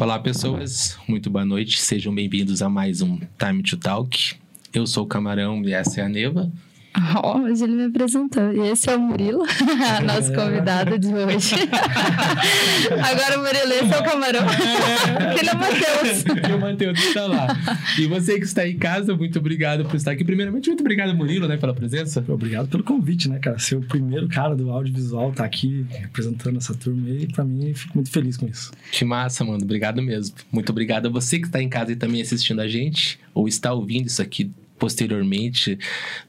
Olá, pessoas. Muito boa noite. Sejam bem-vindos a mais um Time to Talk. Eu sou o Camarão e essa é a Neva. Oh, hoje ele me apresentou. E esse é o Murilo, nosso convidado de hoje. Agora o Murilo, esse é o camarão. Ele é o Matheus. E o Matheus está lá. E você que está em casa, muito obrigado por estar aqui. Primeiramente, muito obrigado, Murilo, né, pela presença. Obrigado pelo convite, né, cara? Ser o primeiro cara do audiovisual tá aqui representando essa turma aí, pra mim, fico muito feliz com isso. Que massa, mano. Obrigado mesmo. Muito obrigado a você que está em casa e também assistindo a gente, ou está ouvindo isso aqui posteriormente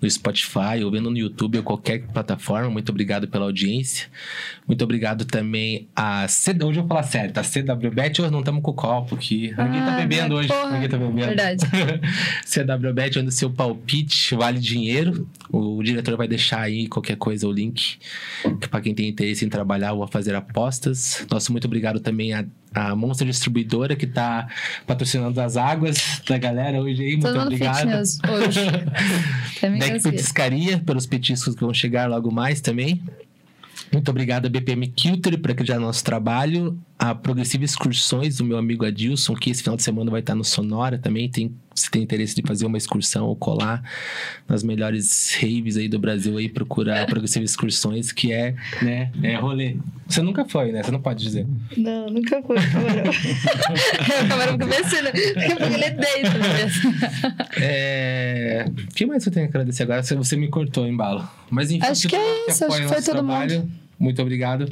no Spotify ou vendo no YouTube ou qualquer plataforma. Muito obrigado pela audiência. Muito obrigado também a C... Hoje eu vou falar certo, a CWBet. Hoje não estamos com o copo aqui. Ninguém tá Ah, bebendo hoje. porra. Ninguém tá bebendo. Verdade. CWBet, onde seu palpite vale dinheiro. O diretor vai deixar aí qualquer coisa, o link, para quem tem interesse em trabalhar ou a fazer apostas. Nosso muito obrigado também a, a Monster Distribuidora, que tá patrocinando as águas da galera hoje aí. Muito Todo obrigado. fitness hoje. Deck. Petiscaria, pelos petiscos que vão chegar logo mais também. Muito obrigado a BPM Culture por acreditar no nosso trabalho. A Progressiva Excursões, do meu amigo Adilson, que esse final de semana vai estar no Sonora também. Tem, se tem interesse de fazer uma excursão ou colar nas melhores raves aí do Brasil, aí procura a Progressiva Excursões, que é, né, é rolê. Você nunca foi, né? Você não pode dizer. Não, nunca foi camarão. o camarão começando. Daqui a pouco ele deita mesmo. É... O que mais eu tenho que agradecer agora? Você- Você me cortou o embalo. Mas enfim, Acho que é mundo isso, acho que foi todo trabalho, Muito obrigado.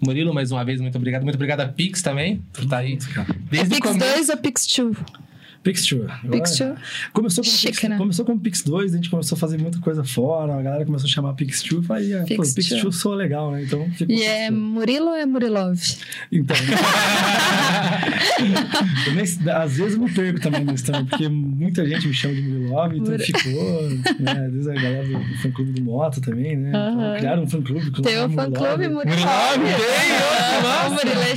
Murilo, mais uma vez, muito obrigado. Muito obrigado a Pix também, por estar aí. É Desde o Pix começo. 2 ou Pix 2? Pixture. Pix 2. Começou com, Chique, Pix, né? começou com o Pix 2, a gente começou a fazer muita coisa fora, a galera começou a chamar Pix 2, falei, ah, pô, Pix Pix 2 Two. soa legal, né? Então ficou E Pix é. Murilo ou é Murilov? Então. eu nem- às vezes eu me perco também nisso também, porque muita gente me chama de Murilov, então Mur- ficou, né? Às vezes a galera do fã clube do Moto também, né? Então, Aham. criaram um fã clube com o Tem o nome fã clube Murilov. Murilov. Tem, Ah, massa. Murilo é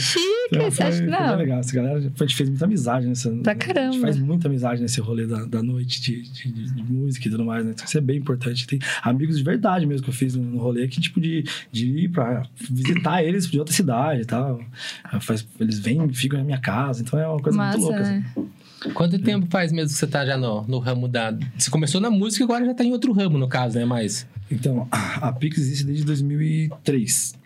Então, você acha que foi, foi não? legal. Essa galera, a gente fez muita amizade nessa. Pra A gente caramba. faz muita amizade nesse rolê da, da noite de, de, de- de música e tudo mais, né? Então, isso é bem importante. Tem amigos de verdade mesmo que eu fiz no, no rolê, que tipo de, de ir pra visitar eles de outra cidade e tal. Faz, eles vêm, ficam na minha casa, então é uma coisa Massa, muito louca. né? assim. Quanto tempo faz mesmo que você tá já no, no ramo da. Você começou na música e agora já tá em outro ramo, no caso, né? Mas. Então, a a Pix existe desde 2003.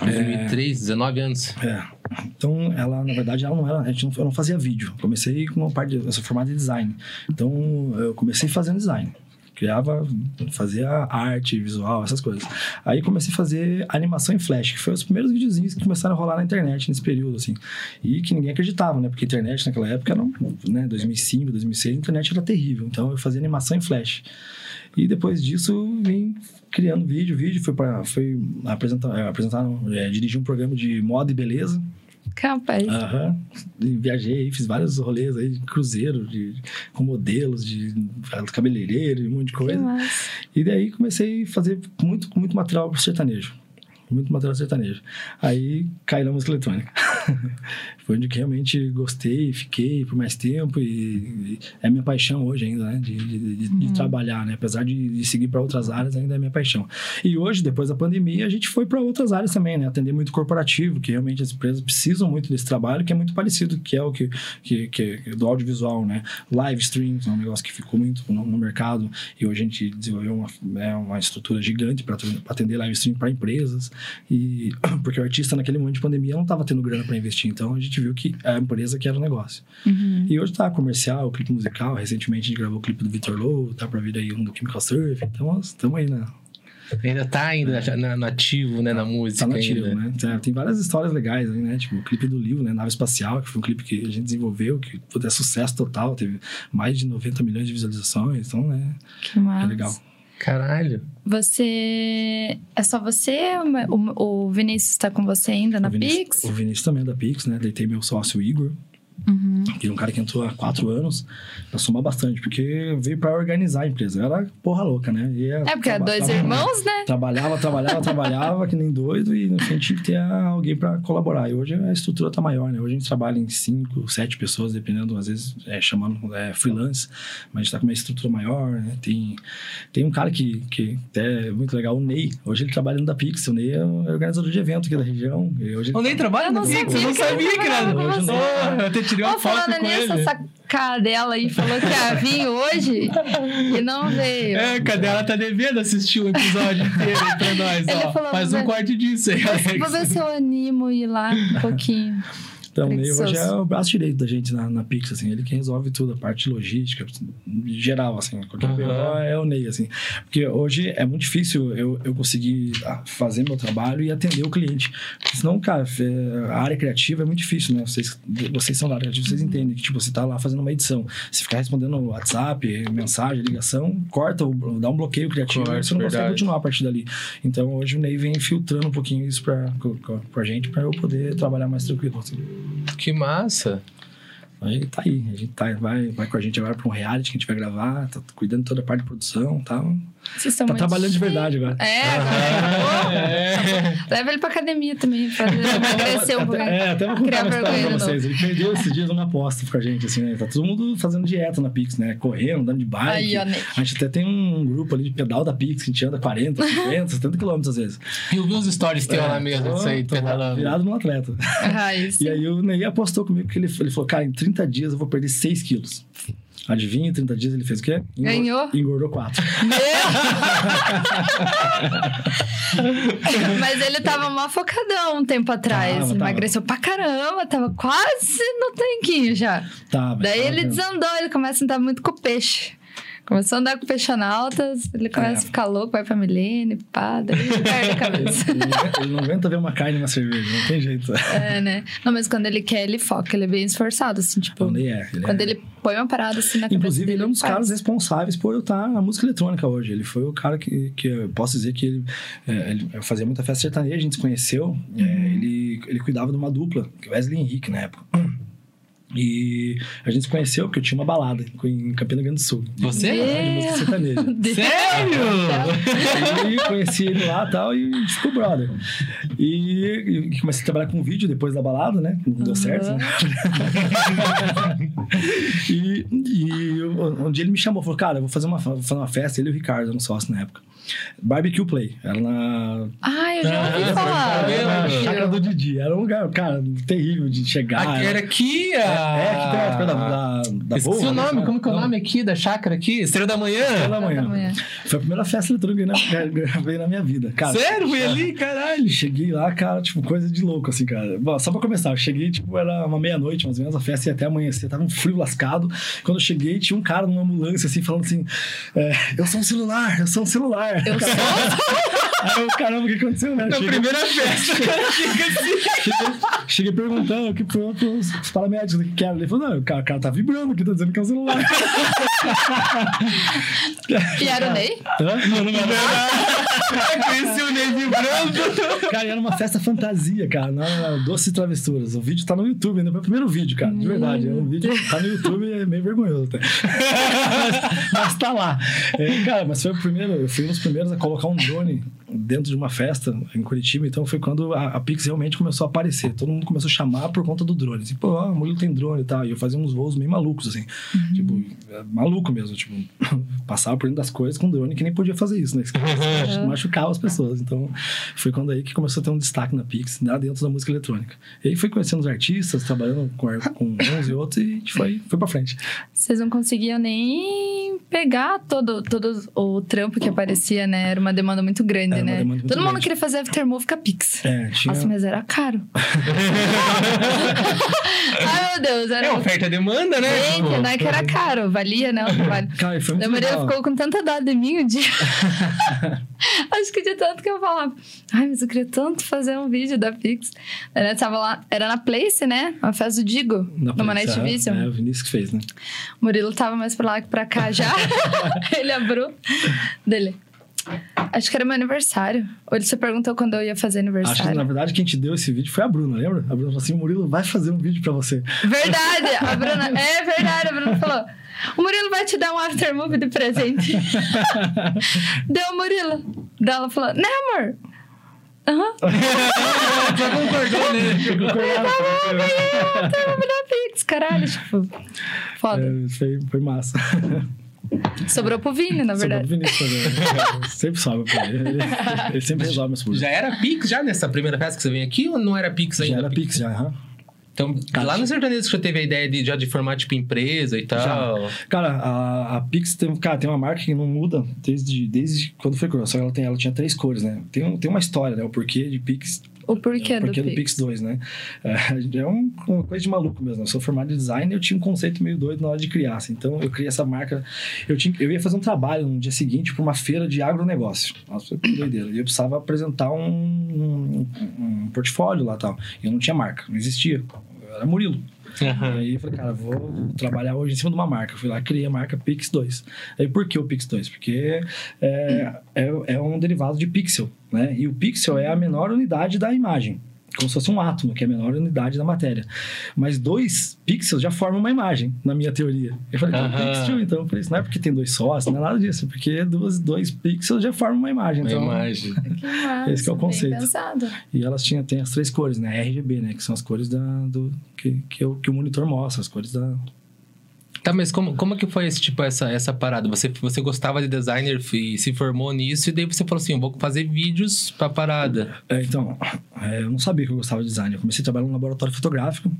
2003, 19 anos. É. Então, ela, na verdade, ela não era. A gente não, eu não fazia vídeo. Comecei com uma parte. De, eu sou formado em design. Então, eu comecei fazendo design. Criava, fazia arte, visual, essas coisas. Aí comecei a fazer animação em flash, que foi os primeiros videozinhos que começaram a rolar na internet nesse período, assim. E que ninguém acreditava, né? Porque a internet naquela época era, né, 2005, 2006, a internet era terrível. Então eu fazia animação em flash. E depois disso, vim criando vídeo, vídeo, foi para foi apresentar, é, apresentar é, dirigir um programa de moda e beleza. Capaz. Aham. E Viajei, fiz vários rolês aí, de cruzeiro, de, com modelos, de cabeleireiro, e um monte de que coisa. massa. E daí comecei a fazer muito, muito material sertanejo. Muito material sertanejo. Aí caí na música eletrônica. Foi onde que realmente gostei, fiquei por mais tempo e, e é minha paixão hoje ainda, né? De, de, de- de trabalhar, né? Apesar de, seguir para outras áreas, ainda é minha paixão. E hoje, depois da pandemia, a gente foi para outras áreas também, né? Atender muito corporativo, que realmente as empresas precisam muito desse trabalho, que é muito parecido, que é o que, que, que do audiovisual, né? Live streams é um negócio que ficou muito no, no mercado e hoje a gente desenvolveu uma, é, uma estrutura gigante para atender live stream para empresas e porque o artista naquele momento de pandemia não estava tendo grana para investir, então a gente viu que a empresa que era o negócio. Uhum. E hoje tá comercial, clipe musical, recentemente a gente gravou o clipe do Vitor Low, tá para vir aí um do Chemical Surf, então estamos aí, né? Ainda tá ainda na- no ativo, né? Na música Tá nativo, ainda. né? Tem- Tem várias histórias legais aí, né? Tipo, o clipe do Lil, né? Nave Espacial, que foi um clipe que a gente desenvolveu, que puta, é sucesso total, teve mais de 90 milhões de visualizações, então, né? Que massa. É legal. Caralho. Você. É só você? O, o Vinícius tá com você ainda na o Vinícius, Pix? O Vinícius também é da Pix, né? Daí tem meu sócio Igor. Uhum. Que é um cara que entrou há quatro anos, pra somar bastante, porque veio pra organizar a empresa. Era porra louca, né? E É porque é traba- dois irmãos, né? Trabalhava, trabalhava, trabalhava, que nem doido, e no fim tinha que ter alguém pra colaborar. E hoje a estrutura tá maior, né? Hoje a gente trabalha em cinco, sete pessoas, dependendo, às vezes, é, chamando é, freelance, mas a gente tá com uma estrutura maior, né? Tem, tem um cara que, que até é muito legal, o Ney. Hoje ele trabalha no da Pix, o Ney é o organizador de evento aqui da região. E hoje nem trabalho Eu não no sabia Pix, eu não sabia, cara. Oh, eu tirei uma Ô, foto falando com nisso, ele. essa cadela aí falou que ia vir hoje e não veio. É, cadê ela tá devendo assistir o episódio inteiro pra nós, Ele ó. falou, Faz um corte disso aí, Vou ver se eu animo ir lá um pouquinho. Então, o Ney Preguiçoso. hoje é o braço direito da gente na, na Pix, assim. Ele que resolve tudo, a parte logística, geral, assim. Qualquer Aham. BO é o Ney, assim. Porque hoje é muito difícil eu, eu conseguir ah, fazer meu trabalho e atender o cliente. Porque senão, cara, é, a área criativa é muito difícil, né? Vocês, vocês são da área criativa, vocês entendem que, tipo, você tá lá fazendo uma edição. Se ficar respondendo WhatsApp, mensagem, ligação, corta, o- dá um bloqueio criativo Corta, você não consegue verdade. continuar a partir dali. Então, hoje o Ney vem filtrando um pouquinho isso pra, com, a gente, pra eu poder trabalhar mais tranquilo, assim. Que massa. Aí tá aí, a gente tá, vai, vai com a gente agora pra um reality que a gente vai gravar, tá cuidando toda a parte de produção e tal. Vocês Tá trabalhando de chiques. verdade agora. É, agora. É. Pô, Leva ele pra academia também, pra emagrecer um pouco. Até, é, até vou contar uma história pra de vocês. Ele perdeu esses dias uma aposta com a gente, assim, né? Tá todo mundo fazendo dieta na Pix, né? Correndo, andando de bike. Aí, a gente até tem um grupo ali de pedal da Pix que a gente anda 40, 50, 70 quilômetros às vezes. Eu vi os stories teus lá mesmo, Tô- isso aí, pedalando. Virado no atleta. Sim. E aí o Ney apostou comigo que ele, ele falou, cara, em 30 dias eu vou perder 6 quilos. Adivinha, em 30 dias ele fez o quê? Engor- Ganhou. Engordou 4. Mas ele tava mó focadão um tempo atrás. Tava, tava. Emagreceu pra caramba, tava quase no tanquinho já. Mas Daí tava ele desandou, ele começa a andar muito com o peixe. Começou a andar com peixe altas, ele começa É. a ficar louco, vai pra Milene, pá, daí ele perde a cabeça. Ele não- Ele não aguenta ver uma carne na cerveja, não tem jeito. É, né? Não, mas quando ele quer, ele foca, ele é bem esforçado, assim, tipo. Não, nem é. Ele Quando é. ele põe uma parada assim na cabeça Inclusive, ele é um dos faz. caras responsáveis por eu estar na música eletrônica hoje. Ele foi o cara que, que eu posso dizer que ele, é, ele fazia muita festa sertaneja, a gente se conheceu. É, Uhum. ele, ele cuidava de uma dupla, que é Wesley Henrique na época. E a gente se conheceu porque eu tinha uma balada em Campina Grande do Sul. Você? De música sertaneja. Sério? Aí conheci ele lá e tal, e ficou brother. E, e comecei a trabalhar com vídeo depois da balada, né? Não deu Uhum. certo, né? e, e um dia ele me chamou, falou, cara, eu vou fazer uma, vou fazer uma festa, ele e o Ricardo, eram sócios na época. Barbecue Play, era na, Ai, eu já ouvi Ah, falar. você tá na chácara do Didi. Era um lugar, cara, terrível de chegar. Aqui era aqui, a... É, aqui perto, perto da, da, da Esqueci Boa, o nome, né? como que é o nome aqui da chácara aqui? Estrela da Manhã? Estrela da manhã. Da manhã. Foi a primeira festa eletrônica que veio na minha vida. Cara, Sério? Foi ali? Caralho. Cheguei lá, cara, tipo, coisa de louco, assim, cara. Bom, só pra começar, eu cheguei, tipo, era uma meia-noite, mais ou menos, a festa ia até amanhecer, tava um frio lascado. Quando eu cheguei, tinha um cara numa ambulância, assim, falando assim: é, Eu sou um celular, eu sou um celular. Eu sou. Aí eu, caramba, o que aconteceu, né? Na Cheguei- primeira festa, o cara chega assim. Cheguei, cheguei perguntando o que pro, pros, pros paramédicos o era. Ele falou: Não, o cara, o cara tá vibrando aqui, tá dizendo que é um celular. E era o Ney? Hã? Não, não era. Eu conheci o Ney vibrando. Cara, era uma festa fantasia, cara, na Doce Travessuras. O vídeo tá no YouTube, ainda foi o primeiro vídeo, cara, de verdade. É um vídeo que tá no YouTube é meio vergonhoso até. mas, mas tá lá. É, cara, mas foi o primeiro, eu fui um dos primeiros a colocar um drone dentro de uma festa em Curitiba, então foi quando a, a Pix realmente começou a aparecer. Todo mundo começou a chamar por conta do drone. Assim, pô, o Murilo tem drone e tal. E eu fazia uns voos meio malucos, assim. Tipo, é, maluco mesmo, tipo, passava por dentro das coisas com drone que nem podia fazer isso, né? Uhum. Machucava as pessoas. Então, foi quando aí que começou a ter um destaque na Pix, lá dentro da música eletrônica. E aí foi conhecendo os artistas, trabalhando com, com uns e outros, e a gente foi, foi pra frente. Vocês não conseguiam nem pegar todo, todo o trampo que aparecia, né? Era uma demanda muito grande, Era né? demanda muito Todo mundo grande. queria fazer aftermove com a Pix. É, tinha... Nossa, mas era caro. Ai, meu Deus, era. É oferta e demanda, né? Gente, não é que era caro, valia, né? O trabalho. Cara, foi muito A Maria legal. ficou com tanta dó de mim um dia. Acho que de tanto que eu falava. Ai, mas eu queria tanto fazer um vídeo da Pix. Nós tava lá, era na Place, né? Uma festa do Digo, Na numa Night é, Vision. É, o Vinícius que fez, né? O Murilo tava mais pra lá que pra cá já. Ele abriu. Dele. Acho que era meu aniversário. Ou ele se perguntou quando eu ia fazer Acho que, aniversário. na verdade, quem te deu esse vídeo foi a Bruna, lembra? A Bruna falou assim: Murilo vai fazer um vídeo pra você. Verdade! A Bruna. É verdade, a Bruna falou. O Murilo vai te dar um aftermovie de presente. Deu o Murilo. Daí ela falou, né, amor? Aham. Só concordou, né? Tá bom, ganhei um aftermovie da Pix. Caralho, tipo. Foda. É, foi, foi massa. Sobrou pro Vini, na Sobrou verdade. pro Vinícius também. sempre sobe pra ele. Ele, ele sempre resolve meus problemas. Já era Pix já nessa primeira festa que você vem aqui ou não era Pix ainda? Já era Pix, já. aham. Então, Cara, lá no sertanejo você teve a ideia de, já de formar tipo empresa e tal. Cara, a, a Pix tem, cara, tem uma marca que não muda desde, desde quando foi criada. Só que ela, tem, ela tinha três cores, né? Tem, tem uma história, né? O porquê de Pix. O porquê o do porquê do, Pix. Pix 2, né? É, é um- uma coisa de maluco mesmo. Eu sou formado em design e eu tinha um conceito meio doido na hora de criar. assim. Então, eu criei essa marca. Eu, tinha, eu ia fazer um trabalho no dia seguinte para uma feira de agronegócio. Nossa, que doideira. E eu precisava apresentar um, um, um portfólio lá e tal. E eu não tinha marca, não existia. Eu era Murilo. Aham. Aí eu falei, cara, vou trabalhar hoje em cima de uma marca. Eu fui lá criei a marca Pix 2. Aí por que o Pix 2? Porque é, é, é um derivado de pixel, né? E o pixel é a menor unidade da imagem. Como se fosse um átomo, que é a menor unidade da matéria. Mas dois pixels já formam uma imagem, na minha teoria. Eu falei, que Aham. pixel, então. Eu falei, isso não é porque tem dois sócios, não é nada disso. é Porque duas, dois pixels já formam uma imagem. A Então, imagem. Que massa, Esse que é o conceito. e elas tinham, têm as três cores, né? RGB, né? Que são as cores da, do, que, que, o, que o monitor mostra, as cores da, Tá, mas como, como que foi esse, tipo, essa, essa parada? Você, você gostava de designer e se formou nisso, e daí você falou assim: vou fazer vídeos pra parada. É, então, é, eu não sabia que eu gostava de design. Eu comecei a trabalhar num laboratório fotográfico.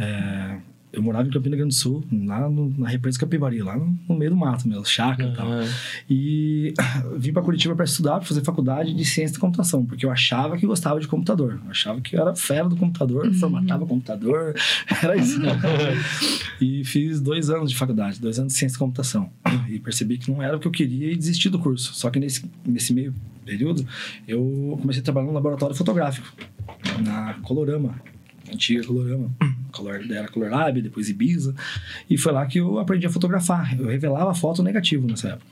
É, eu morava em Campina Grande do Sul, lá no- na represa Capivari, lá no, no meio do mato mesmo, chácara e tal. E vim para Curitiba para estudar, para fazer faculdade de ciência da computação, porque eu achava que gostava de computador. Eu achava que eu era fera do computador, formatava computador, era isso. e fiz dois anos de faculdade, dois anos de ciência da computação. E percebi que não era o que eu queria e desisti do curso. Só que nesse, nesse meio período, eu comecei a trabalhar num laboratório fotográfico, na Colorama, antiga Colorama. Color, era Color Lab, depois Ibiza. E foi lá que eu aprendi a fotografar. Eu revelava foto negativo nessa época.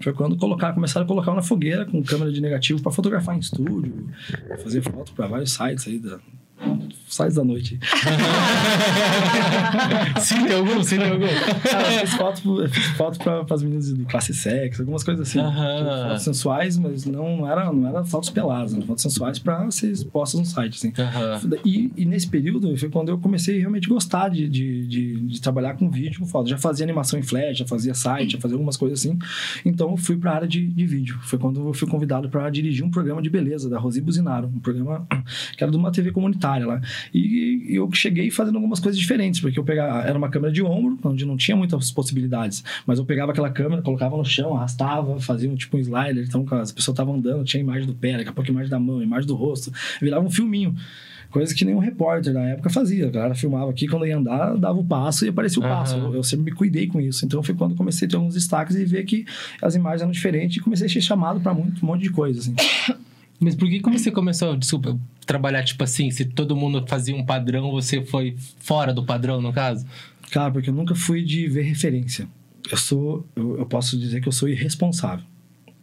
Foi quando colocar, começaram a colocar na fogueira com câmera de negativo para fotografar em estúdio, fazer foto para vários sites aí da sites da noite. Sim, tem algum, sim, tem algum. Cara, eu fiz foto, eu fiz foto para as meninas de classe sexo, algumas coisas assim. Aham. Fotos sensuais, mas não, era não era fotos peladas, eram fotos sensuais para ser expostas no site, assim. Aham. E, e nesse período foi quando eu comecei a realmente gostar de, de, de, de trabalhar com vídeo, com foto. Já fazia animação em flash, já fazia site, já fazia algumas coisas assim. Então eu fui para a área de, de vídeo. Foi quando eu fui convidado para dirigir um programa de beleza da Rosi Buzinaro, um programa que era de uma TV comunitária lá. E eu cheguei fazendo algumas coisas diferentes, porque eu pegava, era uma câmera de ombro, onde não tinha muitas possibilidades, mas eu pegava aquela câmera, colocava no chão, arrastava, fazia um, tipo um slider, então as pessoas estavam andando, tinha imagem do pé, daqui a pouco imagem da mão, imagem do rosto, virava um filminho. Coisa que nenhum repórter na época fazia. A galera filmava aqui, quando ia andar, dava o passo e aparecia o Aham. passo. Eu, eu sempre me cuidei com isso. Então foi quando comecei a ter alguns destaques e ver que as imagens eram diferentes e comecei a ser chamado para muito, um monte de coisa. Assim. Mas por que, que você começou, desculpa, trabalhar tipo assim? Se todo mundo fazia um padrão, você foi fora do padrão, no caso? Cara, porque eu nunca fui de ver referência. Eu sou, eu, eu posso dizer que eu sou irresponsável.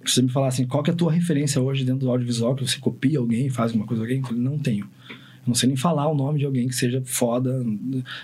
Se você me falar assim, qual é a tua referência hoje dentro do audiovisual, que você copia alguém, faz alguma coisa alguém, eu não tenho. Não sei nem falar o nome de alguém que seja foda.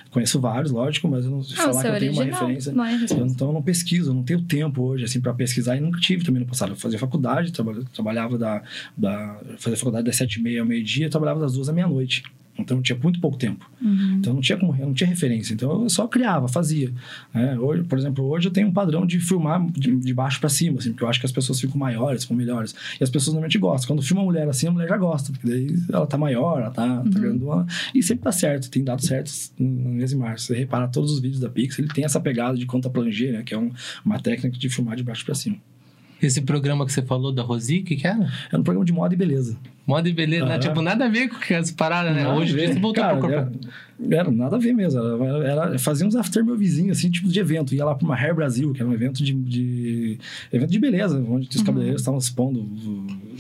Conheço vários, lógico, mas eu não sei Não, falar que eu tenho uma referência. Não é Eu, então eu não pesquiso, eu não tenho tempo hoje assim para pesquisar e nunca tive também no passado. Eu fazia faculdade, traba- trabalhava da, da fazia faculdade das sete e meia ao meio dia, trabalhava das duas à meia noite. Então tinha muito pouco tempo. Uhum. Então não tinha como, não tinha referência. Então eu só criava, fazia. né? Hoje, por exemplo, hoje eu tenho um padrão de filmar de, de baixo para cima, assim, porque eu acho que as pessoas ficam maiores, ficam melhores. E as pessoas normalmente gostam. Quando filma uma mulher assim, a mulher já gosta, porque daí ela tá maior, ela tá, tá grandona. E sempre tá certo, tem dado certo nas minhas imagens. Você repara todos os vídeos da Pixel, ele tem essa pegada de conta planger, né? Que é um- uma técnica de filmar de baixo para cima. Esse programa que você falou da Rosi, o que, que era? É um programa de moda e beleza. Moda e beleza, né? Aham. Tipo, nada a ver com as paradas, né? Nada Hoje você voltou Cara, pro corpo. Era, era nada a ver mesmo. Era, era- fazia uns after meu vizinho, assim, tipo de evento. Ia lá pra uma Hair Brasil, que era um evento de, de- evento de beleza, onde os cabeleireiros estavam expondo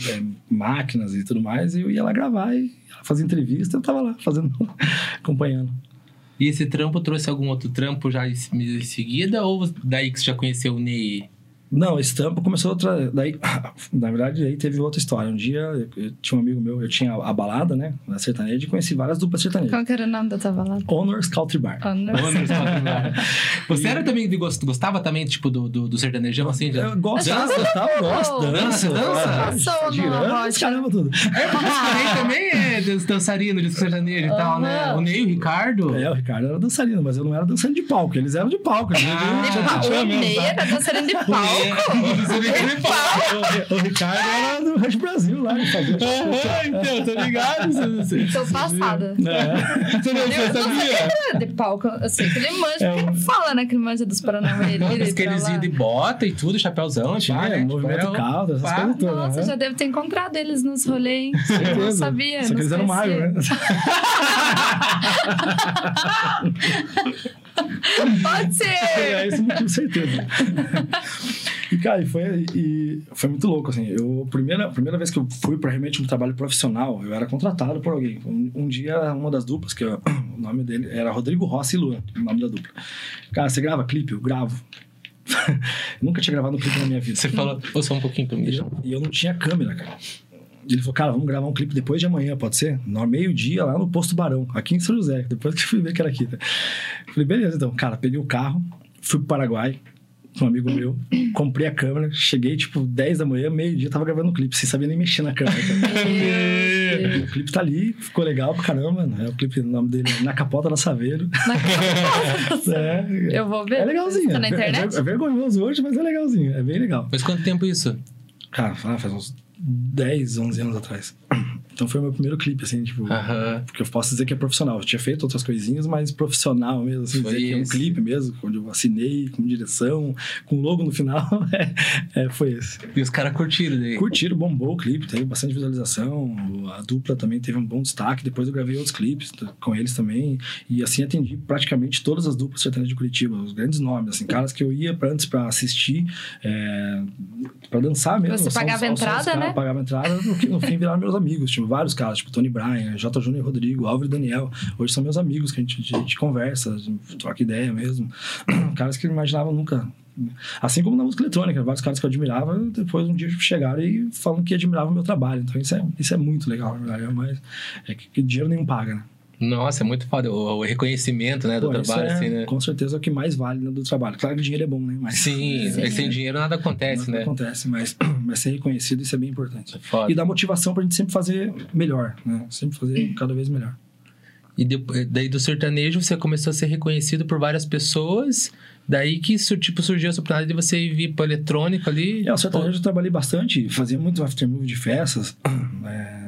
é, máquinas e tudo mais. E eu ia lá gravar e fazer entrevista. Eu tava lá fazendo, acompanhando. E esse trampo trouxe algum outro trampo já em seguida? Ou daí que você já conheceu o Ney? Não, estampa começou outra. Daí, na verdade, aí teve outra história. Um dia eu, eu tinha um amigo meu, eu tinha a, a balada, né? Na sertaneja, e conheci várias duplas sertanejas. Qual que era o nome da tua balada? Honors Country Bar. Honor. Honors Country Você era também de gost- gostava também, tipo, do, do, do sertanejão, assim? Já? Eu gosto, Dança? dança, eu gosto, Dança, dança, dança? Girando, rocha. caramba, tudo. É, porque também, também é dan- dançarino de sertanejo e tal, né? O Ney, o Ricardo. É, o Ricardo era dançarino, mas eu não era dançarino de palco, eles eram de palco. Ah, De pau. tinha O Ney sabe? era dançarino de palco. Você nem falar. O, o Ricardo era do Rush Brasil lá, ele fazia. Então, tô ligado. Você, você, Tô passada. É. você não você Eu não sei sabia? era de palco. Sei que ele manja, É porque ele fala, né? Que ele manja dos Paranauê. Diz ir que eles iam de bota e tudo, chapéuzão, pá, né? movimento Tipo, caldo, essas coisas todas. Nossa, né? já deve ter encontrado eles nos rolês, hein? Eu não sabia. Só que não eles eram magros, né? Pode ser! É esse o motivo, certeza. Cara, e foi, e foi muito louco, assim. Eu, primeira, primeira vez que eu fui para realmente um trabalho profissional, eu era contratado por alguém. Um, um dia, uma das duplas, que eu- o nome dele era Rodrigo Rossi e Luan, o nome da dupla. Cara, você grava clipe? Eu gravo. Nunca tinha gravado um clipe na minha vida. Você falou, ô, só um pouquinho pra mim. E eu, e eu não tinha câmera, cara. Ele falou, cara, vamos gravar um clipe depois de amanhã, pode ser? No meio-dia, lá no Posto Barão, aqui em São José, depois que eu fui ver que era aqui. Né? Falei, beleza, então. Cara, peguei o carro, fui pro Paraguai, com um amigo meu, comprei a câmera, cheguei, tipo, 10 da manhã, meio-dia, tava gravando o clipe, sem saber nem mexer na câmera. o clipe tá ali, ficou legal pra caramba, né? O clipe, o nome dele é Na Capota da Saveiro. É, Eu vou ver. é legalzinho. Tá na é- internet? É, é vergonhoso hoje, mas é legalzinho, é bem legal. Faz quanto tempo isso? Cara, faz uns 10, 11 anos atrás. Então foi o meu primeiro clipe, assim, tipo... Aham. Porque eu posso dizer que é profissional. Eu tinha feito outras coisinhas, mas profissional mesmo, assim, Foi dizer que é um esse. clipe mesmo, onde eu assinei, com direção, com logo no final, é, é, foi esse. E os caras curtiram daí. Curtiram, bombou o clipe, teve bastante visualização, a dupla também teve um bom destaque, depois eu gravei outros clipes com eles também, e assim atendi praticamente todas as duplas sertanejas de Curitiba, os grandes nomes, assim, caras que eu ia pra, antes pra assistir, é, pra dançar mesmo. Você pagava entrada, né? Pagava entrada, no, no fim viraram meus amigos, tipo, vários caras, tipo Tony Bryan, J. Júnior Rodrigo, Álvaro e Daniel, hoje são meus amigos, que a gente, a gente conversa, a gente troca ideia mesmo, caras que eu imaginava nunca Assim como na música eletrônica, vários caras que eu admirava, depois um dia chegaram e falam que admiravam o meu trabalho. Então isso é, isso é muito legal, na verdade. É, mais, é que, que dinheiro nenhum paga, né? Nossa, é muito foda. O, o reconhecimento, né, do Pô, trabalho, é, assim, né? Com certeza é o que mais vale né, do trabalho. Claro que o dinheiro é bom, né? Mas, Sim, é sem dinheiro nada acontece, não né? acontece, mas, mas ser reconhecido, isso é bem importante. É foda. E dá motivação pra gente sempre fazer melhor, né? Sempre fazer cada vez melhor. E depois, daí do sertanejo você começou a ser reconhecido por várias pessoas. Daí que tipo, surgiu a oportunidade de você vir pro eletrônico ali. É, o sertanejo eu trabalhei bastante, fazia muito aftermovie de festas. É,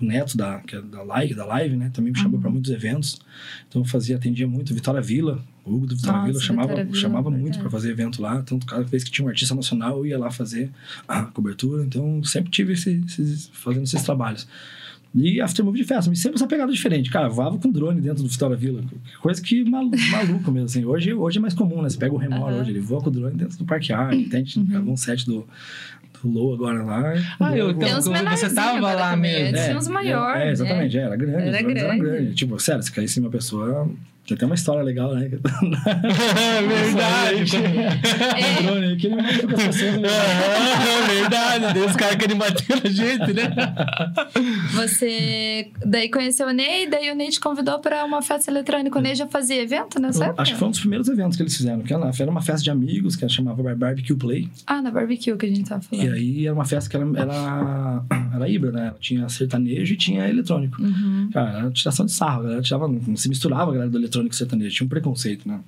o Neto da, que é da live, da live, né? Também me chamou Uhum. para muitos eventos. Então eu fazia, atendia muito Vitória Vila. O Hugo do Vitória Nossa, Vila chamava, Vitória Vila, chamava muito para fazer evento lá. Tanto cada vez que tinha um artista nacional, eu ia lá fazer a cobertura. Então sempre tive esse- esses, fazendo esses trabalhos. E aftermovie de festa, mas sempre essa pegada diferente. Cara, voava com drone dentro do Vitória Vila. Coisa que malu- maluco mesmo, assim. Hoje, hoje é mais comum, né? Você pega o remor Aham. hoje, ele voa com o drone dentro do Parque Ar. Tem uhum. um set do, do Low agora lá. Ah, eu- então, uns você tava lá mesmo. Antes tinha uns maiores. É, exatamente, é, era grande. Era drones eram grande. Tipo, sério, se caísse em uma pessoa. Tem até uma história legal, né? É verdade. Um drone aí que ele machuca as pessoas. né? é verdade. Daí os caras querem bater na gente, né? Você daí conheceu o Ney, daí o Ney te convidou pra uma festa eletrônica. O Ney já fazia evento nessa época? Acho que foi um dos primeiros eventos que eles fizeram. Que era uma festa de amigos, que chamava Barbecue Play. Ah, na barbecue que a gente tava E falando. aí era uma festa que era, era, era híbrida, né? Tinha sertanejo e tinha eletrônico. Uhum. Cara, era tiração de sarro, a galera tirava, não se misturava a galera do eletrônico e sertanejo, tinha um preconceito, né?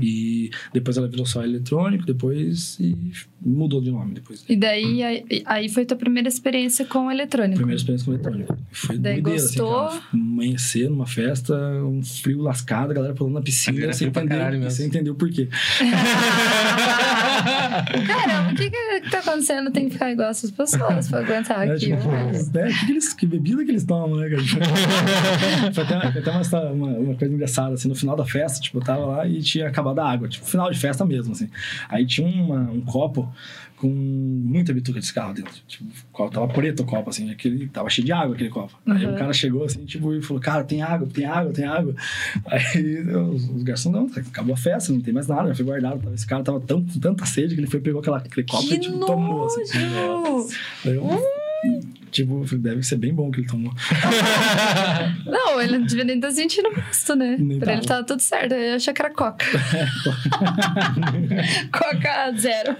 E depois ela virou só eletrônico, depois e mudou de nome depois. E daí, aí, aí foi tua primeira experiência com eletrônico. Primeira experiência com eletrônico. Foi Daí doideira, gostou? assim, cara. Amanhecer numa festa, um frio lascado, a galera pulando na piscina, sem entender, sem entender o porquê. Caramba, o que que tá acontecendo? Tem que ficar igual essas pessoas pra aguentar É, aqui. tipo, mas- né, que, que, eles, que bebida que eles tomam, né, cara? foi até, foi até uma, uma, uma coisa engraçada, assim, no final da festa, tipo, eu tava lá e tinha tinha acabado a água, tipo, final de festa mesmo, assim. Aí tinha uma, um copo com muita bituca de cigarro dentro. Tipo, tava preto o copo, assim, aquele, tava cheio de água aquele copo. Aí Uhum. o cara chegou assim, tipo, e falou, cara, tem água, tem água, tem água. Aí os, os garçons, não, acabou a festa, não tem mais nada, já foi guardado. Esse cara tava tão, com tanta sede que ele foi, pegou aquela, aquele copo Que e, tipo, tomou, assim. nojo! Daí eu, Tipo, deve ser bem bom que ele tomou. Não, ele não devia nem estar sentindo gosto, né? Nem pra tava. ele tava tudo certo. Eu achei que era coca. coca zero.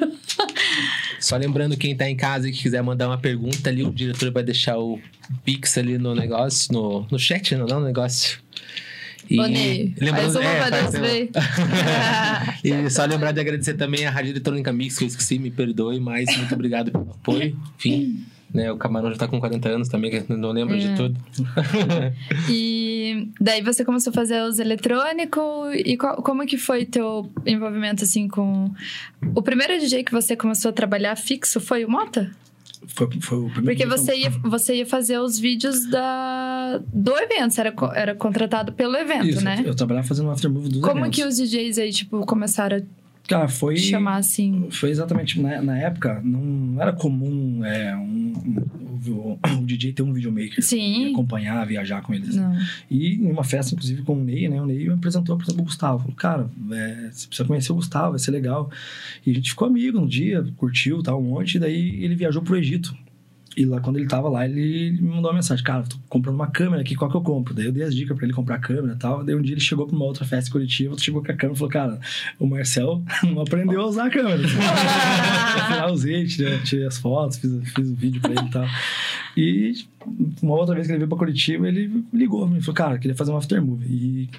Só lembrando, quem tá em casa e que quiser mandar uma pergunta ali, o diretor vai deixar o Pix ali no negócio, no, no chat, não, não no negócio. E faz uma é, faz uma. ver. E só lembrar de agradecer também a Rádio Eletrônica Mix, que eu esqueci, me perdoe, mas muito obrigado pelo apoio. Enfim, né, o Camarão já tá com 40 anos também, que não lembro de É. tudo. E daí você começou a fazer os eletrônicos e qual- como que foi teu envolvimento assim com o primeiro DJ que você começou a trabalhar fixo foi o Mota? Foi, foi o primeiro Porque você ia, você ia fazer os vídeos da do evento, você era, era contratado pelo evento, Isso, né? eu, eu trabalhava fazendo um aftermovie dos Como eventos. que os DJs aí, tipo, começaram Cara, foi... chamar assim? Foi exatamente na, na época, não era comum é, um, um- o, o DJ ter um videomaker. Sim. E acompanhar, viajar com eles. Não. E em uma festa, inclusive, com o Ney, né? O Ney me apresentou, exemplo, o Gustavo. Falou, cara, é, você precisa conhecer o Gustavo, vai ser legal. E a gente ficou amigo no dia, curtiu tal, um monte. E daí ele viajou pro Egito. E lá, quando ele tava lá, ele me mandou uma mensagem. Cara, tô comprando uma câmera aqui, qual que eu compro? Daí eu dei as dicas pra ele comprar a câmera e tal. Daí um dia ele chegou pra uma outra festa Curitiba, chegou com a câmera e falou, cara, o Marcel não aprendeu a usar a câmera. Eu lá, usei, tirei, tirei as fotos, fiz, fiz o vídeo pra ele e tal. E uma outra vez que ele veio pra Curitiba, ele ligou me falou, cara, queria fazer um aftermovie.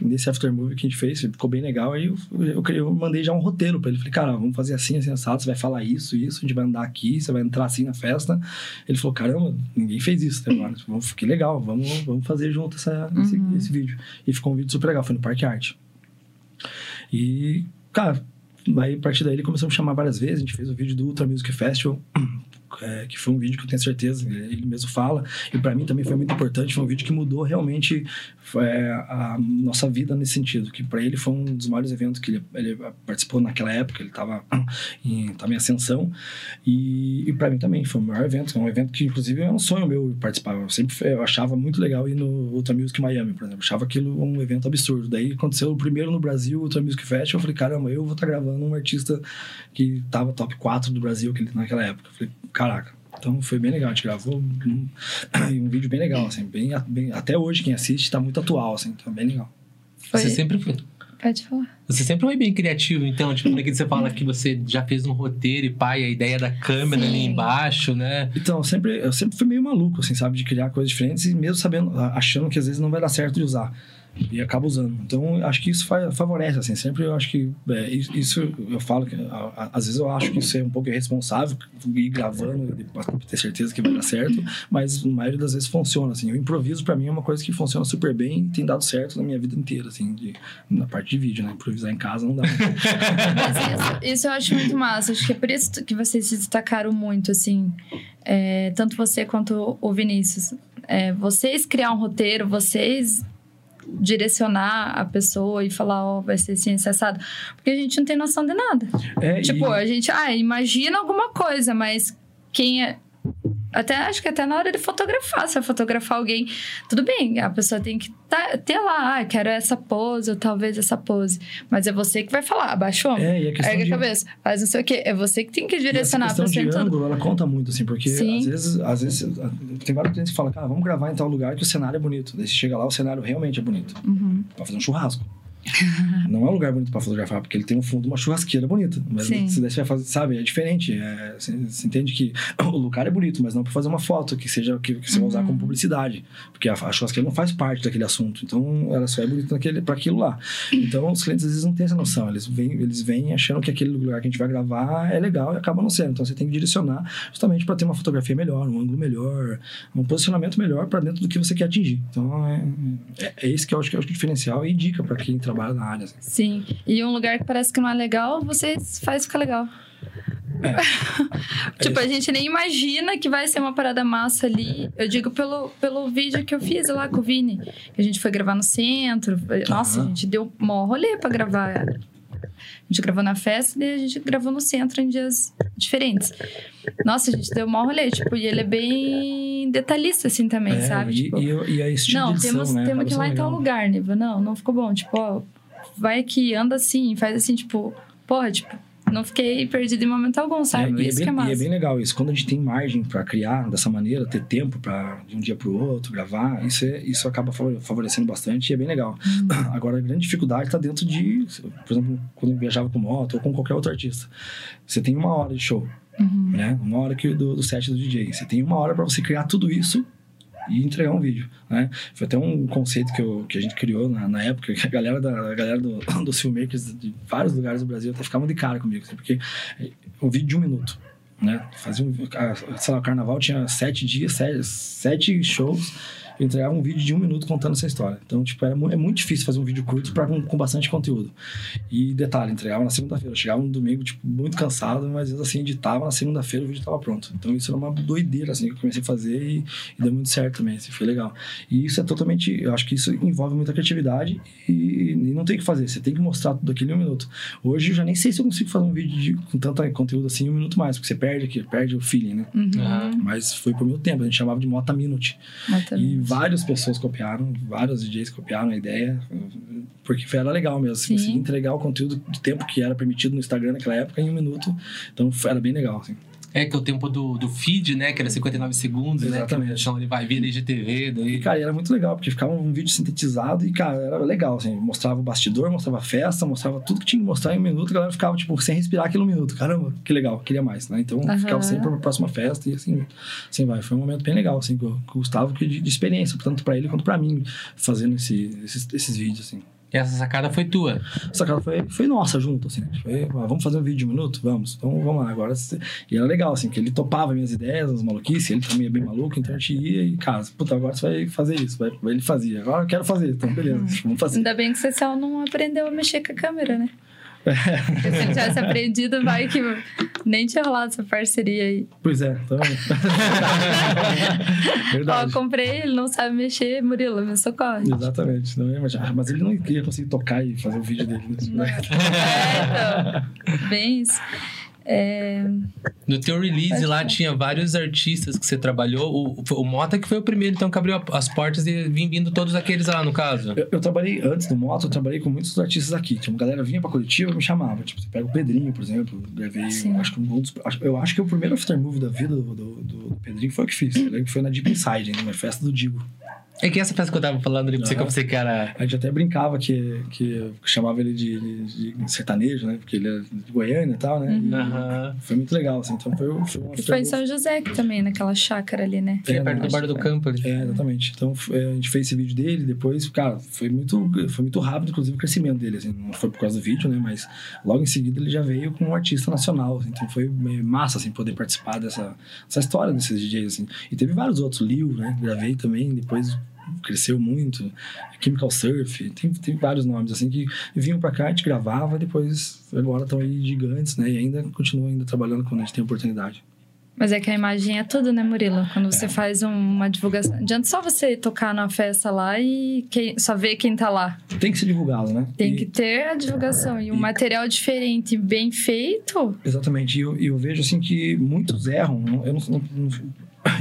E nesse aftermovie que a gente fez, ficou bem legal. Aí eu, eu, eu mandei já um roteiro pra ele. Falei, cara, vamos fazer assim, assim, assado. Você vai falar isso, isso, a gente vai andar aqui, você vai entrar assim na festa. Ele falou, caramba, ninguém fez isso até agora. Vamos, que legal, vamos, vamos fazer junto essa, esse, Uhum. esse vídeo. E ficou um vídeo super legal, foi no Parque Arte. E, cara, aí a partir daí ele começou a me chamar várias vezes. A gente fez o vídeo do Ultra Music Festival, é, que foi um vídeo que eu tenho certeza, ele mesmo fala. E para mim também foi muito importante. Foi um vídeo que mudou realmente é, a nossa vida nesse sentido. Que para ele foi um dos maiores eventos que ele, ele participou naquela época. Ele estava em, tava em ascensão. E, e para mim também foi o maior evento. Um evento que, inclusive, é um sonho meu participar. Eu sempre eu achava muito legal ir no Ultra Music Miami, por exemplo. Eu achava aquilo um evento absurdo. Daí aconteceu o primeiro no Brasil, o Ultra Music Festival. Eu falei, caramba, eu vou estar gravando um artista que tava top 4 do Brasil naquela época. Eu falei, caraca. Então foi bem legal, a gente gravou um, um vídeo bem legal, assim, bem, bem, até hoje quem assiste tá muito atual, assim, então é bem legal. Foi... Você sempre foi. Pode falar. Você sempre foi bem criativo, então, tipo, que você fala que você já fez um roteiro e pai, a ideia da câmera ali Sim. embaixo, né? Então, eu sempre, eu sempre fui meio maluco, assim, sabe, de criar coisas diferentes e mesmo sabendo, achando que às vezes não vai dar certo de usar. E acaba usando. Então, acho que isso fa- favorece, assim. Sempre eu acho que... é, isso- eu falo que... a- a- Às vezes eu acho que isso é um pouco irresponsável, ir gravando pra ter certeza que vai dar certo. Mas, na maioria das vezes, funciona, assim. O improviso, pra mim, é uma coisa que funciona super bem e tem dado certo na minha vida inteira, assim. de- na parte de vídeo, né? Improvisar em casa não dá. Mas isso, isso eu acho muito massa. Acho que é por isso que vocês se destacaram muito, assim. É, tanto você quanto o Vinícius. É, vocês criar um roteiro, vocês direcionar a pessoa e falar, ó, vai ser assim, assado. Porque a gente não tem noção de nada. É, Tipo, e- a gente, ah, imagina alguma coisa, mas quem é. Até acho que até na hora de fotografar, se vai fotografar alguém, tudo bem, a pessoa tem que tá, ter lá, ah, quero essa pose, ou talvez essa pose. Mas é você que vai falar, ombro, É, e a questão ergue de- a cabeça, faz não sei o quê. É você que tem que direcionar questão pra de você tudo. ângulo, ela conta muito, assim, porque Sim. às vezes, às vezes tem vários clientes que falam, cara, vamos gravar em tal lugar que o cenário é bonito. Daí você chega lá, o cenário realmente é bonito. Uhum. Pra fazer um churrasco. Não é um lugar bonito pra fotografar, porque ele tem um fundo, uma churrasqueira bonita. Mas Sim. se você vai fazer, sabe, é diferente. É, você, você entende que o lugar é bonito, mas não pra fazer uma foto que seja que, que você vai usar como publicidade. Porque a, a churrasqueira não faz parte daquele assunto. Então, ela só é bonita pra aquilo lá. Então, os clientes às vezes não têm essa noção. Eles vêm, eles vêm achando que aquele lugar que a gente vai gravar é legal e acaba não sendo. Então, você tem que direcionar justamente para ter uma fotografia melhor, um ângulo melhor, um posicionamento melhor para dentro do que você quer atingir. Então, é, é, é isso que eu acho que é o diferencial e dica para quem trabalha na área. assim. Sim. E um lugar que parece que não é legal, você faz ficar legal. tipo, a gente nem imagina que vai ser uma parada massa ali. Eu digo pelo, pelo vídeo que eu fiz lá com o Vini. Que a gente foi gravar no centro. Nossa, a Aham. gente deu mó rolê pra gravar A gente gravou na festa e a gente gravou no centro em dias diferentes. Nossa, a gente deu um rolê, tipo, e ele é bem detalhista, assim, também, É, sabe? E, Tipo, e, e a estilo não, de edição, temos, né? temos que ir lá em tal lugar, Niva. Não, não ficou bom. Tipo, ó, vai aqui, anda assim, faz assim, tipo, porra, tipo, não fiquei perdido em momento algum, É, sabe? e, é Isso bem, que é e massa. é bem legal isso. Quando a gente tem margem para criar dessa maneira, ter tempo para de um dia para o outro gravar, isso, é, isso acaba favore- favorecendo bastante e é bem legal. Uhum. Agora, a grande dificuldade está dentro de, por exemplo, quando eu viajava com moto ou com qualquer outro artista. Você tem uma hora de show, Uhum. né? Uma hora que, do, do set do DJ. Você tem uma hora para você criar tudo isso e entregar um vídeo, né? Foi até um conceito que, eu, que a gente criou na, na época, que a galera, da, a galera do, dos filmmakers de vários lugares do Brasil até ficavam de cara comigo, assim, porque um vídeo de um minuto, né? Fazia um, sei lá, o carnaval tinha sete dias, sete, sete shows, eu entregava um vídeo de um minuto contando essa história. Então, tipo, era, mu- é muito difícil fazer um vídeo curto pra, com, com bastante conteúdo. E detalhe, entregava na segunda-feira. Eu chegava no domingo, tipo, muito cansado, mas às vezes assim, editava, na segunda-feira o vídeo tava pronto. Então isso era uma doideira, assim, que eu comecei a fazer e, e deu muito certo também, assim, foi legal. E isso é totalmente, eu acho que isso envolve muita criatividade e, e não tem o que fazer, você tem que mostrar tudo aquilo em um minuto. Hoje eu já nem sei se eu consigo fazer um vídeo de- com tanto conteúdo assim em um minuto mais, porque você perde aqui, perde o feeling, né? Uhum. Mas foi por muito tempo, a gente chamava de Mota Minute. Mata E. várias pessoas copiaram, vários DJs copiaram a ideia, porque foi- era legal mesmo. Você Sim. conseguia entregar o conteúdo de tempo que era permitido no Instagram naquela época em um minuto. Então era bem legal, assim. É que o tempo do, do feed, né? Que era 59 segundos, Exatamente. né? Então ele vai vir IGTV, E, daí. cara, era muito legal, porque ficava um vídeo sintetizado e, cara, era legal, assim. Mostrava o bastidor, mostrava a festa, mostrava tudo que tinha que mostrar em um minuto. A galera ficava, tipo, sem respirar aquele minuto. Caramba, que legal, queria mais, né? Então, Aham. ficava sempre pra próxima festa e, assim, assim vai. Foi um momento bem legal, assim, com com o Gustavo, que de, de experiência, tanto pra ele quanto pra mim, fazendo esse- esses, esses vídeos, assim. E essa sacada foi tua. Essa cara foi, foi nossa junto, assim. Foi, ah, vamos fazer um vídeo de um minuto? Vamos. Então vamos lá. Agora, e era legal, assim, que ele topava minhas ideias, as maluquices, ele também é bem maluco, então a gente ia e, cara, puta, agora você vai fazer isso. Vai, ele fazia. Agora eu quero fazer, então beleza, vamos fazer. Ainda bem que você só não aprendeu a mexer com a câmera, né? Porque se ele tivesse aprendido, vai que nem tinha rolado essa parceria aí. Pois é, então. Ó, Verdade. comprei, ele não sabe mexer, Murilo, me socorre. Exatamente. Não, mas, ah, mas ele não ia conseguir tocar e fazer o vídeo dele. Né? É, então, bem isso. É, No teu release lá tinha vários artistas que você trabalhou. O, o Mota que foi o primeiro, então, que abriu as portas e vim vindo todos aqueles lá, no caso. Eu, eu trabalhei, antes do Moto, eu trabalhei com muitos artistas aqui. Tinha uma galera vinha pra Curitiba e me chamava. Tipo, você pega o Pedrinho, por exemplo. Gravei, Sim. acho que um dos, acho- eu acho que o primeiro aftermovie da vida do, do, do- Pedrinho foi o que fiz. Eu lembro que foi na Deep Inside, né, na festa do Digo. É que essa peça que eu tava falando ali pra você, que eu Aham. pensei que era. A gente até brincava que, que eu chamava ele de, de- de sertanejo, né? Porque ele é de Goiânia e tal, né? Uhum. E Aham. Foi muito legal, assim. Então foi, o- foi um e foi em. São José que também, naquela chácara ali, né? Fica É, perto do bar do campo ali. É, exatamente. Então é, a gente fez esse vídeo dele, depois, cara, foi muito, foi muito rápido, inclusive, o crescimento dele. Assim, não foi por causa do vídeo, né? Mas logo em seguida ele já veio como um artista nacional. assim, então foi meio massa, assim, poder participar dessa, dessa história desses DJs, assim. E teve vários outros, Lil, né? Gravei também, depois cresceu muito. Chemical Surf, tem, tem vários nomes, assim, que vinham pra cá, a gente gravava, depois agora estão aí gigantes, né? E ainda continuam ainda trabalhando quando a gente tem oportunidade. Mas é que a imagem é tudo, né, Murilo? Quando É. você faz um- uma divulgação. Adianta só você tocar numa festa lá e quem- só ver quem tá lá. Tem que ser divulgado, né? Tem E- que ter a divulgação. E um e- material diferente, bem feito. Exatamente. E eu, eu vejo assim que muitos erram. Eu não, não- não-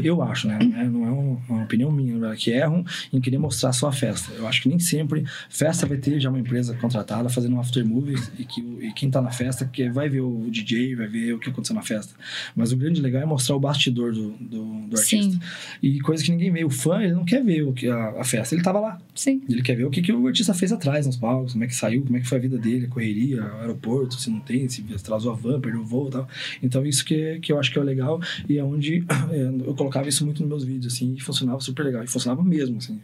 eu acho, né? Não é, não é um- uma opinião minha, né? que erram em querer mostrar só a festa. Eu acho que nem sempre festa vai ter já uma empresa contratada fazendo um after movie e que e quem tá na festa que vai ver o DJ, vai ver o que aconteceu na festa. Mas o grande legal é mostrar o bastidor do, do, do artista. Sim, E coisa que ninguém vê. O fã, ele não quer ver o que a, a festa. Ele tava lá. sim. Ele quer ver o que, que o artista fez atrás nos palcos, como é que saiu, como é que foi a vida dele, a correria, o aeroporto, se não tem, se atrasou a van, perdeu o voo e tal. Então, isso que, que eu acho que é o legal e é onde é, eu colocava isso muito nos meus vídeos, assim, e funcionava super legal. E funcionava mesmo, assim.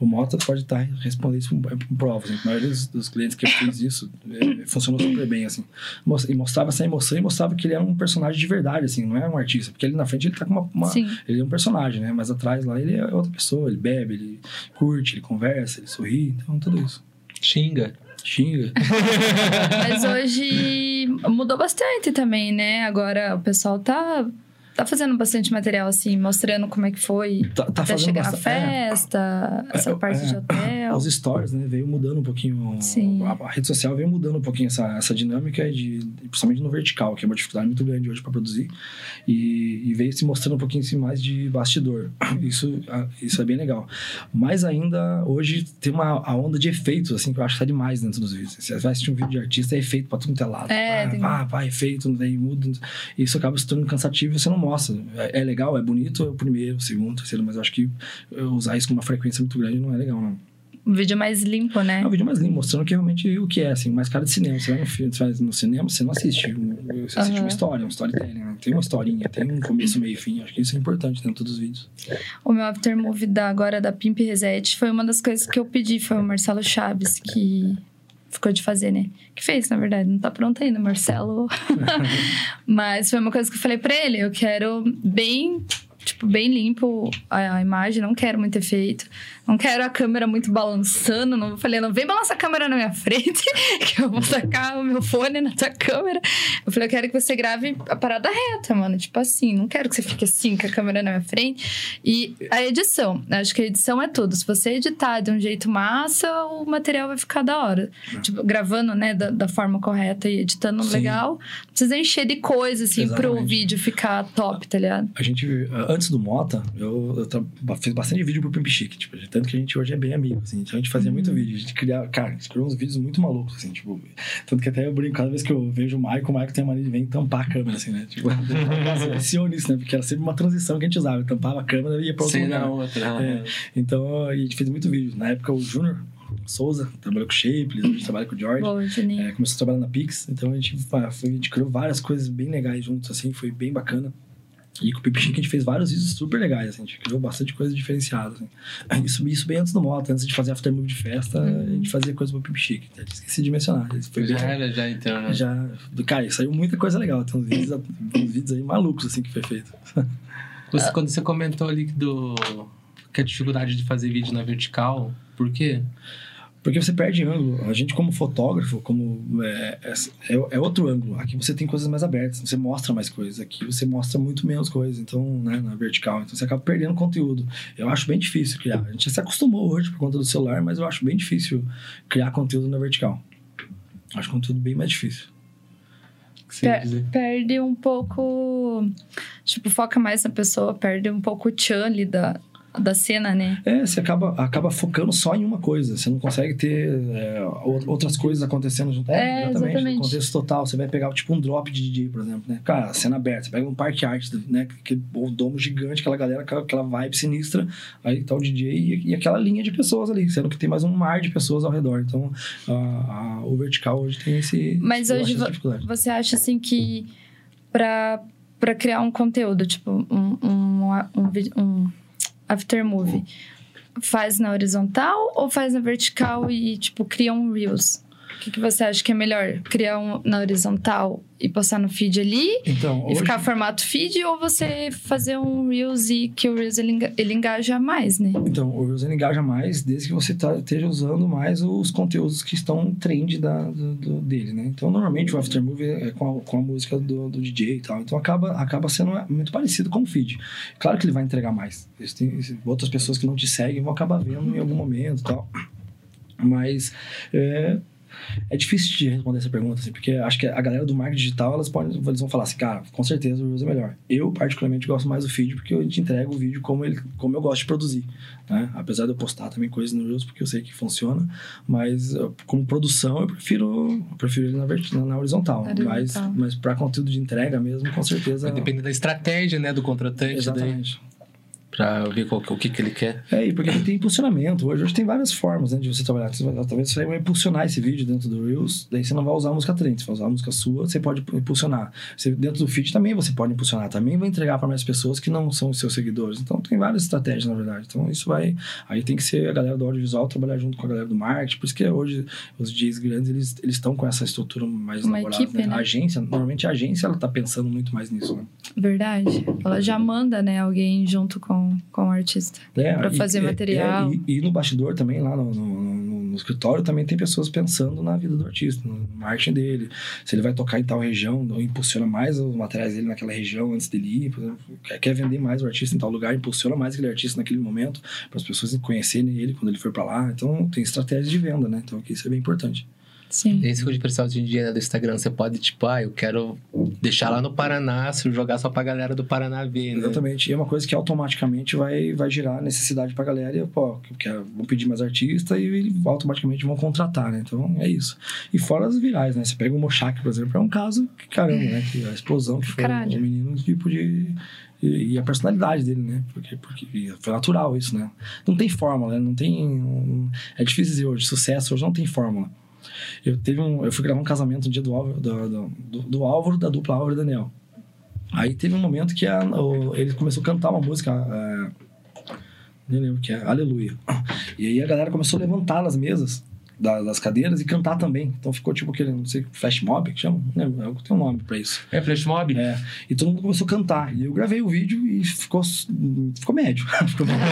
O Mota pode estar respondendo isso por por prova, assim. A maioria dos, dos clientes que eu fiz isso é, funcionou super bem, assim. E mostrava essa emoção e mostrava que ele é um personagem de verdade, assim, não é um artista. Porque ali na frente ele tá com uma, uma- Sim. ele é um personagem, né? Mas atrás lá ele é outra pessoa, ele bebe, ele curte, ele conversa, ele sorri, então tudo isso. Xinga. Xinga. Mas hoje mudou bastante também, né? Agora o pessoal tá tá fazendo bastante material, assim, mostrando como é que foi Tá, tá até chegar bastante. é. festa, essa É, parte de é. hotel. Os stories, né? Veio mudando um pouquinho. Sim. A, a rede social veio mudando um pouquinho essa, essa dinâmica, de, principalmente no vertical, que é uma dificuldade muito grande hoje para produzir. E, e veio se mostrando um pouquinho assim, mais de bastidor. Isso, isso é bem legal. Mas ainda, hoje, tem uma a onda de efeitos, assim, que eu acho que tá demais dentro dos vídeos. Você vai assistir um vídeo de artista, é efeito pra tudo que é lado. É, pá, tem- pá, pá, efeito, daí muda. Isso acaba se tornando cansativo e você não mostra. É, é legal, é bonito, é o primeiro, o segundo, o terceiro, mas acho que usar isso com uma frequência muito grande não é legal, não. Um vídeo mais limpo, né? É um vídeo mais limpo, mostrando que realmente o que é, assim, mais cara de cinema. Você vai no filme, você vai no cinema, você não assiste. Você assiste Aham. uma história, um storytelling, né? Tem uma historinha, tem um começo, meio e fim. Acho que isso é importante dentro dos vídeos. O meu aftermovie da, agora da Pimp Reset foi uma das coisas que eu pedi. Foi o Marcelo Chaves que ficou de fazer, né? Que fez, na verdade. Não tá pronto ainda, Marcelo. Mas foi uma coisa que eu falei pra ele. Eu quero bem... Tipo, bem limpo a, a imagem, não quero muito efeito. Não quero a câmera muito balançando. Não, falei, não vem balançar a câmera na minha frente, que eu vou tacar o meu fone na tua câmera. Eu falei, eu quero que você grave a parada reta, mano. Tipo assim, não quero que você fique assim com a câmera na minha frente. E a edição, acho que a edição é tudo. Se você editar de um jeito massa, o material vai ficar da hora. Tipo, gravando, né, da, da forma correta e editando Sim. legal. Não precisa encher de coisa, assim, pro Exatamente. vídeo ficar top, tá ligado? A gente, antes do Mota, eu, eu fiz bastante vídeo pro Pimp Chic, tipo, de tanto que a gente hoje é bem amigo, assim. Então a gente fazia muito vídeo, a gente criava, cara, a gente criou uns vídeos muito malucos, assim, tipo, tanto que até eu brinco, cada vez que eu vejo o Maicon, o Maicon tem a mania de vir tampar a câmera, assim, né? Tipo, nossa, viciou nisso, né? Porque era sempre uma transição que a gente usava, eu tampava a câmera e ia pra outro Sem lugar. na outra. É, então, a gente fez muito vídeo. Na época, o Júnior Souza trabalhou com o Shapeless, a gente trabalha com o George. Juninho. É, começou a trabalhar na Pix, então a gente, a gente criou várias coisas bem legais juntos, assim, foi bem bacana. E com o Pipi a gente fez vários vídeos super legais, assim, a gente criou bastante coisa diferenciada, assim. Isso, isso bem antes do Moto, antes de fazer aftermovie de festa, a gente fazia coisa pro Pipi até esqueci de mencionar. Foi Já bem- era, já então, né? já, cara, saiu muita coisa legal, tem uns vídeos, uns vídeos aí malucos, assim, que foi feito. Você, quando você comentou ali do... que a dificuldade de fazer vídeo na vertical, por quê? Porque você perde ângulo. A gente, como fotógrafo, como é, é, é outro ângulo. Aqui você tem coisas mais abertas, você mostra mais coisas. Aqui você mostra muito menos coisas, então, né, na vertical. Então você acaba perdendo conteúdo. Eu acho bem difícil criar. A gente se acostumou hoje por conta do celular, mas eu acho bem difícil criar conteúdo na vertical. Acho conteúdo bem mais difícil. Per- dizer? perde um pouco. Tipo, foca mais na pessoa, perde um pouco o tchan ali da, da cena, né? É, você acaba, acaba focando só em uma coisa. Você não consegue ter é, ou- outras coisas acontecendo junto. É, exatamente. No contexto total. Você vai pegar tipo um drop de DJ, por exemplo, né? Cara, cena aberta. Você pega um parque arte, né? Que, o domo gigante, aquela galera, aquela, vibe sinistra. Aí tá o DJ e, e aquela linha de pessoas ali. Sendo que tem mais um mar de pessoas ao redor. Então, a- a- o vertical hoje tem esse... Mas hoje você acha assim que pra, pra criar um conteúdo, tipo um, um, um, vi- um aftermovie, faz na horizontal ou faz na vertical e, tipo, cria um Reels? O que, que você acha que é melhor? Criar um na horizontal e postar no feed ali? Então, E hoje... ficar formato feed ou você fazer um Reels e que o Reels ele, enga- ele engaja mais, né? Então, o Reels ele engaja mais desde que você tá, esteja usando mais os conteúdos que estão trend da, do, do- dele, né? Então, normalmente o Aftermovie é com a, com a música do, do DJ e tal. Então, acaba, acaba sendo muito parecido com o feed. Claro que ele vai entregar mais. Existem outras pessoas que não te seguem vão acabar vendo em algum momento e tal. Mas... É, é difícil de responder essa pergunta, assim, porque acho que a galera do marketing digital, elas podem, eles vão falar assim, cara, com certeza o Reels é melhor. Eu, particularmente, gosto mais do feed, porque eu te entrego o vídeo como, ele, como eu gosto de produzir, né? Apesar de eu postar também coisas no Reels, porque eu sei que funciona, mas como produção, eu prefiro, eu prefiro ele na, vert- na, horizontal. Mas, Horizontal. mas para conteúdo de entrega mesmo, com certeza... Vai depender da estratégia, né, do contratante. Daí, Pra ver qual, que- o que, que ele quer. É, e porque ele tem impulsionamento. Hoje, hoje tem várias formas né, de você trabalhar. Talvez você vai impulsionar esse vídeo dentro do Reels, daí você não vai usar a música trend, você vai usar a música sua, você pode impulsionar. Você, dentro do feed também você pode impulsionar, também vai entregar para mais pessoas que não são os seus seguidores. Então tem várias estratégias, na verdade. Então isso vai. Aí tem que ser a galera do audiovisual trabalhar junto com a galera do marketing. Por isso que hoje os DJs grandes eles eles estão com essa estrutura mais Uma elaborada. equipe, né? A agência, normalmente a agência ela tá pensando muito mais nisso. Né? Verdade. Ela já manda, né, alguém junto com, com o artista. É, Pra e- fazer é, material. é, e, e no bastidor também, lá no, no, no- no escritório também tem pessoas pensando na vida do artista, no marketing dele. Se ele vai tocar em tal região, ou impulsiona mais os materiais dele naquela região antes dele ir. Por exemplo, quer, vender mais o artista em tal lugar, impulsiona mais aquele artista naquele momento, para as pessoas conhecerem ele quando ele for para lá. Então, tem estratégia de venda, né? Então, aqui isso é bem importante. Sim. Esse tipo de pessoal em dia né, do Instagram, você pode, tipo, ah, eu quero deixar lá no Paraná, se eu jogar só pra galera do Paraná ver, né? Exatamente. E é uma coisa que automaticamente vai, vai gerar necessidade pra galera e, pô, que vão pedir mais artista e automaticamente vão contratar, né? Então, é isso. E fora as virais, né? Você pega o Mochak, por exemplo, é um caso que, caramba, né? Que a explosão que foi Caralho. o menino, tipo de... E, e a personalidade dele, né? Porque, porque foi natural isso, né? Não tem fórmula, né? Não tem... um- é difícil dizer hoje. Sucesso hoje não tem fórmula. Eu, teve um, eu fui gravar um casamento no dia do Álvaro, do, do, do, Álvaro, da dupla Álvaro e Daniel. Aí teve um momento que a, o- ele começou a cantar uma música, é, nem lembro o que é, Aleluia. E aí a galera começou a levantar nas mesas da- das cadeiras e cantar também. Então ficou tipo aquele, não sei, flash mob que chama? Não lembro, tem um nome pra isso. É Flash Mob? É, e todo mundo começou a cantar. E eu gravei o vídeo e ficou, ficou médio. ficou médio.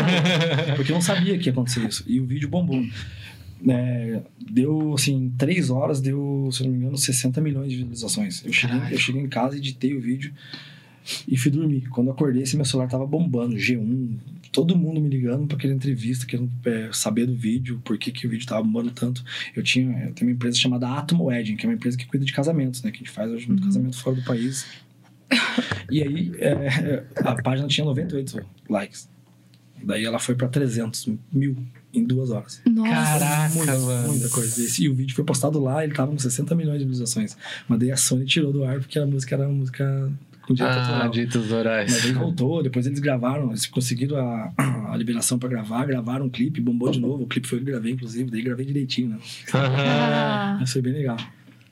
Porque eu não sabia que ia acontecer isso. E o vídeo bombou. É, deu, assim, três horas, deu, se não me engano, 60 milhões de visualizações. Eu cheguei, eu cheguei em casa, editei o vídeo e fui dormir. Quando eu acordei, esse meu celular tava bombando, G1, todo mundo me ligando para aquela entrevista, querendo é, saber do vídeo, por que, que o vídeo tava bombando tanto. Eu tinha, eu tenho uma empresa chamada Atomo Wedding, que é uma empresa que cuida de casamentos, né? Que a gente faz hoje muito casamento fora do país. E aí, é, a página tinha 98 likes. Daí ela foi pra 300 mil em duas horas. Nossa. Caraca, Muita, mano. muita coisa. Esse, e o vídeo foi postado lá, ele tava com 60 milhões de visualizações. Mas daí a Sony tirou do ar porque a música era uma música com direito Ah, autoral. direitos autorais. Mas aí voltou, depois eles gravaram, eles conseguiram a, a liberação pra gravar, gravaram um clipe, bombou de novo. O clipe foi eu que gravei, inclusive, daí gravei direitinho, né? Ah, Mas foi bem legal.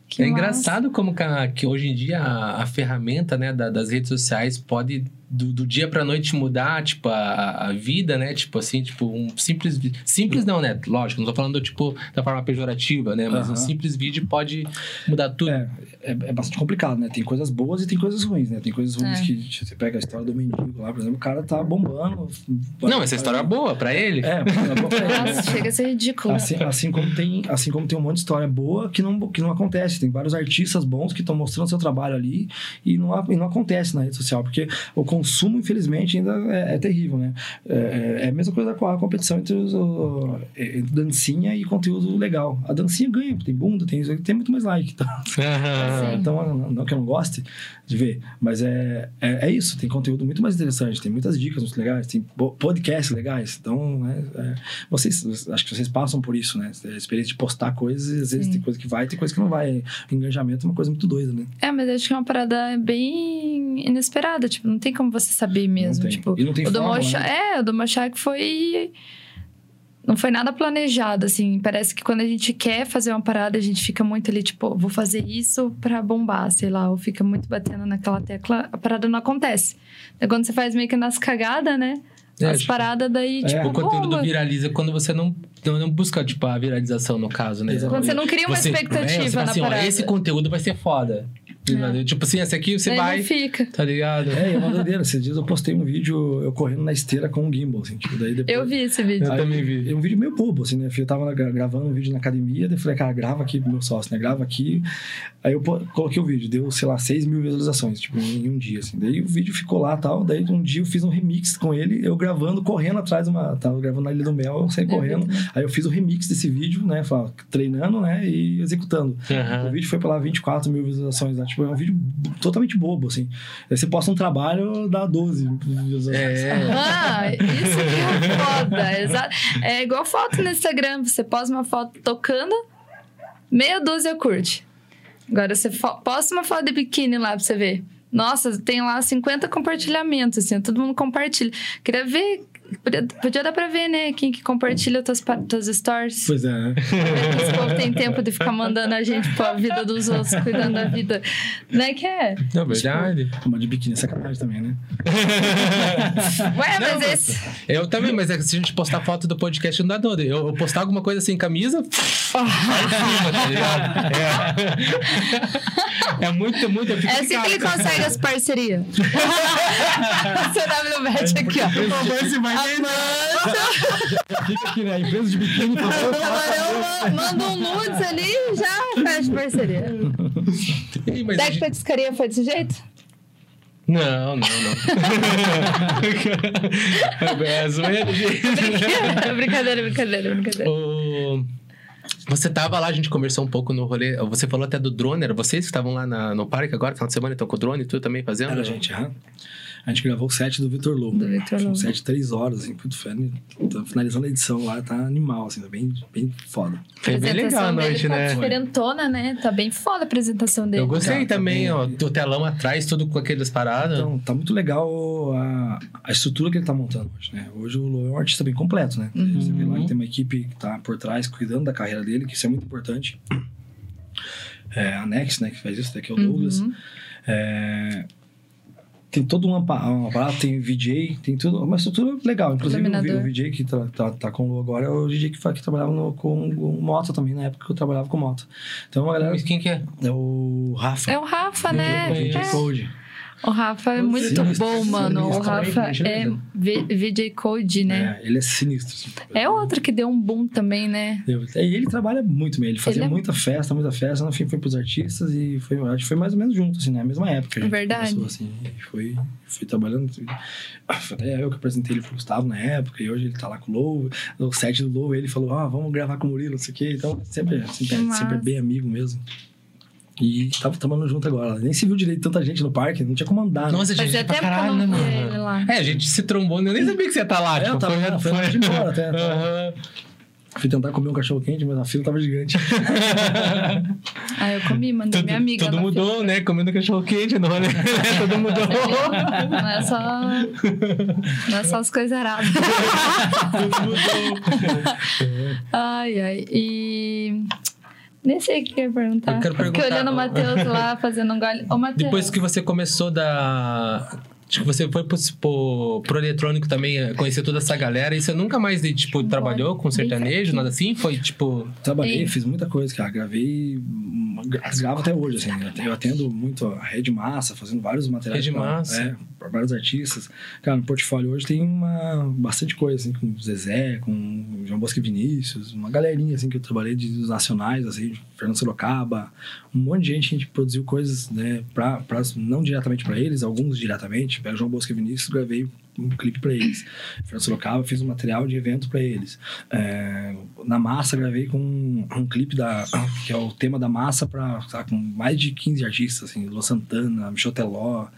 que é massa. engraçado como que, a- que hoje em dia a, a ferramenta né, da- das redes sociais pode do, do dia pra noite mudar, tipo, a, a vida, né? Tipo assim, tipo, um simples... Simples não, né? Lógico, não tô falando, tipo, da forma pejorativa, né? Mas um simples vídeo pode mudar tudo. É, é, é bastante complicado, né? Tem coisas boas e tem coisas ruins, né? Tem coisas ruins É. que você pega a história do mendigo lá, por exemplo, o cara tá bombando. Não, essa história é boa pra ele. É, é boa pra ele? Nossa, chega a ser ridículo. Assim, assim como tem, assim como tem um monte de história boa que não, que não acontece. Tem vários artistas bons que estão mostrando seu trabalho ali e não, e não acontece na rede social, porque o consumo, infelizmente, ainda é, é terrível, né? É, é a mesma coisa com a competição entre, os, o- entre dancinha e conteúdo legal. A dancinha ganha, tem bunda, tem, tem muito mais like. Então, então, não, não que eu não goste de ver, mas é, é, é isso. Tem conteúdo muito mais interessante, tem muitas dicas muito legais, tem po- podcasts legais. Então, né, é, vocês, acho que vocês passam por isso, né? A experiência de postar coisas, às vezes Sim. tem coisa que vai, tem coisa que não vai. O engajamento é uma coisa muito doida, né? É, mas acho que é uma parada bem inesperada. Tipo, não tem como você saber mesmo. Não tem. Tipo, E não tem o do fórmula, Mocha- né? É, o do Mochak foi. Não foi nada planejado, assim. Parece que quando a gente quer fazer uma parada, a gente fica muito ali, tipo, vou fazer isso pra bombar, sei lá. Ou fica muito batendo naquela tecla, a parada não acontece. Daí quando você faz meio que nas cagadas, né? É, As tipo, paradas daí, é, tipo, O conteúdo bomba. viraliza quando você não, não, não busca, tipo, a viralização, no caso, né? Exatamente. Quando você não cria uma Você- expectativa é, você fala na assim, ó, parada. esse conteúdo vai ser foda. É. Tipo assim, esse aqui você Daí vai. fica. Tá ligado? É, é uma doideira. Esses dias eu postei um vídeo eu correndo na esteira com um gimbal, assim, tipo, daí depois... Eu vi esse vídeo. Eu Aí, também vi. É um vídeo meio bobo, assim, né? Eu tava gra- gravando um vídeo na academia, daí eu falei, cara, grava aqui pro meu sócio, né? Grava aqui. Aí eu coloquei o vídeo, deu, sei lá, 6 mil visualizações, tipo, em um dia, assim. Daí o vídeo ficou lá e tal. Daí um dia eu fiz um remix com ele, eu gravando, correndo atrás de uma. Tava gravando na Ilha do Mel, eu saí correndo. Aí eu fiz o remix desse vídeo, né? Fala, treinando, né? E executando. O Aham. vídeo foi pra lá 24 mil visualizações, né? Tipo, é um vídeo totalmente bobo, assim. Aí você posta um trabalho, dá 12 visualizações. É. Ah, isso que é foda. Exato. É igual foto no Instagram. Você posta uma foto tocando, meia dúzia curte. Agora você posta uma foto de biquíni lá pra você ver. Nossa, tem lá 50 compartilhamentos, assim, todo mundo compartilha. Queria ver. Podia, podia dar pra ver, né? Quem que compartilha tuas, tuas stories. Pois é, né? Esse povo tem tempo de ficar mandando a gente pra vida dos outros, cuidando da vida. Não é que é? Não, verdade. Uma de biquíni é sacanagem também, né? Ué, Não, mas esse. Eu também, mas é que se a gente postar foto do podcast, não dá dor. Eu, eu postar alguma coisa sem camisa, vai em cima, tá ligado? É, é muito, muito. É assim que ele consegue as parcerias. CW Bet aqui, ó. Fica aqui, né? A empresa de biquíni com ma- manda um nudes ali e já fecha parceria. Ih, mas a Deck gente- foi desse jeito? Não, não, não. é zoeira, gente. brincadeira, brincadeira, brincadeira. O- Você tava lá, a gente conversou um pouco no rolê. Você falou até do drone, era vocês que estavam lá na- no parque agora, final de semana, então com o drone e tudo também fazendo? Era a gente, aham. A gente gravou o set do Vitor Lobo. Do Vitor Foi Um Lobo. set de três horas, assim, puto fé. Tá finalizando a edição lá, tá animal, assim, tá bem, bem foda. Foi bem legal a dele noite, tá né? diferentona, né? Tá bem foda a apresentação dele. Eu gostei Tá, tá também, bem. ó, do telão atrás, tudo com aquelas paradas. Então, tá muito legal a, a estrutura que ele tá montando hoje, né? Hoje o Lô é um artista bem completo, né? Você vê lá que tem uma equipe que tá por trás cuidando da carreira dele, que isso é muito importante. É, a Nex, né, que faz isso, daqui é o Douglas. É, tem todo um apa- aparato, tem VJ, tem tudo, uma estrutura legal. Inclusive o, o VJ que tá, tá, tá com o agora é o DJ que, que trabalhava no- com, com moto também, na época que eu trabalhava com moto. Então a galera Mas quem que é? é o Rafa. É o Rafa, né? o VJ É. Code. O Rafa é muito Sinistro, bom, mano. O. Rafa é. V- VJ Code, né? É, ele é sinistro. assim. É outro que deu um boom também, né? E ele trabalha muito bem, ele fazia Ele é- muita festa, muita festa, no fim foi pros artistas e foi, acho que foi mais ou menos junto, assim, na mesma época. a gente Verdade. começou, assim, foi, foi trabalhando. Foi até eu que apresentei ele pro Gustavo na época, e hoje ele tá lá com o Low. O set do Low, ele falou: Ah, vamos gravar com o Murilo, não sei o quê. Então, sempre, sempre, sempre bem amigo mesmo. E tava trabalhando junto agora. Nem se viu direito tanta gente no parque, não tinha como andar. né? Nossa, Fazia gente, eu caralho, né, não mano? ele lá. É, a gente se trombou, eu nem sabia que você ia estar lá. É, tipo, eu tava foi, foi ir embora até. Aham. Fui tentar comer um cachorro quente, mas a fila tava gigante. Ah, eu comi, mandei Tudo, minha amiga. tudo mudou, né? Comendo cachorro quente no rolê. tudo mudou. Não é só. Não é só as coisas erradas. tudo mudou. Ai, ai. E. Nem sei o que eu ia perguntar. Eu quero Fiquei perguntar- olhando o Matheus lá fazendo um gole. Ô, Matheus. Depois que você começou da. Acho que você foi pro, pro, pro eletrônico também, eh, conhecer toda essa galera. E você nunca mais, tipo, trabalhou com sertanejo, nada assim? Foi, tipo... Trabalhei, Ei. fiz muita coisa, cara. Gravei, hum, gra- gravo até hoje, assim. Eu atendo- Eu atendo muito a Rede Massa, fazendo vários materiais. Rede pra- Massa. É, pra vários artistas. Cara, no portfólio hoje tem uma, bastante coisa, assim, com o Zezé, com o João Bosco e Vinícius, uma galerinha, assim, que eu trabalhei de, dos nacionais, assim, Fernando Sorocaba, um monte de gente que a gente produziu coisas, né, pra, pra, não diretamente pra eles, alguns diretamente. Pega o João Bosco e Vinícius, gravei um clipe pra eles. Fernando Sorocaba, fiz um material de evento pra eles. É, na Massa, gravei com um, um clipe da, que é o tema da Massa sabe, com mais de 15 artistas, assim, Lua Santana, Michel Teló,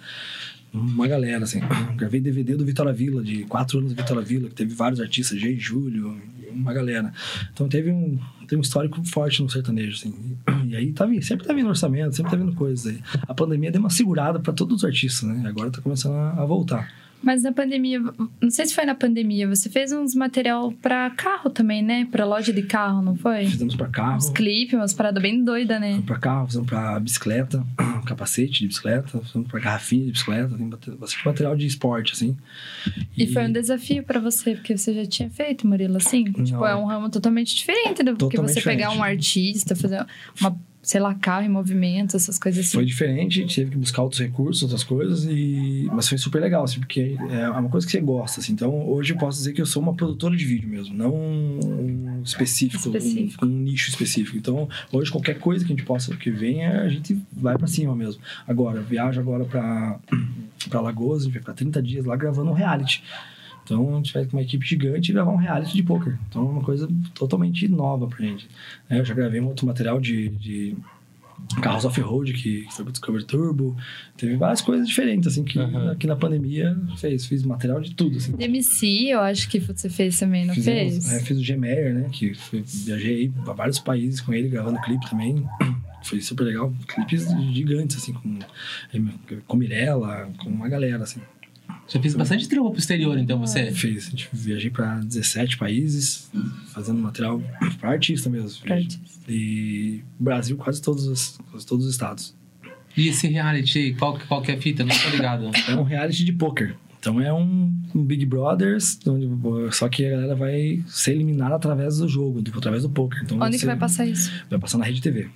uma galera, assim. Gravei DVD do Vitória Vila, de quatro anos do Vitória Vila, que teve vários artistas, Jay Júlio, uma galera. Então teve um, tem um histórico forte no sertanejo, assim. E aí tá vindo, sempre tá vindo orçamento, sempre tá vindo coisas aí. A pandemia deu uma segurada pra todos os artistas, né? Agora tá começando a, a voltar. Mas na pandemia, não sei se foi na pandemia, você fez uns material pra carro também, né? Pra loja de carro, não foi? Fizemos pra carro, Uns clipes, umas paradas bem doidas, né? pra carro, fizemos pra bicicleta, capacete de bicicleta, fizemos pra garrafinha de bicicleta, tem bastante material de esporte, assim. E foi um desafio pra você, porque você já tinha feito, Murilo, assim? Tipo, Não. é um ramo totalmente diferente do que Totalmente você pegar diferente. um artista, fazer uma, sei lá, carro em movimento, essas coisas assim. Foi diferente, a gente teve que buscar outros recursos, outras coisas, e... mas foi super legal, assim, porque é uma coisa que você gosta, assim. Então, hoje eu posso dizer que eu sou uma produtora de vídeo mesmo, não um específico, Específico. Um, um nicho específico. Então, hoje qualquer coisa que a gente possa, que venha, a gente vai pra cima mesmo. Agora, viajo agora pra, pra Lagoas, a gente vai ficar 30 dias lá gravando um reality. Então, a gente vai com uma equipe gigante e gravar um reality de poker. Então, é uma coisa totalmente nova pra gente. É, eu já gravei um outro material de, de carros off-road que foi pro Discovery Turbo. Teve várias coisas diferentes, assim, que Aham. aqui na pandemia fez. Fiz material de tudo, assim. DMC, eu acho que você fez também, não Fizemos, fez? é, fiz o G-Meyer, né? Que foi, viajei para vários países com ele, gravando clipe também. Foi super legal. Clipes gigantes, assim, com, com Mirella, com uma galera, assim. Você fez bastante trampo pro exterior, então, você? Fiz, a gente viajei para 17 países, fazendo material para artista mesmo. Pra artista. E Brasil, quase todos os, quase todos os estados. E esse reality, qual, qual que é a fita? Não tô ligado. É um reality de poker. Então é um, um Big Brothers, onde, só que a galera vai ser eliminada através do jogo, do- através do poker. Então Onde que vai passar isso? Vai passar na Rede TV.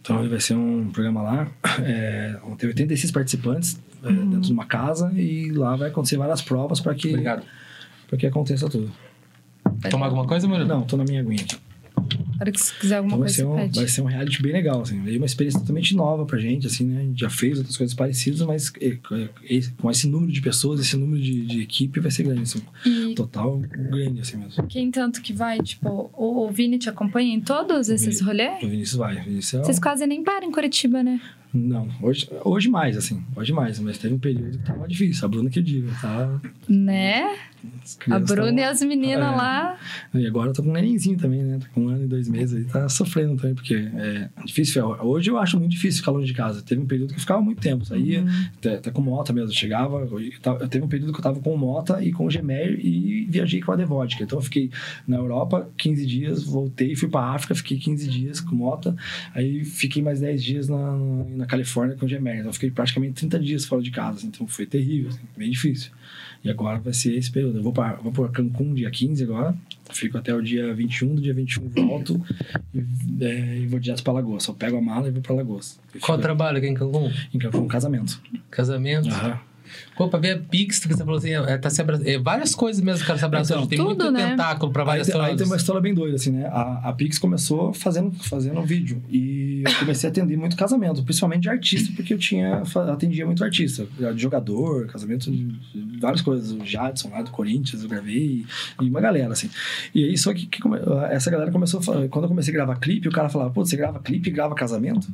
Então vai ser um programa lá. É, vão ter 86 participantes é, Uhum. dentro de uma casa e lá vai acontecer várias provas para que, Obrigado. pra que aconteça tudo. Tomar alguma coisa, Murilo? Não, tô na minha aguinha aqui. Na hora que você quiser alguma Então vai coisa, ser, um, pede. vai ser um reality bem legal, assim. Veio uma experiência totalmente nova pra gente, assim, né? A gente já fez outras coisas parecidas, mas eh, eh, com esse número de pessoas, esse número de, de equipe vai ser grande, assim. E Total grande, assim mesmo. quem tanto que vai, tipo, o, o Vini te acompanha em todos esses rolês? O Vinícius vai. O Vinícius é Vocês quase nem param em Curitiba, né? Não, hoje, hoje mais, assim. Hoje mais, mas teve um período que tava difícil. A Bruna que eu digo, tá? Né? A crianças Bruna e as meninas É. lá. E agora eu tô com um nenenzinho também, né? Tá com um ano e dois meses aí, tá sofrendo também, porque é difícil. Hoje eu acho muito difícil ficar longe de casa. Teve um período que eu ficava muito tempo, saía, Uhum. até, até com mota mesmo. Chegava, eu tava- teve um período que eu tava com mota e com Gemer e viajei com a Devodka. Então eu fiquei na Europa 15 dias, voltei, fui pra África, fiquei 15 dias com mota, aí fiquei mais 10 dias na, na Califórnia com Gemer. Então eu fiquei praticamente 30 dias fora de casa, assim, então foi terrível, assim, bem difícil. E agora vai ser esse período. Eu vou para vou pra Cancún dia 15 agora. Fico até o dia 21. Do dia 21 volto e, é, e vou direto pra Lagoas. Só pego a mala e vou pra Lagoas. E Qual trabalho aqui em Cancún? Em Cancún, casamento. Casamento? Aham. Pô, pra ver a Pix, que você falou assim, é, tá se abra... é, várias coisas mesmo que ela se abraçando. Então, tem tudo, muito né? tentáculo pra Aí, várias aí coisas. tem uma história bem doida, assim, né? A, a Pix começou fazendo, fazendo vídeo. E eu comecei a atender muito casamento, principalmente de artista, porque eu tinha, atendia muito artista. De jogador, casamento, de, várias coisas. O Jadson lá do Corinthians, eu gravei. E uma galera, assim. E aí, só que, que essa galera começou a. Quando eu comecei a gravar clipe, o cara falava, pô, você grava clipe e grava casamento?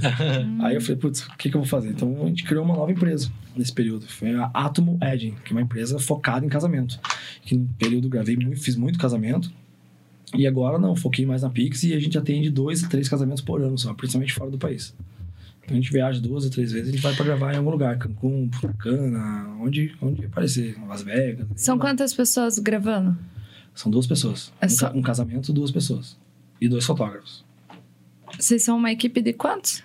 Aí eu falei, putz, o que, que eu vou fazer? Então a gente criou uma nova empresa nesse período. Foi a Atomo Edging, que é uma empresa focada em casamento. Que no período gravei muito, fiz muito casamento. E agora não, foquei mais na Pix e a gente atende dois a três casamentos por ano só, principalmente fora do país. Então a gente viaja duas ou três vezes, a gente vai pra gravar em algum lugar, Cancún, Punta Cana, onde, onde aparecer, Las Vegas. São quantas pessoas gravando? São duas pessoas. É um, só- ca- um casamento, duas pessoas. E dois fotógrafos. Vocês são uma equipe de quantos?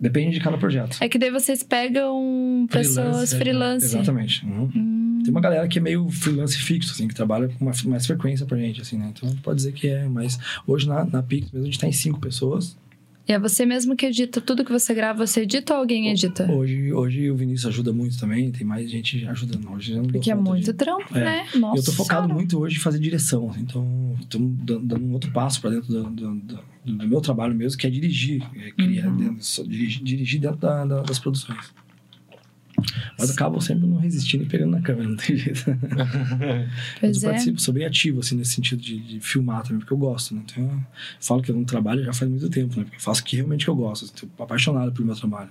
Depende de cada projeto. É que daí vocês pegam pessoas Freelancer, né? freelance. Exatamente. Uhum. Hum, Tem uma galera que é meio freelance fixo, assim, que trabalha com uma, mais frequência pra gente, assim, né? Então, pode dizer que é, mas hoje na, na Pix mesmo a gente tá em cinco pessoas. E é você mesmo que edita tudo que você grava, você edita ou alguém edita? Hoje, hoje o Vinícius ajuda muito também, tem mais gente ajudando. Hoje eu não Porque é muito de- trampo, É. né? Nossa. Eu tô focado Senhora. muito hoje em fazer direção, assim, então estamos dando, dando um outro passo para dentro do, do- do- do meu trabalho mesmo, que é dirigir, é criar Uhum. dentro, dirigir, dirigir dentro da- da- das produções. Mas eu acabo sempre não resistindo e pegando na câmera, não tem jeito. Mas Pois eu é. participo, sou bem ativo, assim, nesse sentido de, de filmar também, porque eu gosto, né? Então, eu falo que eu não trabalho já faz muito tempo, né? Porque eu faço o que realmente eu gosto, assim, tô apaixonado pelo meu trabalho.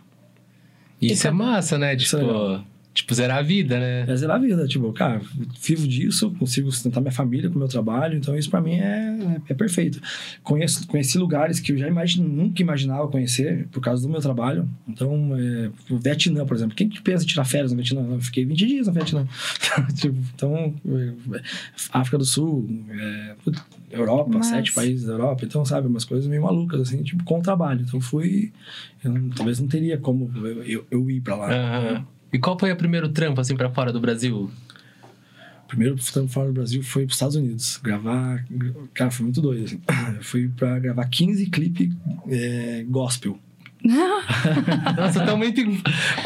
Isso é massa, né? Isso é Tipo. Tipo, zerar a vida, né? É zerar a vida, tipo, cara, vivo disso, consigo sustentar minha família com o meu trabalho, então isso pra mim é, é perfeito. Conheço, conheci lugares que eu já imagine, nunca imaginava conhecer por causa do meu trabalho. Então, é, o Vietnã, por exemplo, quem que pensa em tirar férias no Vietnã? Eu fiquei 20 dias no Vietnã. tipo, então, é, África do Sul, é, Europa, Massa. sete países da Europa, então, sabe, umas coisas meio malucas, assim, tipo, com o trabalho. Então, fui. eu não- talvez não teria como eu, eu, eu ir pra lá. Aham. E qual foi o primeiro trampo, assim, pra fora do Brasil? primeiro trampo fora do Brasil foi pros Estados Unidos. Gravar. Cara, foi muito doido, assim. Eu fui pra gravar 15 clipes é, gospel. Nossa, tá muito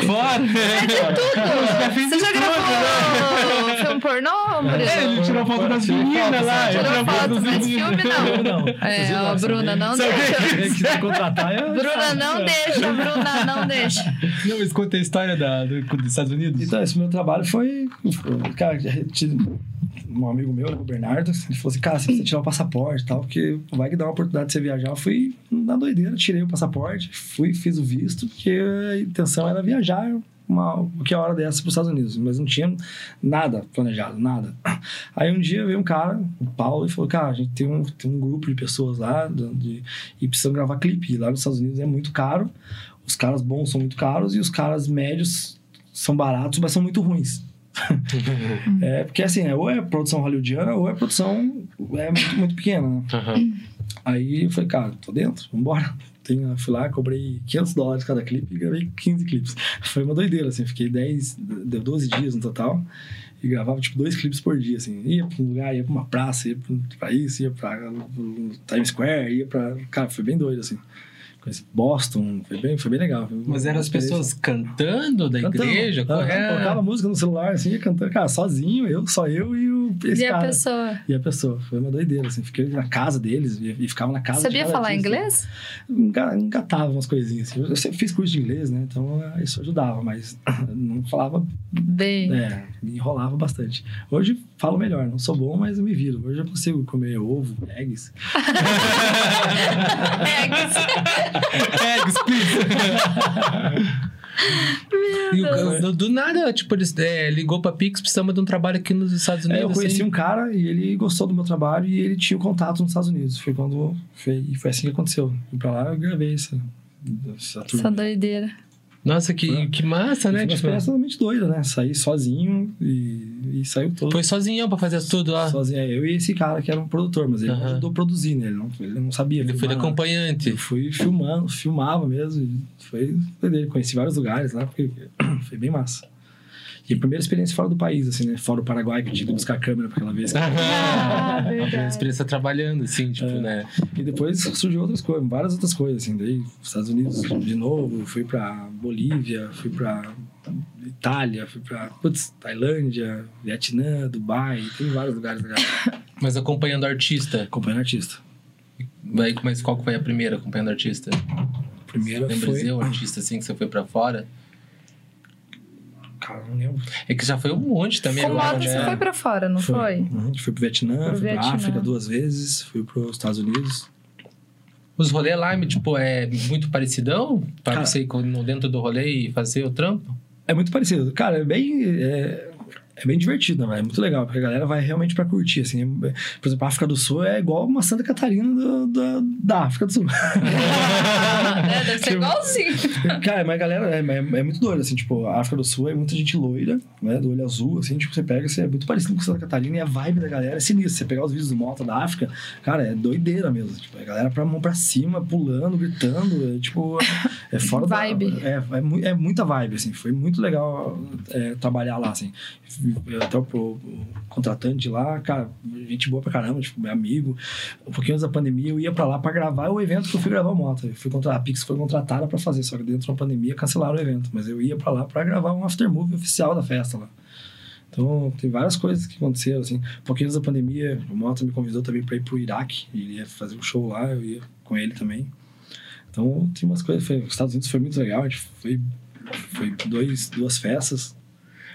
fora. Você já gravou filme pornô, Bruno? É, ele tirou foto das meninas lá. ele Tirou foto, das mas meninas. filme não. Não. É, a Bruna não Se deixa. quiser contratar, é. Bruna não deixa, Bruna não deixa. Não, mas conta a história da, do- dos Estados Unidos. Então, esse meu trabalho foi. Cara, um amigo meu, né, o Bernardo, ele falou assim: cara, você precisa tirar o passaporte e tal, porque vai que dá uma oportunidade de você viajar. Eu fui na doideira, tirei o passaporte, fui, fiz o visto, porque a intenção era viajar uma, que é hora dessa para os Estados Unidos, mas não tinha nada planejado, nada. Aí um dia veio um cara, o Paulo, e falou: Cara, a gente tem um, tem um grupo de pessoas lá de, de- e precisam gravar clipe. E lá nos Estados Unidos é muito caro, os caras bons são muito caros e os caras médios são baratos, mas são muito ruins. é, porque assim, é, ou é produção hollywoodiana ou é produção é muito, muito pequena, né? Aham. Aí eu falei, cara, tô dentro, vambora. Tenho, fui lá, cobrei 500 dólares cada clipe e gravei 15 clipes. Foi uma doideira, assim, fiquei 10, deu 12 dias no total e gravava, tipo, dois clipes por dia, assim. Ia pra um lugar, ia pra uma praça, ia pra, isso, ia pra Times Square, ia pra... Cara, foi bem doido, assim. Conheci Boston, foi bem, foi bem legal. Foi Mas eram as pessoas cantando da Cantando. igreja? É. Colocava música no celular, assim, ia cantando. Cara, sozinho, eu, só eu e o esse E a cara. pessoa? E a pessoa. Foi uma doideira, assim. Fiquei na casa deles e, e ficava na casa Sabia falar artista. inglês? Enga- Engatava umas coisinhas. Assim. Eu sempre fiz curso de inglês, né? Então eh, isso ajudava, mas não falava. Bem. É, me enrolava bastante. Hoje falo melhor, não sou bom, mas eu me viro. Hoje eu consigo comer ovo, eggs. Eggs, please. E o- do, do nada, tipo, eles é, ligou pra Pix, precisamos de um trabalho aqui nos Estados É, Unidos. eu conheci assim. um cara e ele gostou do meu trabalho e ele tinha um contato nos Estados Unidos. Foi quando. Foi, e foi assim que aconteceu. Fui pra lá e gravei essa, essa doideira. Nossa, que, que massa, Foi né? uma Tipo, experiência totalmente doida, né? Saí sozinho e, e saiu todo. foi sozinhão pra fazer tudo lá. Sozinho. É, eu e esse cara que era um produtor, mas ele Aham. ajudou a produzir, né? Ele não, ele não sabia. Ele foi nada. acompanhante. Eu fui filmando, filmava mesmo. e Foi doideira. Conheci vários lugares lá, porque foi bem massa. E a primeira experiência fora do país, assim, né? Fora do Paraguai, que eu tive que buscar a câmera pra aquela vez. Ah, a primeira experiência trabalhando, assim, tipo, É. né? E depois surgiu outras coisas, várias outras coisas, assim. Daí, Estados Unidos de novo, fui pra Bolívia, fui pra Itália, fui pra putz, Tailândia, Vietnã, Dubai, tem vários lugares legais. Mas acompanhando o artista. Acompanhando artista. Vai, mas qual que foi a primeira acompanhando o artista? Primeiro Lembra foi. o artista, assim, que você foi pra fora? Cara, não lembro. É que já foi um monte também Com agora, né? você foi pra fora, não foi? Uhum, a gente foi pro Vietnã, Pro fui Vietnã. pra África duas vezes, fui pros Estados Unidos. Os rolês lá, tipo, é muito parecidão? Pra Cara- você ir dentro do rolê e fazer o trampo? É muito parecido. Cara, é bem. É, é bem divertido, né? É muito legal, porque a galera vai realmente pra curtir, assim. É- Por exemplo, a África do Sul é igual uma Santa Catarina do- da- da África do Sul. é, deve ser igualzinho. Cara, mas a galera é, é- é muito doida, assim, tipo, a África do Sul é muita gente loira, né, do olho azul, assim, tipo, você pega, você é muito parecido com Santa Catarina e a vibe da galera é sinistra. Você pegar os vídeos do Mota da África, cara, é doideira mesmo, tipo, a galera pra mão pra cima, pulando, gritando, é, tipo, é fora Vibe. da... É, é, mu- é muita vibe, assim, foi muito legal é, trabalhar lá, assim. Até o, o contratante lá, cara, gente boa pra caramba, tipo, meu amigo. Um pouquinho antes da pandemia, eu ia pra lá pra gravar o evento que eu fui gravar o Mota. Eu fui contra a Pix foi contratada pra fazer, só que dentro da pandemia cancelaram o evento. Mas eu ia pra lá pra gravar um aftermovie oficial da festa lá. Então, tem várias coisas que aconteceram, assim. Um pouquinho antes da pandemia, o Mota me convidou também pra ir pro Iraque. Ele ia fazer um show lá, eu ia com ele também. Então, tem umas coisas... Foi, os Estados Unidos foi muito legal, a gente foi... Foi dois, duas festas.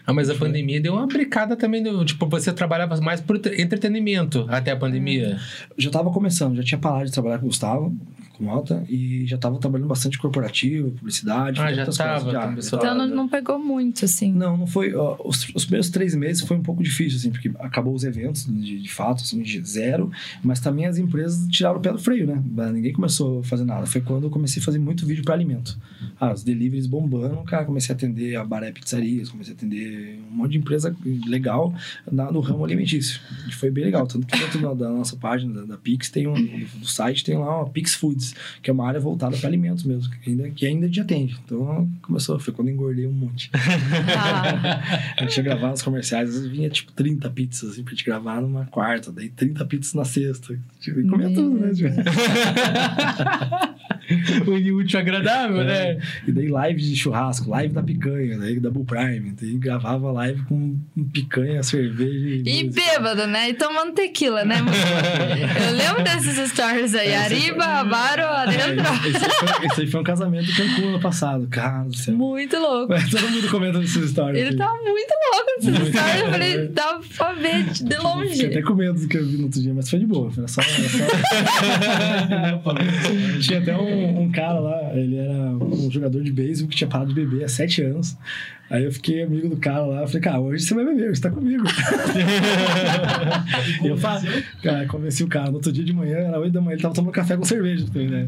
Ah, mas a pandemia deu uma brincada também. Do, tipo, você trabalhava mais por entre- entretenimento até a pandemia. Eu já estava começando, já tinha parado de trabalhar com o Gustavo, com Alta, e já estava trabalhando bastante corporativo, publicidade. Ah, já outras tava, coisas, já, começou. já Então não, não pegou muito, assim. Não, não foi. ó, os, os primeiros três meses foi um pouco difícil, assim, porque acabou os eventos, de, de fato, assim, de zero, mas também as empresas tiraram o pé do freio, né? Ninguém começou a fazer nada. Foi quando eu comecei a fazer muito vídeo para alimento. Ah, os deliveries bombando, cara, comecei a atender a Baré Pizzarias, comecei a atender um monte de empresa legal na- no ramo alimentício. E foi bem legal. Tanto que dentro da, da nossa página, da, da Pix, tem um, do site, tem lá uma Pix Foods, que é uma área voltada para alimentos mesmo, que ainda, que ainda te atende. Então começou, foi quando engordei um monte. Ah, A gente ia gravar os comerciais, vinha tipo 30 pizzas assim, pra gente gravar numa quarta, daí 30 pizzas na sexta. Tipo, e comia tudo, né? O útil agradável, né? E daí live de churrasco, live da picanha, daí Double Prime. Daí gravava live com picanha, cerveja e música. bêbado, né? E tomando tequila, né? Eu lembro desses stories aí. Ariba, Amaro, adentro. É, esse, aí foi, esse aí foi um casamento Cancún ano passado. Cara do céu. Muito louco. Todo mundo comenta essas histórias. Ele assim. tá muito louco nesses Muito stories. Eu falei, dá pra ver de Fiquei longe. até com medo do que eu vi no outro dia, mas foi de boa. Foi só. Era só... tinha até um, um cara lá, ele era um jogador de beisebol que tinha parado de beber há sete anos. Aí eu fiquei amigo do cara lá, eu falei, cara, hoje você vai beber, você tá comigo. e eu falo, cara, convenci o cara. No outro dia de manhã, era oito da manhã, ele tava tomando café com cerveja, tu né?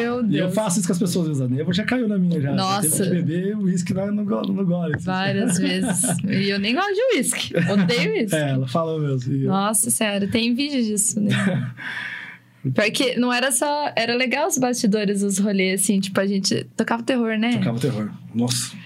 Meu E eu Deus. faço isso com as pessoas, às vezes. A Neva já caiu na minha já. Nossa. Já teve que beber uísque no, no, no gole. assim. Várias vezes. E eu nem gosto de uísque. Odeio uísque. É, ela falou mesmo. Eu- Nossa senhora, tem vídeo disso, né? Porque não era só. Era legal os bastidores, os rolês, assim, tipo, a gente tocava terror, né? Tocava terror. Nossa.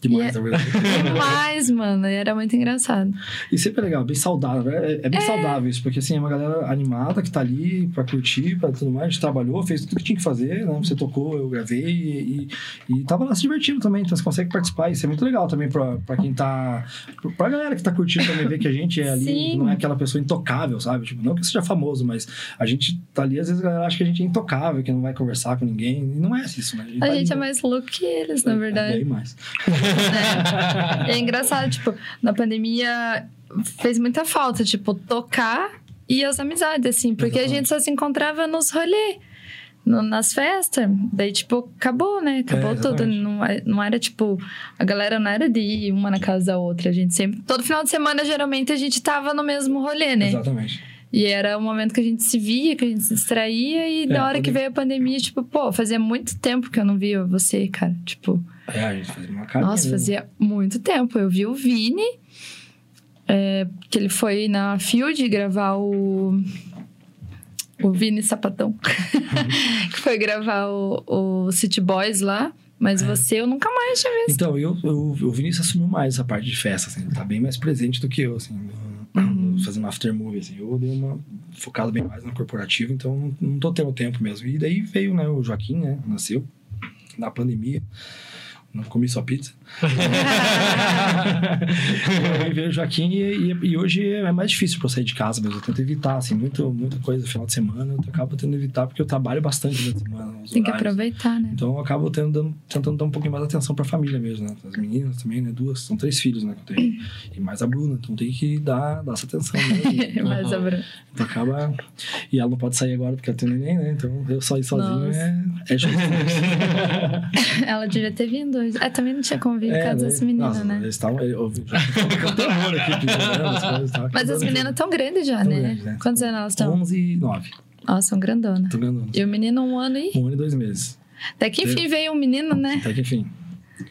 Demais, E na verdade. Demais, mano. Era muito engraçado. E sempre é legal, bem saudável. É, é bem saudável isso, porque assim, é uma galera animada que tá ali pra curtir, pra tudo mais. A gente trabalhou, fez tudo que tinha que fazer, né? Você tocou, eu gravei e, e, e tava lá se divertindo também. Então você consegue participar. Isso é muito legal também pra, pra quem tá. Pra galera que tá curtindo também ver que a gente é ali, Sim. não é aquela pessoa intocável, sabe? Tipo, não que seja famoso, mas a gente tá ali, às vezes a galera acha que a gente é intocável, que não vai conversar com ninguém. E não é isso, né? A tá gente é mais louco que eles, na verdade. Bem mais. É. É engraçado, tipo, na pandemia fez muita falta, tipo, tocar e as amizades, assim, porque a gente só se encontrava nos rolês. nas festas, daí, tipo, acabou, né? Acabou É, tudo. exatamente. Não, é- não era, tipo, a galera não era de ir uma na casa da outra. A gente sempre. Todo final de semana, geralmente, a gente tava no mesmo rolê, né? Exatamente. E era o momento que a gente se via, que a gente se distraía, e É, da hora que veio a pandemia, tipo, pô, fazia muito tempo que eu não via você, cara. Tipo, É, a gente fazia uma nossa, fazia muito tempo. Eu vi o Vini, é, que ele foi na Field gravar o. O Vini Sapatão. que foi gravar o, o City Boys lá. Mas você eu nunca mais tinha visto. Então, eu, eu, o Vinícius assumiu mais essa parte de festa, assim. Ele tá bem mais presente do que eu, assim. no- Uhum. Fazendo after movie, assim. Eu dei uma... Focado bem mais no corporativo, então não tô tendo tempo mesmo. E daí veio, né, o Joaquim, né? Nasceu na pandemia. Não comi só pizza. e aí veio o Joaquim e, e- e hoje é mais difícil pra eu sair de casa mesmo. Eu tento evitar, assim, muito, muita coisa no final de semana. Eu acabo tentando evitar porque eu trabalho bastante durante a semana. Tem que horários. aproveitar, né? Então eu acabo tendo, dando- tentando dar um pouquinho mais de atenção pra família mesmo, né? As meninas também, né? Duas, são três filhos, né? Que eu tenho. E mais a Bruna, então tem que dar, dar essa atenção. Né? Mas a Bruna- então acaba. E ela não pode sair agora porque ela tem neném, né? Então eu só ir sozinho Nossa. é, é justo. Ela devia ter vindo hoje. Ah, também não tinha como vir por causa né? das meninas, Nossa, né? Eles estavam. Eu já aqui, tava Mas as meninas estão grandes já, Tão né? grandes, né? Quantos anos elas estão? 11 e 9. Elas são grandonas. Tô ganhando. E o menino um ano e... Um ano e dois meses. Até que enfim veio um menino, né? Até que enfim.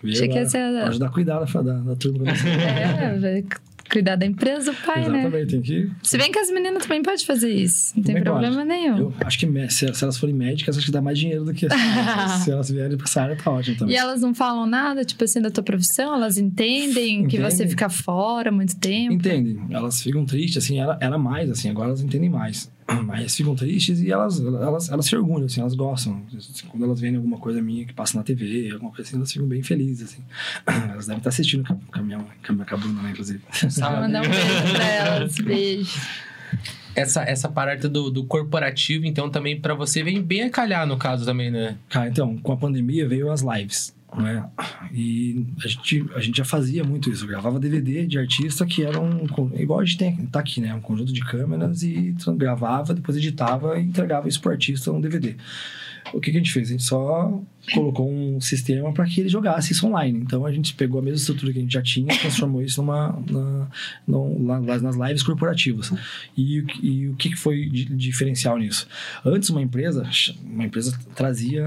Achei que ia a- ser ajudar a cuidar da, da, turma. É, vai cuidar da empresa do pai, né? Exatamente, tem que Se bem que as meninas também podem fazer isso. Não tem Também problema nenhum. Eu acho que se, elas forem médicas, acho que dá mais dinheiro do que assim, se elas vierem pra essa área, tá ótimo também. E elas não falam nada, tipo assim, da tua profissão? Elas entendem que você Entendem. fica fora muito tempo? Entendem, elas ficam tristes, assim, era, era mais, assim, agora elas entendem mais. Mas ficam tristes e elas, elas, elas se orgulham, assim, elas gostam. Quando elas veem alguma coisa minha que passa na TV, alguma coisa assim, elas ficam bem felizes, assim. Elas devem estar assistindo com a, com a minha, com a minha cabuna, né, inclusive. Sabe? mandar um beijo pra elas. Beijo. Essa, essa parte do, do corporativo, então, também pra você vem bem a calhar, no caso também, né? Cara, então, com a pandemia veio as lives, né? E a gente, a gente já fazia muito isso. Eu gravava DVD de artista que era um... Igual a gente tem, tá aqui, né? Um conjunto de câmeras e gravava, depois editava e entregava isso pro artista num DVD. O que, que a gente fez? A gente só colocou um sistema para que ele jogasse isso online. Então a gente pegou a mesma estrutura que a gente já tinha e transformou isso numa, na, nas lives corporativas. E, o que- e o que que foi diferencial nisso? Antes uma empresa, uma empresa trazia,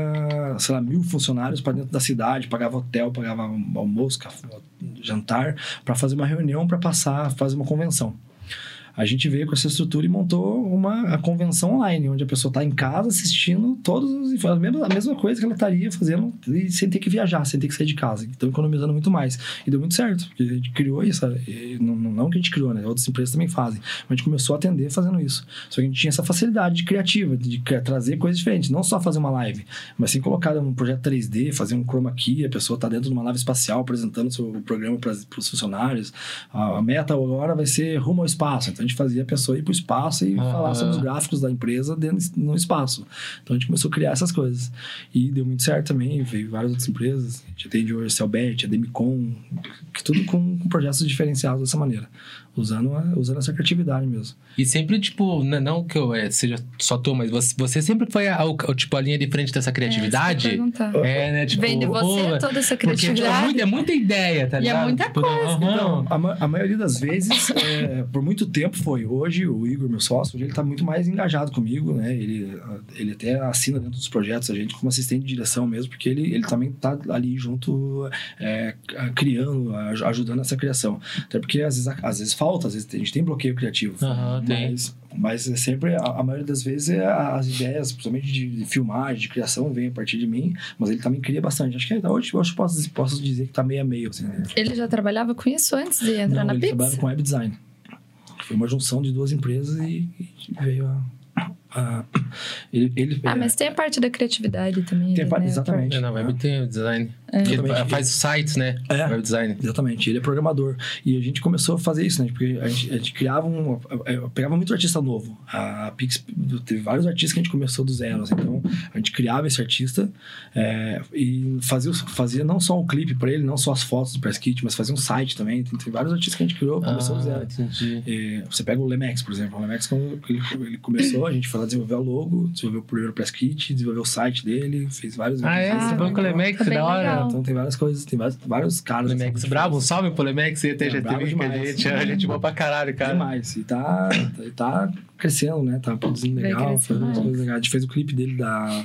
sei lá, mil funcionários para dentro da cidade, pagava hotel, pagava almoço, jantar, para fazer uma reunião, para passar, fazer uma convenção. A gente veio com essa estrutura e montou uma a convenção online, onde a pessoa está em casa assistindo todos os a mesma, a mesma coisa que ela estaria fazendo e sem ter que viajar, sem ter que sair de casa. Então, economizando muito mais. E deu muito certo, porque a gente criou isso. Não, não, que a gente criou, né? Outras empresas também fazem. Mas a gente começou a atender fazendo isso. Só que a gente tinha essa facilidade de criativa, de trazer coisas diferentes. Não só fazer uma live, mas sim colocar um projeto 3D, fazer um chroma key, a pessoa está dentro de uma nave espacial apresentando o seu programa para os funcionários. A, a meta agora vai ser rumo ao espaço. Então a gente fazia a pessoa ir para o espaço e Aham. falar sobre os gráficos da empresa dentro no espaço. Então a gente começou a criar essas coisas. E deu muito certo também. Veio várias outras empresas. A gente atende hoje a Celbet, a Demicon, que tudo com, com projetos diferenciados dessa maneira. Usando, a- usando essa criatividade mesmo. E sempre, tipo, não, não que eu é, seja só tu, mas você, você sempre foi a, o- tipo, a linha de frente dessa criatividade? É, ia perguntar. É, né? Tipo, Vem de você pô, toda essa porque, tipo, é, criatividade. muita, é muita ideia, tá E é ligado? muita Tipo, coisa. Então, a, a maioria das vezes, é, por muito tempo foi. Hoje, o Igor, meu sócio, hoje ele tá muito mais engajado comigo, né? Ele, ele até assina dentro dos projetos a gente como assistente de direção mesmo, porque ele, ele também tá ali junto, é, criando, aj- ajudando essa criação. Até porque às vezes, às vezes falta, às vezes a gente tem bloqueio criativo. Aham, tem. mas, mas é sempre, a, a maioria das vezes, é as ideias, principalmente de, de filmagem, de criação, vem a partir de mim, mas ele também cria bastante. Acho que hoje, hoje eu posso, posso dizer que tá meio a meio, assim, né? Ele já trabalhava com isso antes de entrar Não, na ele Pix? trabalha com web design. Foi uma junção de duas empresas e, e veio a. a- ele, ele, Ah, mas tem a parte da criatividade também. Tem a parte- né? exatamente. É, na web tem o design. É. Ele faz sites, né? É. Web design. Exatamente, ele é programador. E a gente começou a fazer isso, né? Porque a gente, a gente criava um. Eu pegava muito artista novo. A Pix teve vários artistas que a gente começou do zero. assim. Então, a gente criava esse artista é, e fazia, fazia não só um clipe pra ele, não só as fotos do press kit, mas fazia um site também. Tem, tem vários artistas que a gente criou, começou do Ah, zero. entendi. É, você pega o Lemex, por exemplo. O Lemex, quando ele, ele começou, a gente foi lá desenvolver o logo, desenvolveu o primeiro press kit, desenvolveu o site dele, fez vários Ah, é? vídeos. Você falou com o Lemex, da hora. Legal. Então tem várias coisas, tem vários, vários caras. Assim, bravo, um salve pro Lemex e até É, já bravo teve com a demais. gente. A gente boa pra caralho, cara. Demais. E tá, e tá crescendo, né? Tá produzindo legal, fazendo umas coisas legais. A gente fez o clipe dele da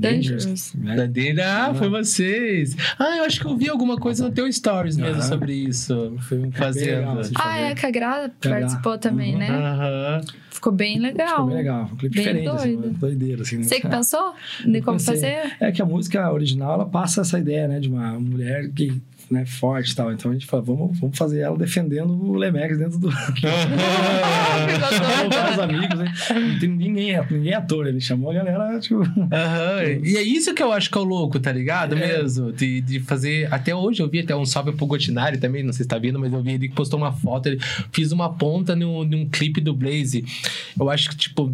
Dangerous. Dangerous. né? Da dele, ah, foi vocês. Ah, eu acho que eu vi alguma coisa no teu stories mesmo sobre isso. Foi um Fazendo. assim, Ah, é, que a Gra participou também, Uhum. né? Aham. Ficou bem legal. Ficou bem legal. Foi um clipe Bem diferente, assim, doido. doideira, assim. né? Você que pensou de como Pensei. fazer? É que a música original, ela passa essa ideia, né? De uma mulher que, né, forte e tal. Então a gente fala, vamos, vamos fazer ela defendendo o Lemex dentro do... Chamou vários amigos, né? Não tem ninguém, ninguém é ator. Ele chamou a galera, tipo... Aham. E é isso que eu acho que é o louco, tá ligado? É. Mesmo. De, de fazer. Até hoje eu vi até um salve pro Gotinari também, não sei se tá vendo, mas eu vi ele que postou uma foto. Ele fiz uma ponta num, num clipe do Blaze. Eu acho que, tipo.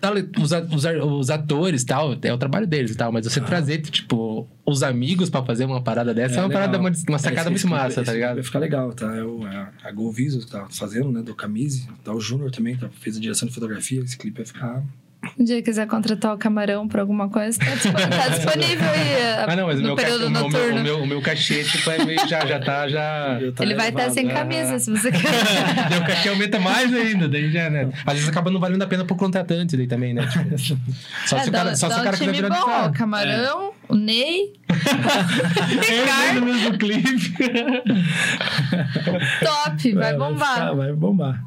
Tá, Os, a- os, a- os atores e tal, é o trabalho deles e tal, mas você trazer, tipo, os amigos pra fazer uma parada dessa é, uma legal. parada, uma, uma sacada É, muito massa, tá clipe ligado? Vai ficar legal, tá? É o, é a Go Viso que tá fazendo, né? Do Camise. Tá o Júnior também, tá, fez a direção de fotografia. Esse clipe vai ficar... Um dia quiser contratar o camarão pra alguma coisa, tá, tá disponível aí. Ah, não, mas o no meu, ca- período o noturno. meu, o meu, o meu cachê, tipo, é meio, já, já tá, já... já tá Ele vai estar elevado, sem né? camisa, se você quer. Daí o cachê aumenta mais ainda, daí já, né? Às vezes acaba não valendo a pena pro contratante daí também, né? Tipo, só É, se o dá- cara, só dá se o um cara quiser time virar bom, Camarão, o Ney, É no mesmo clipe. top, vai bombar. vai bombar.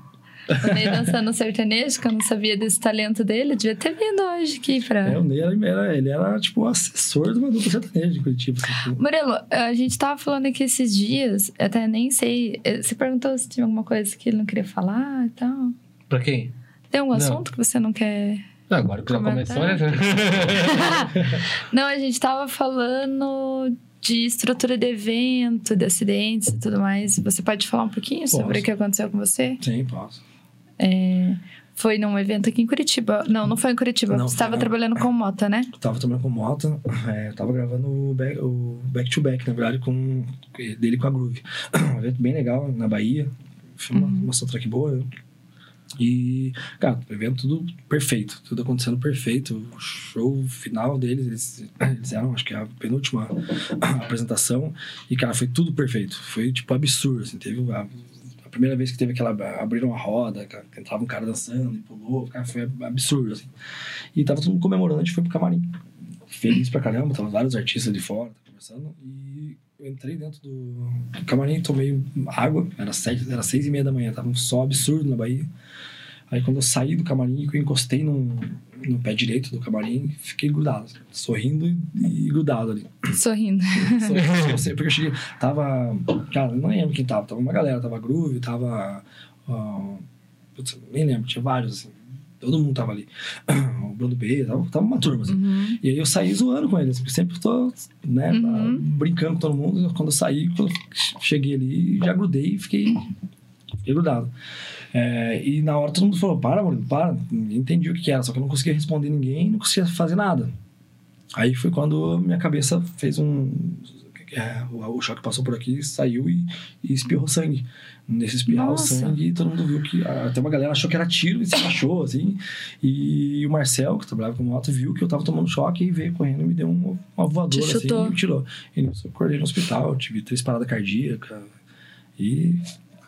O Ney dançando sertanejo, que eu não sabia desse talento dele, devia ter vindo hoje aqui pra... É, o Ney era, era- ele era, tipo, assessor de uma dupla sertaneja de Curitiba. Assim, tipo, Murilo, a gente tava falando aqui esses dias, eu até nem sei. eh, Você perguntou se tinha alguma coisa que ele não queria falar e tal. Pra quem? Tem algum Não. assunto que você não quer. Não, agora que já Comentar. começou, né? não, a gente tava falando de estrutura de evento, de acidentes e tudo mais. Você pode falar um pouquinho sobre Posso. o que aconteceu com você? Sim, posso. É, foi num evento aqui em Curitiba. Não, não foi em Curitiba. Não, você estava trabalhando com Mota, né? Eu tava trabalhando com Mota, é, eu tava gravando o back, o back to Back, na verdade, com, dele com a Groove. Um evento bem legal na Bahia. Foi uma, uma soundtrack boa. E, cara, o evento tudo perfeito, tudo acontecendo perfeito. O show final deles, eles, eles eram, acho que a penúltima apresentação. E, cara, foi tudo perfeito. Foi, tipo, absurdo, assim. Teve a primeira vez que teve aquela... Abriram a roda, entrava um cara dançando e pulou. Cara, foi absurdo, assim. E tava todo mundo comemorando, a gente foi pro camarim. Feliz pra caramba, tava vários artistas de fora conversando. E eu entrei dentro do camarim, tomei água, era, sete, era seis e meia da manhã, tava um sol absurdo na Bahia. Aí quando eu saí do camarim, eu encostei no, no pé direito do camarim, fiquei grudado, sorrindo e, grudado ali. Sorrindo. Sorrindo, sei, porque eu cheguei, tava, cara, não lembro quem tava, tava uma galera, tava Groove, tava, ah, putz, nem lembro, tinha vários, assim, todo mundo tava ali. O Bruno B, tava, tava uma turma, assim. Uhum. E aí eu saí zoando com eles, porque sempre tô, né, Uhum. brincando com todo mundo. Quando eu saí, quando eu cheguei ali, já grudei e fiquei, fiquei grudado. É, e na hora todo mundo falou, para, Murilo, para. Ninguém entendia o que era, só que eu não conseguia responder ninguém, não conseguia fazer nada. Aí foi quando minha cabeça fez um... é, o, o choque passou por aqui, saiu e, e espirrou sangue. Nesse espirrar o Nossa. sangue, todo mundo viu que... Até uma galera achou que era tiro e se achou, assim. E o Marcel, que trabalhava com moto, viu que eu tava tomando choque e veio correndo e me deu um, uma voadora, assim, e me tirou. E nisso eu acordei no hospital, tive três paradas cardíacas. E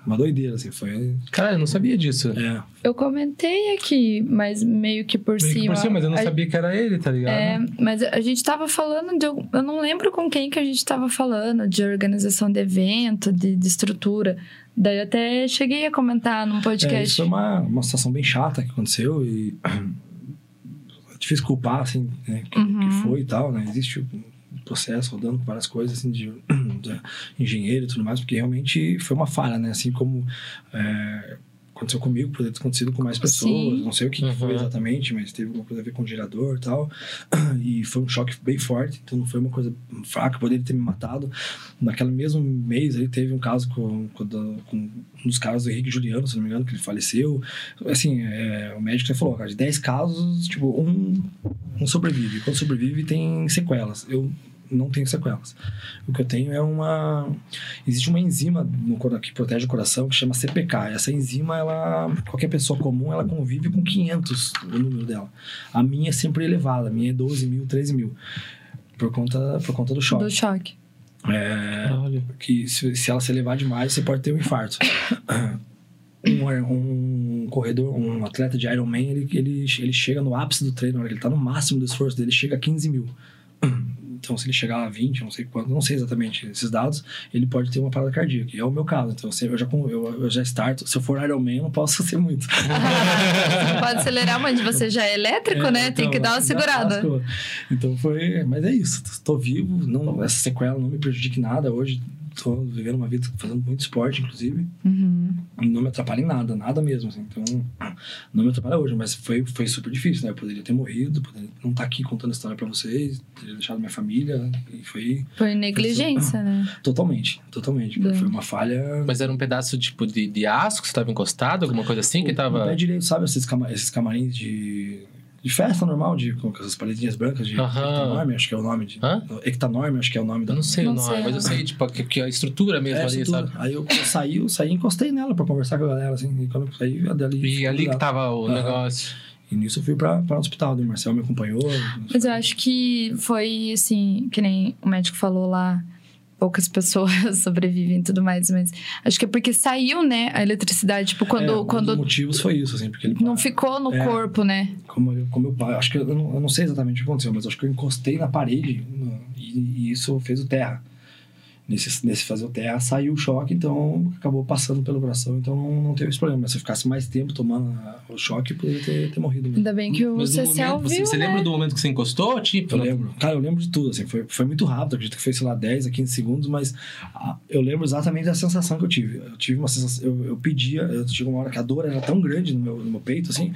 uma doideira, assim, foi... Cara, eu não sabia disso. É, Eu comentei aqui, mas meio que por Meio que cima. por cima, mas eu não A- sabia que era ele, tá ligado? É, mas a gente tava falando de. Eu não lembro com quem que a gente tava falando, de organização de evento, de, de estrutura. Daí eu até cheguei a comentar num É, isso podcast. foi uma, uma situação bem chata que aconteceu e é difícil culpar, assim, né, que, Uhum. que foi e tal, né? Existe um processo rodando com várias coisas, assim, de, de engenheiro e tudo mais, porque realmente foi uma falha, né? Assim como é, aconteceu comigo, poderia ter acontecido com mais pessoas, Sim. não sei o que, que foi Uhum. exatamente, mas teve alguma coisa a ver com o gerador e tal, e foi um choque bem forte, então não foi uma coisa fraca, poderia ter me matado. Naquele mesmo mês aí teve um caso com, com, com um dos casos do Henrique Juliano, se não me engano, que ele faleceu. Assim, é, o médico falou, cara, de 10 casos, tipo, um, um sobrevive. Quando sobrevive, tem sequelas. Eu não tenho sequelas. O que eu tenho é uma... Existe uma enzima no, que protege o coração que chama CPK. Essa enzima, ela... Qualquer pessoa comum, ela convive com 500, o número dela. A minha é sempre elevada. A minha é 12 mil, 13 mil. Por conta, por conta do choque. Do choque. É, Olha. que se, se ela se elevar demais, você pode ter um infarto. Um, um corredor, um atleta de Ironman, ele, ele, ele chega no ápice do treino, ele tá no máximo do esforço dele, chega a 15 mil. Então, se ele chegar a 20, não sei quanto, não sei exatamente esses dados, ele pode ter uma parada cardíaca. E é o meu caso. Então, se eu já, eu, eu já starto. Se eu for Ironman, eu não posso ser muito. Você pode acelerar, mas você já é elétrico, É, né? Tem então, que dar uma segurada. Então foi. Mas é isso. Estou vivo. Não, essa sequela não me prejudica em nada. Hoje estou vivendo uma vida fazendo muito esporte, inclusive. Uhum. E não me atrapalha em nada, nada mesmo. assim. Então, não me atrapalha hoje. Mas foi, foi super difícil, né? Eu poderia ter morrido, poderia não estar aqui contando a história pra vocês, teria deixado minha família. E foi Foi negligência, né? totalmente, totalmente. Bem. Foi uma falha. Mas era um pedaço, tipo, de, de aço que você tava encostado, alguma coisa assim, que O tava... pé direito, sabe esses, cama- esses camarins de, de festa normal, de, com essas paredinhas brancas de ectanorme, acho que é o nome. De, Hã? Ectanorme, acho que é o nome da. Eu não sei o nome, mas eu sei, tipo, que, que a estrutura mesmo É, ali, tudo. sabe? Aí eu, eu saí, eu saí e encostei nela pra conversar com a galera, assim. E quando eu saí, a dali. E ali que tava o Aham. negócio. E nisso eu fui pra, pra hospital, o Marcel me acompanhou. Mas eu acho que foi assim, que nem o médico falou lá, poucas pessoas sobrevivem e tudo mais, mas acho que é porque saiu, né, a eletricidade, tipo, quando, É, um dos quando motivos foi isso, assim, porque ele. não ficou no É. corpo, né? Como, eu- como eu, acho que eu não, eu não sei exatamente o que aconteceu, mas acho que eu encostei na parede no- e, e isso fez o terra. Nesse, nesse fazer o terra, saiu o choque, então acabou passando pelo coração, então não, não teve esse problema. Mas se eu ficasse mais tempo tomando a- o choque, poderia ter, ter morrido mesmo. Ainda bem que o Cecel você, viu, você né? lembra do momento que você encostou? Tipo, Eu lembro. Cara, eu lembro de tudo, assim. Foi, foi muito rápido. Acredito que foi, sei lá, 10 a 15 segundos, mas ah, eu lembro exatamente da sensação que eu tive. Eu tive uma sensação... Eu, eu pedia... Eu tive uma hora que a dor era tão grande no meu, no meu peito, assim,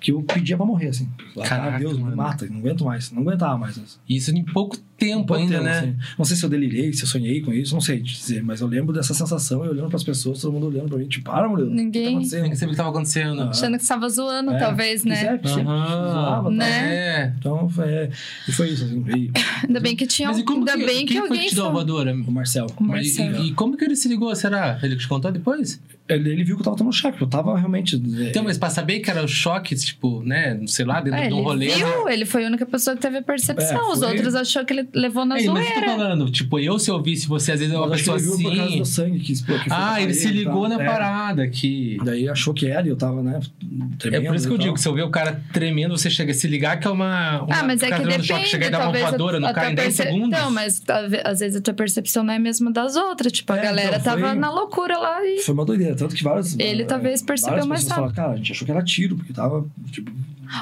que eu pedia pra morrer, assim. Lá, Caraca, ah, Deus, me mano. mata. Não aguento mais. Não aguentava mais. assim. Isso em pouco tempo Pouco ainda, tempo, né? assim. Não sei se eu delirei, se eu sonhei com isso, não sei te dizer, mas eu lembro dessa sensação, eu olhando pras pessoas, todo mundo olhando pra mim, tipo, para, mulher. Ninguém- O que tá acontecendo? o que tava acontecendo. Ah. Achando que estava zoando, É, talvez, né? Sempre, sempre zoava, tal. Né? É. Então, foi, e foi isso, assim. E Ainda bem que tinha Mas como ainda que, bem que quem foi alguém que te deu a voadora? o Marcel. O Mas e-. E, como que ele se ligou, será? Ele te contou depois? Ele, ele viu que eu tava tomando choque, eu tava realmente. Então, mas pra saber que era o choque, tipo, né? Sei lá, dentro É, de um ele rolê. viu, ele foi a única pessoa que teve a percepção. É, Os foi- outros achou que ele levou na Ei, mas eu tô zoeira. falando, tipo, eu se eu visse você, às vezes é uma que pessoa ele viu por causa assim. do sangue que, explodiu, que Ah, ele se ligou na É. parada aqui. Daí achou que era e eu tava, né? É Tremendo por isso que eu digo, se eu ver o cara tremendo, você chega a se ligar que é uma. uma Ah, mas é que depende. choque, chegar e dar uma voadora no cara em 10 perce- segundos. Não, mas às- vezes a tua percepção não é a mesma das outras. Tipo, a É, galera então, foi- tava na loucura lá e. Foi uma doideira, tanto que várias. Ele talvez percebeu mais pessoas falaram, cara, a gente achou que era tiro, porque tava, tipo.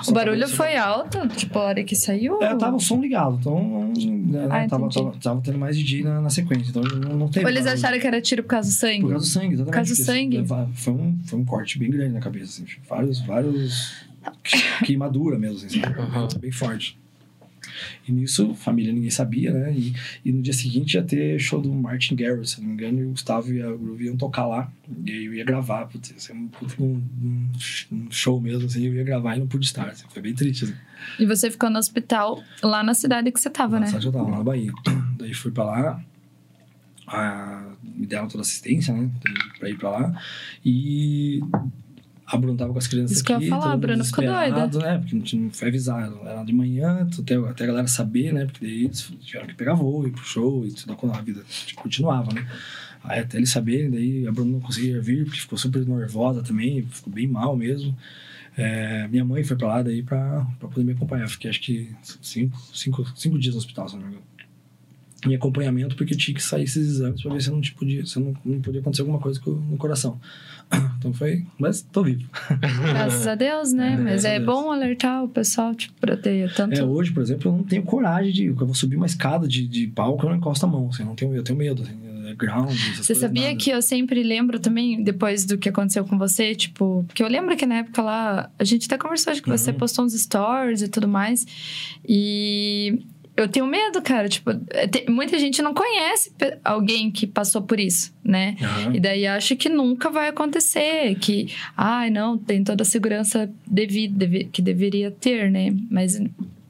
O barulho só- foi alto, tipo, a hora que saiu. É, tava o som ligado, então. Né, Ah, tava, tava, tava tendo mais DJ na, na sequência, então não, não teve. Ou eles barulho. acharam que era tiro por causa do sangue? Por causa do sangue, exatamente. Por causa do sangue. Foi um, foi um corte bem grande na cabeça, assim. Vários, vários. que- Queimadura mesmo, assim. Aham. Bem forte. E nisso, família ninguém sabia, né? E, e no dia seguinte ia ter show do Martin Garrix, se não me engano, e o Gustavo e a Groove iam tocar lá. E aí eu ia gravar, putz, ser um, um, um- show mesmo, assim, eu ia gravar e não pude estar. assim, foi bem triste, assim. E você ficou no hospital lá na cidade que você tava, né? Nossa, eu tava lá na Bahia. Daí fui pra lá, a- me deram toda assistência, né? Pra ir pra lá. E a Bruna tava com as crianças Isso que eu ia aqui. falar, a Bruna ficou desesperado, Né? Porque não foi avisar. Era de manhã, até, até a galera saber, né? Porque daí eles tiveram que pegar voo, ir pro show e tudo, a vida continuava, né? Aí até eles saberem, daí a Bruna não conseguia vir, porque ficou super nervosa também, ficou bem mal mesmo. É, minha mãe foi pra lá daí pra, pra poder me acompanhar. Fiquei acho que cinco, cinco, cinco dias no hospital, se não me engano. Em acompanhamento, porque tinha que sair esses exames pra ver se não, tipo, podia, se não, não podia acontecer alguma coisa no coração. Então foi. Mas tô vivo. Graças a Deus, né? É, Mas é bom alertar o pessoal, tipo, pra ter tanto. É, hoje, por exemplo, eu não tenho coragem de. Eu vou subir uma escada de, de palco, eu não encosto a mão. Assim, eu, não tenho, eu tenho medo. Assim, é ground. Você sabia nada. que eu sempre lembro também, depois do que aconteceu com você, tipo, porque eu lembro que na época lá, a gente até conversou de que você Uhum. postou uns stories e tudo mais. E eu tenho medo, cara. Tipo, é, muita gente não conhece alguém que passou por isso, né? Aham. E daí acha que nunca vai acontecer, que, ai, não, tem toda a segurança devida, deve- que deveria ter, né? Mas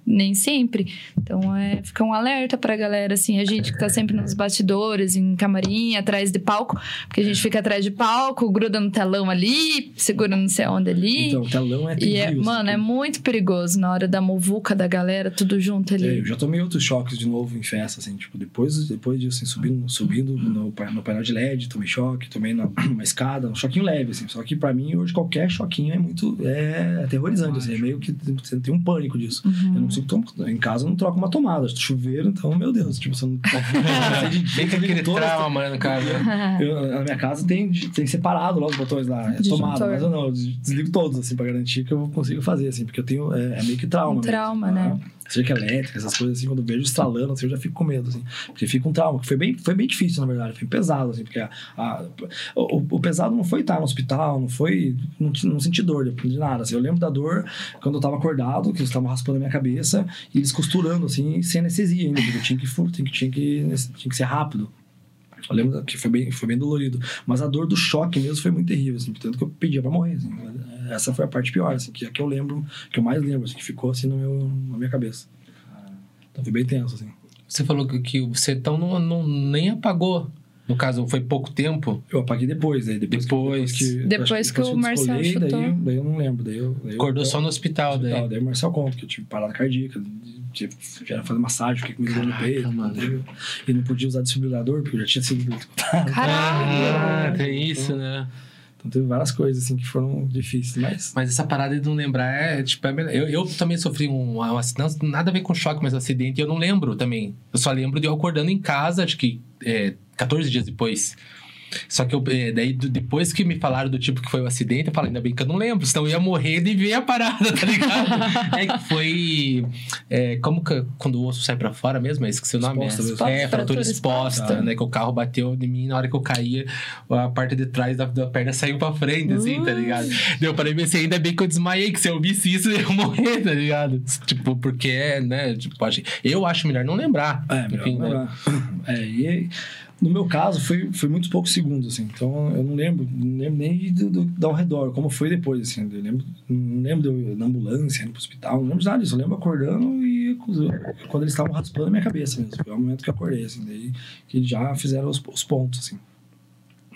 nem sempre. Então, é, fica um alerta pra galera, assim, a gente que tá sempre nos bastidores, em camarim, atrás de palco, porque a gente fica atrás de palco, gruda no telão ali, segura não sei onde ali. Então, o telão é e terrível. é, mano, é muito perigoso na hora da muvuca da galera, tudo junto É, ali. eu já tomei outros choques de novo em festa, assim, tipo, depois, depois disso, assim, subindo, subindo no, no painel de LED, tomei choque, tomei na, uma escada, um choquinho leve, assim. Só que pra mim, hoje, qualquer choquinho é muito, é aterrorizante, assim, é meio que você tem um pânico disso. Uhum. Eu não consigo tomar, em casa eu não troco uma tomada, chuveiro, então, meu Deus, tipo, você não... de dia, Bem que você liga aquele trauma, mano, cara. Eu, na minha casa tem, tem separado lá os botões lá, é tomada, mas eu não, eu desligo todos, assim, pra garantir que eu consigo fazer, assim, porque eu tenho, é, é meio que trauma. Um mesmo. trauma, né? Ah, Cerca elétrica, essas coisas assim, quando eu vejo estralando, assim, eu já fico com medo, assim, porque fica um trauma, foi bem, foi bem difícil, na verdade, foi pesado, assim, porque a, a- o, o pesado não foi estar no hospital, não foi, não, não senti dor de nada, assim, eu lembro da dor quando eu tava acordado, que eles estavam raspando a minha cabeça, e eles costurando, assim, sem anestesia ainda, porque eu tinha que, tinha que, tinha que, tinha que ser rápido. Eu lembro que foi bem, foi bem dolorido. Mas a dor do choque mesmo foi muito terrível, assim. Tanto que eu pedia pra morrer, assim. Essa foi a parte pior, assim. Que é a que eu lembro, que eu mais lembro, assim. Que ficou, assim, no meu, na minha cabeça. Então foi bem tenso, assim. Você falou que, que você então não, não, nem apagou. No caso, foi pouco tempo. Eu apaguei depois, aí. Depois, Depois. que, Depois que o eu Marcel descolei, chutou. Daí, daí eu não lembro. Daí eu, daí eu- Acordou só no hospital, daí. hospital. Daí o Marcel conta que eu tive parada cardíaca, tive, já fazer massagem, fiquei com medo no peito. mano. E não podia usar desfibrilador, porque eu já tinha sido eletrocutado. Ah, Caralho! tem isso, né? Então teve várias coisas, assim, que foram difíceis. Mas Mas essa parada de não lembrar é, tipo, é. Eu, eu também sofri um, um acidente, nada a ver com choque, mas um acidente, eu não lembro também. Eu só lembro de eu acordando em casa, acho que é, 14 dias depois. Só que eu, é, daí, depois que me falaram do tipo que foi o acidente, eu falei, ainda bem que eu não lembro, senão eu ia morrer de ver a parada, tá ligado? é que foi. é, como que quando o osso sai pra fora mesmo? É esqueci o nome. Exposta mesmo. é, Fratura exposta. exposta, né? Que o carro bateu em mim na hora que eu caía, a parte de trás da, da perna saiu pra frente, assim, tá ligado? Deu para mim assim, ainda bem que eu desmaiei, que se eu visse isso, eu ia morrer, tá ligado? Tipo, porque é, né? Tipo, eu acho melhor não lembrar. É, melhor Enfim, não né? lembrar. É, e aí, no meu caso, foi, foi muitos poucos segundos, assim. Então, eu não lembro, não lembro nem do, do, do ao redor, como foi depois, assim. Eu lembro, não lembro de eu ir na ambulância, indo pro hospital, não lembro de nada disso. Eu lembro acordando e quando eles estavam raspando a minha cabeça mesmo. Foi o momento que eu acordei, assim. Daí, que já fizeram os, os pontos, assim.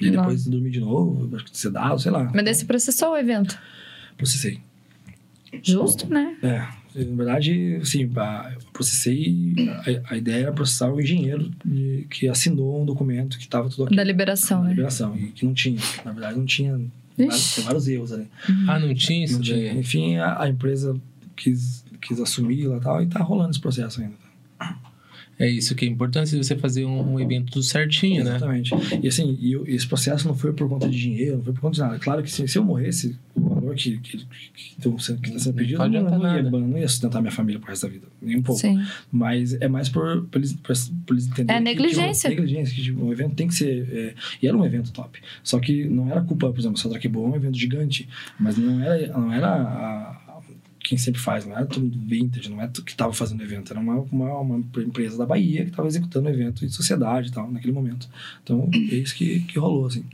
E Não. depois dormi de novo, acho que sedado, sei lá. Mas daí você processou o evento. Processei. Justo, né? É, na verdade, assim, processei. A, a ideia era processar o engenheiro de- que assinou um documento que estava tudo aqui. Da liberação, na né? liberação, e que não tinha. Na verdade, não tinha. Vários, tem vários erros ali. Ah, não tinha isso Não tinha. daí? Enfim, a, a empresa quis, quis assumir lá e tal, e tá rolando esse processo ainda. É isso que é importante de você fazer um, um evento tudo certinho, né? Exatamente. E assim, eu- esse processo não foi por conta de dinheiro, não foi por conta de nada. Claro que se, se eu morresse, que que, que, estão sendo- que tá sendo Não não, não, ia, não ia sustentar minha família pro resto da vida. Nem um pouco. Sim. Mas é mais por, por, eles, por, por eles entenderem. É que, negligência. tipo, negligência, que tipo, um evento tem que ser. é, e era um evento top. Só que não era culpa, por exemplo, o Soundtrack Boa é um evento gigante, mas não era, não era a- quem sempre faz, não era mundo vintage, não era tu que estava fazendo o evento, era uma, uma, uma empresa da Bahia que estava executando o evento em sociedade e tal, naquele momento. Então, é isso que, que rolou, assim.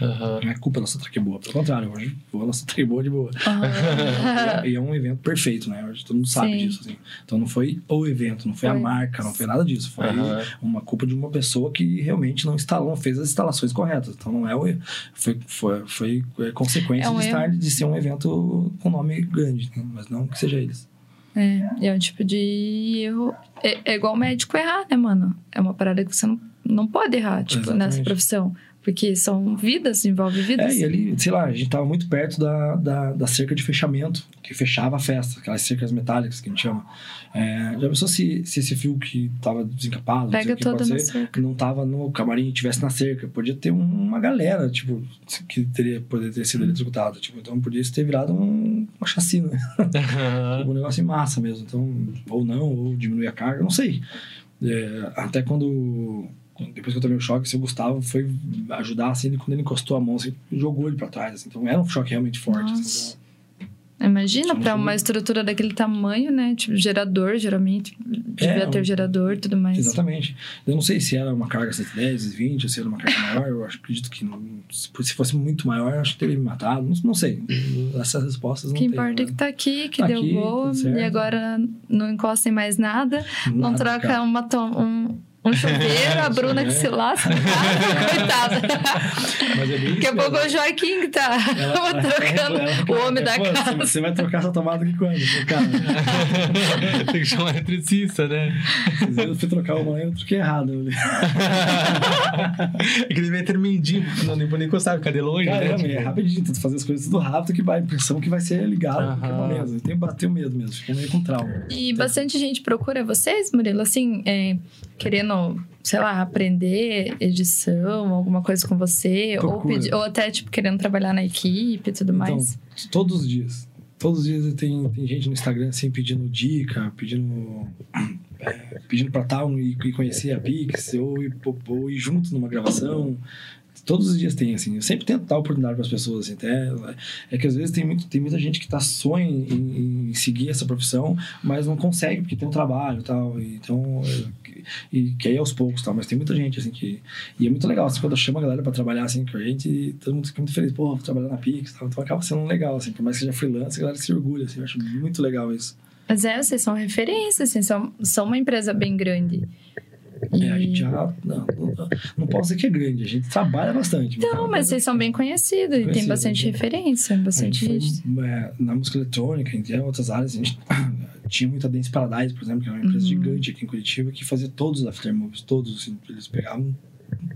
Aham. Não é culpa da nossa track boa. Pelo contrário, hoje vou a nossa track boa de boa. Ah. E é um evento perfeito, né? Hoje todo mundo sabe Sim. disso, assim. Então não foi o evento, não foi, Foi. a marca, não foi nada disso. Foi Aham. uma culpa de uma pessoa que realmente não instalou, não fez as instalações corretas. Então não é o foi foi, foi é, consequência É um de estar de ser um evento com nome grande, né? mas não que seja eles. É, e é um tipo de erro. É, é igual médico errar, né, mano? É uma parada que você não, não pode errar, tipo, Exatamente. nessa profissão. Porque são vidas, envolve vidas. É, e ali, sei lá, a gente tava muito perto da, da, da cerca de fechamento, que fechava a festa, aquelas cercas metálicas que a gente chama. É, já pensou se, se esse fio que tava desencapado, Pega que toda ser, cerca. não tava no camarim e tivesse na cerca? Podia ter uma galera, tipo, que teria poderia ter sido eletrocutada. Tipo, então podia ter virado um, uma chacina. Um negócio em massa mesmo. Então, ou não, ou diminuir a carga, não sei. É, até quando- Depois que eu tomei o choque, assim, o Gustavo foi ajudar, assim, quando ele encostou a mão, assim, jogou ele pra trás, assim. Então, era um choque realmente forte. Assim, então, Imagina, um- uma estrutura daquele tamanho, né? Tipo, gerador, geralmente. Devia É, ter um- gerador e tudo mais. Exatamente. Eu não sei se era uma carga 110, 120, ou se era uma carga maior. Eu acho, acredito que não, se se fosse muito maior, eu acho que teria me matado. Não, não sei. Essas respostas O não que tem, importa é né? que tá aqui, que Tá deu aqui, certo. e agora não encosta em mais nada. não Nada, troca cara. uma um, um chuveiro, a Bruna que É. se lasca. Coitada. Mas é Daqui a pouco é o mesmo. Joaquim que tá Ela- ela- trocando ela- ela- o homem da Pô, casa. Você vai trocar essa tomada aqui quando? Tem que chamar eletricista, né? eu fui trocar uma eu troquei errado. É que ele vem ter mendigo, não nem nem encostar, cadê longe, Caramba, né? é rapidinho, tento fazer as coisas tudo rápido que vai, a impressão que vai ser ligado. Eu tenho que bater o medo mesmo, fica meio com trauma. E bastante gente procura vocês, Murilo, assim, é, querendo, sei lá, aprender edição, alguma coisa com você, ou, pedir- ou até, tipo, querendo trabalhar na equipe e tudo mais. Então, todos os dias. Todos os dias tem, tem gente no Instagram assim pedindo dica, pedindo. é, pedindo pra tal e, e conhecer a Pix, ou, ir- ou ir junto numa gravação. Todos os dias tem, assim. Eu sempre tento dar oportunidade para as pessoas, assim. Até, é que às vezes tem, muito, tem muita gente que tá sonha em, em seguir essa profissão, mas não consegue, porque tem um trabalho e tal. Então, e que aí aos poucos, tal. Mas tem muita gente, assim, que... E é muito legal, assim, quando eu chamo a galera para trabalhar, assim, com a gente, todo mundo fica muito feliz. Pô, vou trabalhar na Pix, tal. Então acaba sendo legal, assim. Por mais que seja freelance, a galera se orgulha, assim. Eu acho muito legal isso. Mas é, vocês são referência, assim, são, são uma empresa bem grande. É, a gente já... Não, não, posso dizer que é grande. A gente trabalha bastante. Então, mas vocês são bem conhecidos e tem bastante né? referência, bastante foi, é, na música eletrônica, em outras áreas, a gente tinha muita Dance Paradise, por exemplo, que era uma empresa Uhum. gigante aqui em Curitiba, que fazia todos os aftermovies, todos, assim, eles pegavam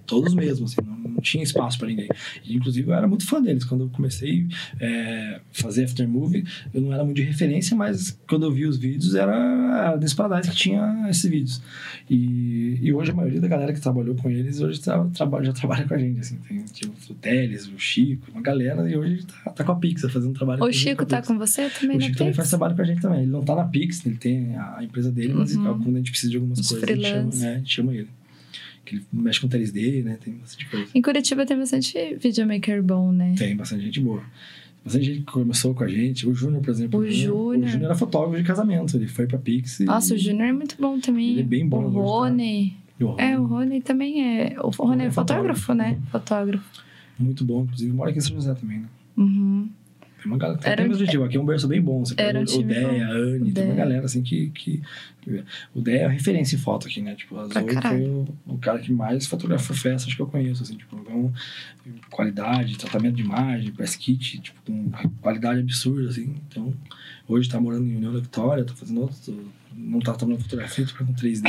todos mesmo, assim, não, não tinha espaço para ninguém. E, inclusive, eu era muito fã deles. Quando eu comecei a fazer aftermovie, eu não era muito de referência, mas quando eu vi os vídeos, era Dance Paradise que tinha esses vídeos. E, e hoje, a maioria da galera que trabalhou com eles, hoje tra- já trabalha com a gente, assim. Tem tipo, o Teles, o Chico, uma galera, e hoje tá, tá com a Pix, tá fazendo trabalho O Chico tá com você também O Chico também faz trabalho com a gente também. Ele não tá na Pix, ele tem a empresa dele, mas Uhum. quando a gente precisa de algumas Os coisas, a gente, chama, né, a gente chama ele. Que ele mexe com 3D, né? Tem bastante coisa. Em Curitiba tem bastante videomaker bom, né? Tem bastante gente boa. Bastante gente que começou com a gente. O Júnior, por exemplo. O Júnior. O Júnior era fotógrafo de casamento. Ele foi pra Pix. e- Nossa, o Júnior é muito bom também. Ele é bem bom O tá? Rony. e o É, o Rony também é. O Rony é é fotógrafo, fotógrafo. né? Fotógrafo. Muito bom, inclusive. Mora aqui em São José também, né? Uhum. Tem uma galera. Era tem um- mesmo objetivo. Aqui é um berço bem bom. Você pega o time Deia, a Anne. Tem uma galera assim que. que o Deia é a referência em foto aqui, né? Tipo, a Zoe foi o, o cara que mais fotografou festas que eu conheço, assim. Tipo, então, qualidade, tratamento de imagem, press kit, tipo, com qualidade absurda, assim. Então, hoje tá morando em União da Vitória, tá fazendo outro. Não tá trabalhando fotografia, tá com 3D.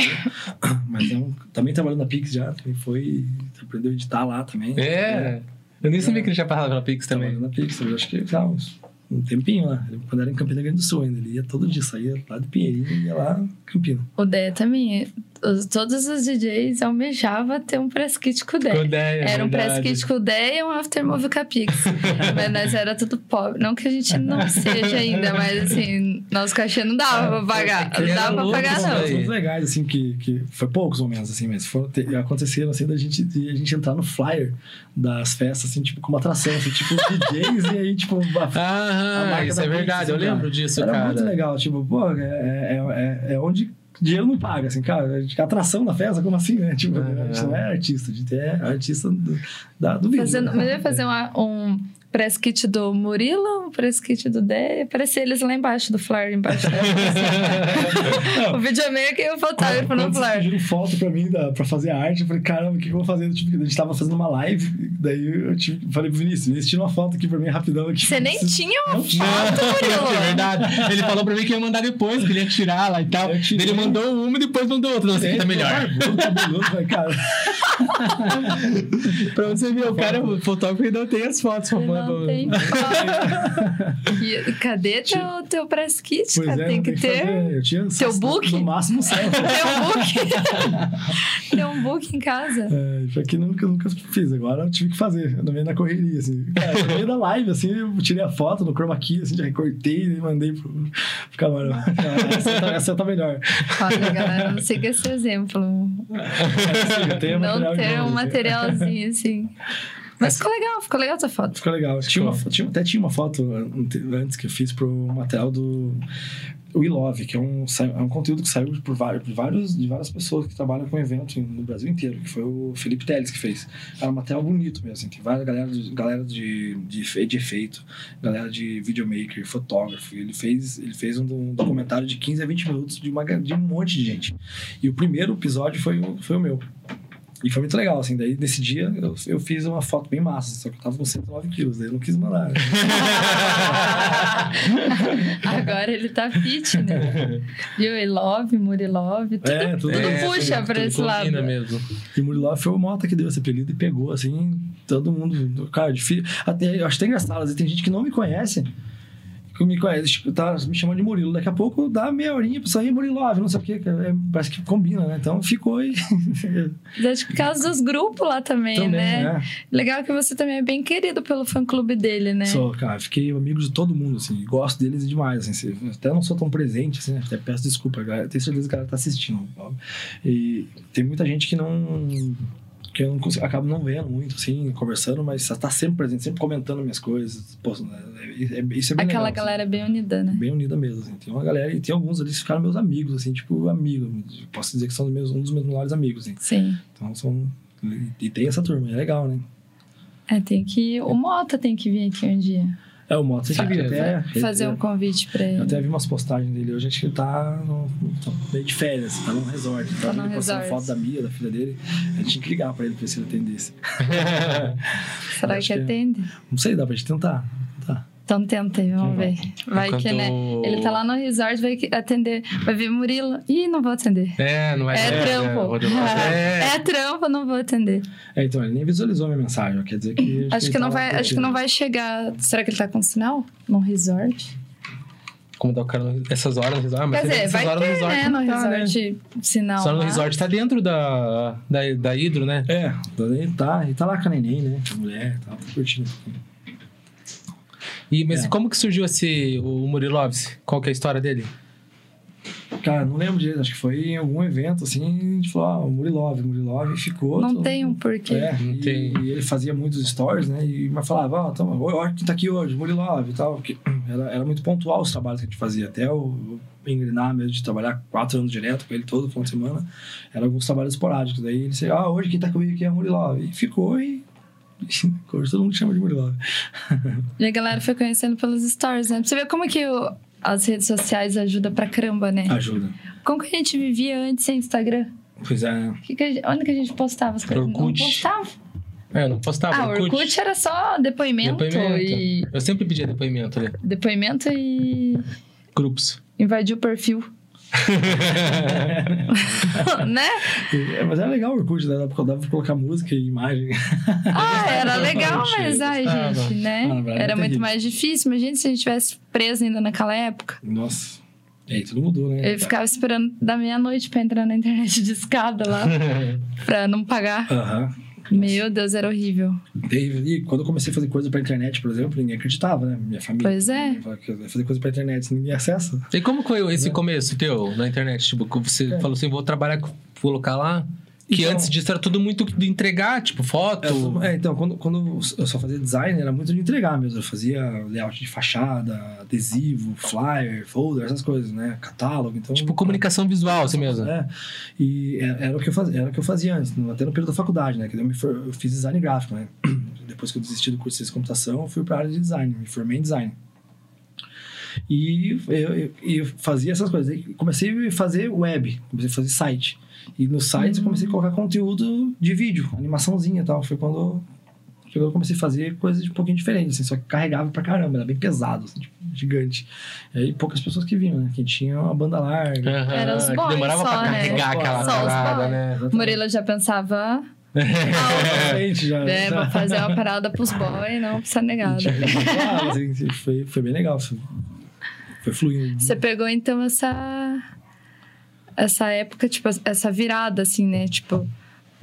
mas é um, também trabalhando na Pix já, também foi. Aprendeu a editar lá também. É. Eu nem sabia que ele já passava pela Pix também. Na Pix, eu acho que tá, uns, um tempinho lá. Ele- Quando era em Campina Grande do Sul ainda, ele ia todo dia, saía lá de Pinheirinho e ia lá Campina. O Dé também. É- os- Todos os DJs almejavam ter um press kit com. Com Era um press kit com e um aftermovie com a Pix. mas nós era tudo pobre. Não que a gente não seja ainda, mas assim, nosso cachê não dava pra pagar. que Não era dava pra pagar, não. legais, assim, que, que foi poucos momentos, assim, mas foram, te- aconteceram, assim, da gente, de a gente entrar no flyer das festas, assim, tipo, como atração, assim, tipo, os DJs e aí, tipo, a, a Ah, marca isso da é Pix, verdade, eu assim, lembro cara. disso, Era cara. muito legal, tipo, pô, é, é, é, é onde dinheiro não paga, assim, cara. Atração da festa, como assim, né? Tipo, Uhum. a gente não é artista, a gente é artista do, da, do vídeo. Fazendo, né? mas eu ia fazer uma- um press kit do Murilo, um press kit do Dé, aparecer eles lá embaixo do flyer, embaixo da o videomaker e o fotógrafo no Quando flyer. pediram foto pra mim da, pra fazer a arte, eu falei, caramba, o que, que eu vou fazer? Tipo, a gente tava fazendo uma live, daí eu tive, falei pro Vinícius, Vinícius, tira uma foto aqui pra mim rapidão. Aqui, Você nem tinha uma Não foto, Murilo. É verdade. Ele falou pra mim que ia mandar depois, que ele ia tirar lá e tal. Ele mandou uma e depois mandou outra. Não, você que tá melhor. Barbudo, cabeludo, falei, cara, pra você ver, o cara, o fotógrafo ainda tem as fotos. Pra- Não tem foto. E Cadê teu, teu press kit, pois é, tem que ter. fazer. Eu tinha só- book? No máximo. Tem um book. Tem um book em casa. É, isso aqui nunca, nunca fiz. Agora eu tive que fazer, no meio da correria, assim. Cara, no meio da live, assim, eu tirei a foto no chroma key, assim, já recortei e mandei pro, pro camarão. Essa, tá, essa tá melhor. Olha, galera, não siga esse exemplo. Eu tenho Não ter um assim. materialzinho assim. Mas ficou legal, ficou legal essa foto. Ficou legal. Tinha uma, tinha, até tinha uma foto ante- antes que eu fiz pro material do We Love, que é um, é um conteúdo que saiu por vários, por vários, de várias pessoas que trabalham com evento no Brasil inteiro, que foi o Felipe Teles que fez. Era um material bonito mesmo, assim, tem várias galera, de, galera de, de, de efeito, galera de videomaker, fotógrafo. Ele fez, ele fez um, um documentário de 15 a 20 minutos de, uma, de um monte de gente. E o primeiro episódio foi, foi o meu. E foi muito legal, assim. Daí, nesse dia, eu, eu fiz uma foto bem massa, só que eu tava com 109 quilos, daí eu não quis mandar. né? Agora ele tá fit, né? Viu? E love, Muri love, tudo, É, tudo- tudo é, puxa pra tudo esse lado. mesmo. E o Murilov foi o Mota que deu esse apelido e pegou, assim, todo mundo. Cara, difícil. Até, eu acho até engraçado, às vezes tem gente que não me conhece. Que me conhece, tipo, tá me chamando de Murilo. Daqui a pouco dá meia horinha pra sair Murilov, não sei o quê. é, parece que combina, né? Então ficou aí. Mas Acho que por causa dos grupos lá também, Também, né? né? Legal que você também é bem querido pelo fã-clube dele, né? Sou, cara, fiquei amigo de todo mundo, assim, e gosto deles demais, assim, até não sou tão presente, assim, até peço desculpa, galera, tenho certeza que a galera tá assistindo, óbvio. e tem muita gente que não, que eu não consigo, acabo não vendo muito, assim, conversando, mas tá sempre presente, sempre comentando minhas coisas, pô, é- é- isso é bem Aquela legal, assim. galera bem unida, né? Bem unida mesmo, assim. Tem uma galera, e tem alguns ali que ficaram meus amigos, assim, tipo, amigo. Posso dizer que são meus, um dos meus melhores amigos, assim. Sim. Então são. E tem essa turma, é legal, né? É, tem que. O Mota tem que vir aqui um dia. É, o Moto, você devia até. Fazer um convite pra Eu ele. até vi umas postagens dele hoje, acho que ele tá, no, tá meio de férias, tá num resort. Tá Tá num postando resort. foto da Mia, da filha dele. A gente tinha que ligar pra ele pra ver se ele atendesse. Será que que é. atende? Não sei, dá pra gente tentar. Tá. Então tenta aí, vamos ver. Vai que, Enquanto- né? Ele tá lá no resort, vai que- atender. Vai ver Murilo. Ih, não vou atender. É, não é. É, trampo. vou demorar. É. É. trampo, não vou atender. É, então, ele nem visualizou minha mensagem, quer dizer que. Acho ele que não tá vai, acho que não vai chegar. Será que ele tá com sinal? Num resort? Como dá o cara no- essas horas no resort? Ah, mas Quer dizer, essas vai horas ter, no resort né? No não tá, né? resort, sinal. Só no lá. resort tá dentro da, da, da Hidro, né? É, ele tá, ele tá lá com a neném, né? A mulher, tá, tá curtindo. E, mas É. como que surgiu esse, o Murilovs? Qual que é a história dele? Cara, não lembro direito, acho que foi em algum evento, assim, a gente falou, ah, o Murilov, Murilov, e ficou. Não todo- tem um porquê. É, Não e, tem. e ele fazia muitos stories, né? E mas falava, ó, tamo, olha quem tá aqui hoje, Murilov e tal. Porque era, era muito pontual os trabalhos que a gente fazia. Até o o engrenar mesmo de trabalhar quatro anos direto com ele todo final de semana. Eram alguns trabalhos esporádicos. Daí ele disse, ah, hoje quem tá comigo aqui é Murilov. E ficou e. Hoje todo mundo chama de Murilov. E a galera foi conhecendo pelos stories, né? Pra você ver como que o- as redes sociais ajudam pra caramba, né? Ajuda. Como que a gente vivia antes sem Instagram? Pois é. Que que a gente- onde que a gente postava as coisas? Não Orkut. postava. É, eu não postava. ah, o Orkut era só depoimento, Depoimento. e... Eu sempre pedia depoimento, né? Depoimento e... Grupos. Invadir o perfil. né? É, Mas era legal o Orkut, né? dava dava pra colocar música e imagem. Ah, era legal, mas ai, gente, né? Ah, era era muito terrível. mais difícil. Imagina se a gente tivesse preso ainda naquela época. Nossa. E aí tudo mudou, né? Eu ficava esperando da meia-noite pra entrar na internet de escada lá, pra não pagar. Aham. Meu Deus, era horrível. E quando eu comecei a fazer coisa pra internet, por exemplo, ninguém acreditava, né? Minha família. Pois é. Fazer coisa pra internet, ninguém acessa. E como foi esse começo teu na internet? Tipo, você É. falou assim, vou trabalhar, vou colocar lá. Que Então- antes disso era tudo muito de entregar, tipo, foto. É, é, então, quando, quando eu só fazia design, era muito de entregar mesmo. Eu fazia layout de fachada, adesivo, flyer, folder, essas coisas, né? Catálogo. Então, Tipo, comunicação visual, assim mesmo. É, e é- era o que eu fazia, era o que eu fazia antes, até no período da faculdade, né? Que eu, me for- eu fiz design gráfico, né? Depois que eu desisti do curso de computação, eu fui para a área de design, me formei em design. E eu, eu, eu fazia essas coisas. Comecei a fazer web, comecei a fazer site. E no site eu comecei a colocar conteúdo de vídeo, animaçãozinha e tal. Foi quando foi quando eu comecei a fazer coisas de um pouquinho diferentes, assim, só que carregava pra caramba, era bem pesado, assim, tipo, gigante. E aí poucas pessoas que vinham, né? Que tinha uma banda larga. Aham, Era os que boys demorava só, pra né? carregar os aquela parada, né? O Murilo já pensava, Exatamente, já. é, vou fazer uma parada pros boys, não precisa negada. Claro, assim, foi, foi bem legal. Foi, foi fluindo. Você pegou então essa essa época, tipo, essa virada assim, né? Tipo,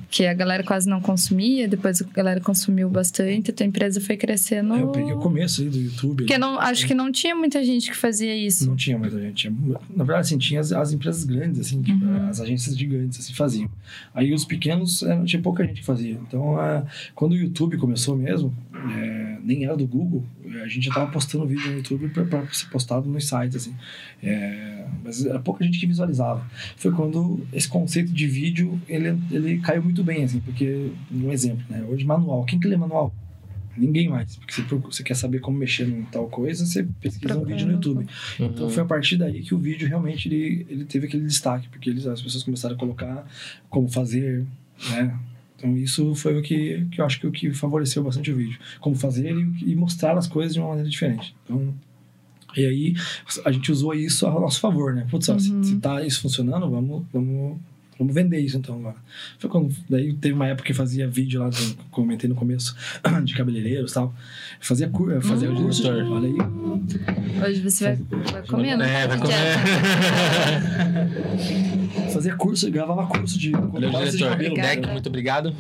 que a galera quase não consumia, depois a galera consumiu bastante, a tua empresa foi crescendo. É, eu peguei o começo aí do YouTube. Porque não, acho que não tinha muita gente que fazia isso. Não tinha muita gente. Na verdade, assim, tinha as, as empresas grandes, assim, tipo, Uhum. as agências gigantes, assim, faziam. Aí os pequenos, eh, tinha pouca gente que fazia. Então, ah, quando o YouTube começou mesmo, eh, nem era do Google, a gente já tava postando vídeo no YouTube para ser postado nos sites, assim. Eh, mas era pouca gente que visualizava. Foi quando esse conceito de vídeo, ele, ele caiu muito bem, assim, porque, um exemplo, né? Hoje, manual. Quem que lê manual? Ninguém mais. Porque você, procura- você quer saber como mexer em tal coisa, você pesquisa um vídeo no no YouTube. Uhum. Então foi a partir daí que o vídeo realmente ele, ele teve aquele destaque, porque eles, as pessoas começaram a colocar como fazer, né? Então isso foi o que, que eu acho que o que favoreceu bastante o vídeo. Como fazer e, e mostrar as coisas de uma maneira diferente. Então, e aí a gente usou isso a nosso favor, né? Putz, ó, se, Uhum. se tá isso funcionando, vamos, vamos, vamos vender isso então agora. Foi quando, daí teve uma época que fazia vídeo lá, do- comentei no começo, de cabeleireiros e tal. Fazia, cur, fazia Hum. curso, Diretor. olha aí, Hoje você vai, vai comendo. É, vai comer. Fazia curso, gravava curso de Valeu, corte de diretor. cabelo. né? Deck, muito obrigado.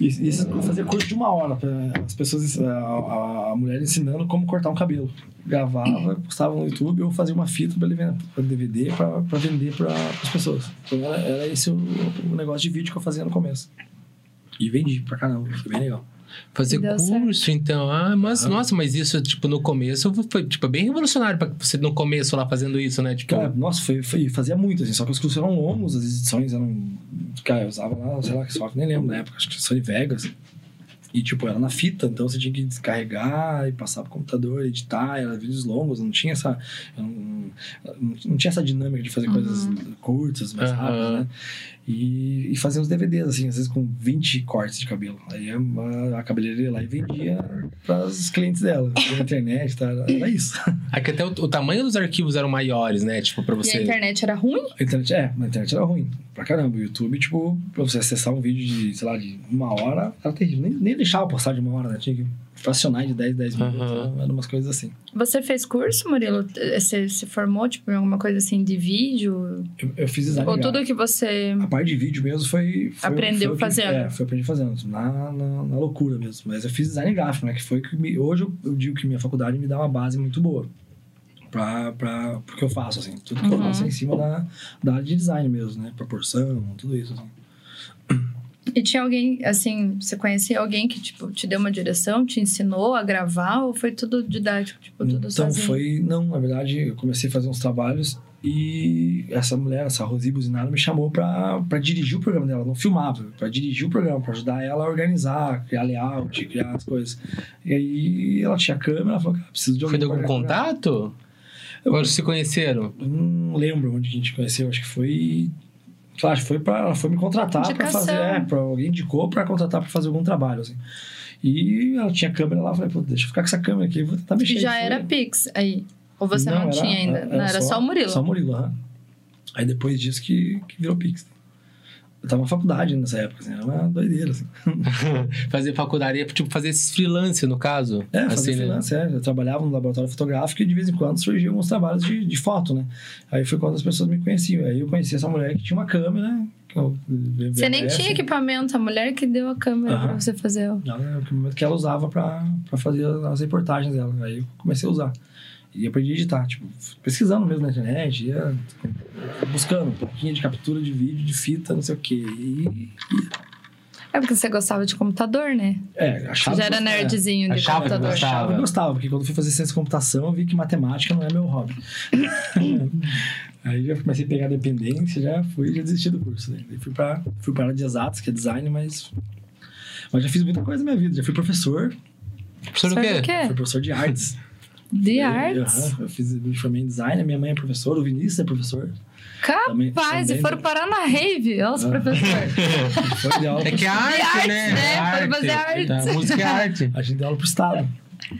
E eu fazia curso de uma hora para as pessoas, a, a- mulher ensinando como cortar um cabelo. Gravava, postava no YouTube ou fazia uma fita para DVD para vender para as pessoas. Então era, era esse o, o negócio de vídeo que eu fazia no começo. E vendi pra caramba, foi bem legal. Fazer Deu curso, então. Ah, mas Ah. nossa, mas isso, tipo, no começo foi tipo, bem revolucionário pra você no começo lá fazendo isso, né? Tipo, Cara, nossa, foi, foi- fazia muito, assim, só que os cursos eram longos, as edições eram. Cara, eu usava lá, sei lá, que software, nem lembro na época, acho que Sony Vegas. E, tipo, era na fita, então você tinha que descarregar e passar pro computador, editar, era vídeos longos, não tinha essa. Não, não tinha essa dinâmica de fazer Uhum. coisas curtas, mais Aham. rápidas, né? E, e fazer uns DVDs, assim, às vezes com 20 cortes de cabelo. Aí a, a cabeleireira ia lá e vendia para os clientes dela, pela internet, tá? Era, isso. aqui até o, o tamanho dos arquivos eram maiores, né? Tipo, pra E a você. internet era ruim? A internet, é, a internet era ruim. Pra caramba. O YouTube, tipo, pra você acessar um vídeo de, sei lá, de uma hora, era terrível. Nem, nem deixava postar de uma hora, né? Tinha que fracionar de 10, 10 minutos. Aham. Eram umas coisas assim. Você fez curso, Murilo? Você se formou, tipo, em alguma coisa assim de vídeo? Eu, eu fiz design Ou gráfico. tudo que você... A parte de vídeo mesmo foi... foi Aprendeu foi o que- fazendo. É, foi aprendi fazendo. Na, na, na loucura mesmo. Mas eu fiz design gráfico, né? Que foi que me, hoje eu, eu digo que minha faculdade me dá uma base muito boa. Pra, pra, pro que eu faço, assim. Tudo que eu Uhum. faço é em cima da, da área de design mesmo, né? Proporção, tudo isso, assim. E tinha alguém, assim, você conhecia alguém que, tipo, te deu uma direção, te ensinou a gravar? Ou foi tudo didático, tipo, tudo então sozinho? foi não na verdade eu comecei a fazer uns trabalhos e essa mulher essa Rosi Buzinaro me chamou pra pra dirigir o programa dela não filmava pra dirigir o programa pra ajudar ela a organizar criar layout criar as coisas e aí ela tinha câmera ela falou cara, preciso de Foi alguém de algum pra gravar." contato? Eu- Ou se conheceram? Não lembro onde que a gente conheceu acho que foi Claro, foi para ela foi me contratar para fazer, é, para alguém indicou para contratar para fazer algum trabalho assim. E ela tinha câmera lá, eu falei, pô, deixa eu ficar com essa câmera aqui, vou tentar mexer. Já era Pix aí? Ou você não, era- tinha ainda? não, era só, o Murilo? Só o Murilo, aham. Aí depois disso que, que virou Pix. Eu tava na faculdade nessa época, assim, era uma doideira, assim. fazer faculdade, tipo, fazer esses freelance, no caso. É, fazer assim, né? freelance, é. Eu trabalhava no laboratório fotográfico e de vez em quando surgiam alguns trabalhos de, de foto, né? Aí foi quando as pessoas me conheciam. Aí eu conheci essa mulher que tinha uma câmera. Você nem tinha equipamento, a mulher que deu a câmera Aham. pra você fazer. o- Ela era o equipamento que ela usava pra, pra fazer as reportagens dela. Aí eu comecei a usar. E aprendi a editar, tipo, pesquisando mesmo na internet, ia buscando um pouquinho de captura de vídeo, de fita, não sei o quê. E, É porque você gostava de computador, né? é, achava Já era que- é, nerdzinho de Achava que computador. gostava. achava que gostava, porque quando eu fui fazer ciência de computação, eu vi que matemática não é meu hobby. Aí já comecei a pegar dependência, já fui já desisti do curso. Né? Daí fui para fui pra área de exatos, que é design, mas, mas já fiz muita coisa na minha vida. Já fui professor, Professor do quê? fui professor de artes. De artes? eu fiz, me formei em design, a minha mãe é professora, o Vinícius é professor. Também- Capaz, e foram parar na rave, olha os Ah. professores. Foi de aula É que é arte, arte, né? né? É Foram fazer arte. Tá, música é arte. A gente deu aula pro Estado.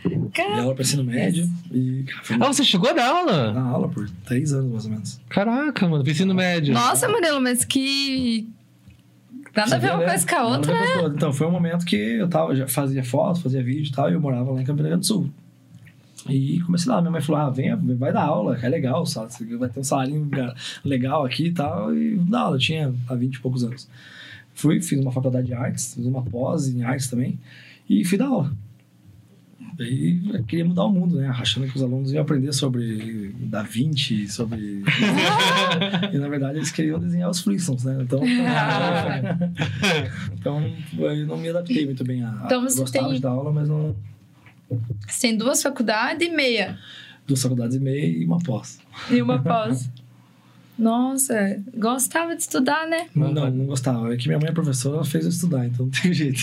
Dei aula para ensino médio e Ah, você chegou a dar aula? na aula por três anos, mais ou menos. Caraca, mano, ensino médio. Nossa, Murilo, mas que. Nada a ver Você uma né? coisa com a outra, né? Então, foi um momento que eu tava, já fazia foto, fazia vídeo e tal, e eu morava lá em Campina Grande do Sul. E comecei lá, minha mãe falou: ah, vem, vai dar aula, que é legal, sabe? Vai ter um salário legal aqui e tal. E dá aula, eu tinha há 20 e poucos anos. Fui, fiz uma faculdade de artes, fiz uma pós em artes também, e fui dar aula. Daí eu queria mudar o mundo, né? Achando que os alunos iam aprender sobre Da Vinci, sobre. e na verdade eles queriam desenhar os Flintstones, né? Então. então eu não me adaptei muito bem a. Então você gostava tem- de dar aula, mas não. Você tem duas faculdades e meia. Duas faculdades e meia e uma pós. E uma pós. Nossa, gostava de estudar, né? Não, não gostava. É que minha mãe é professora, ela fez eu estudar, então não tem jeito.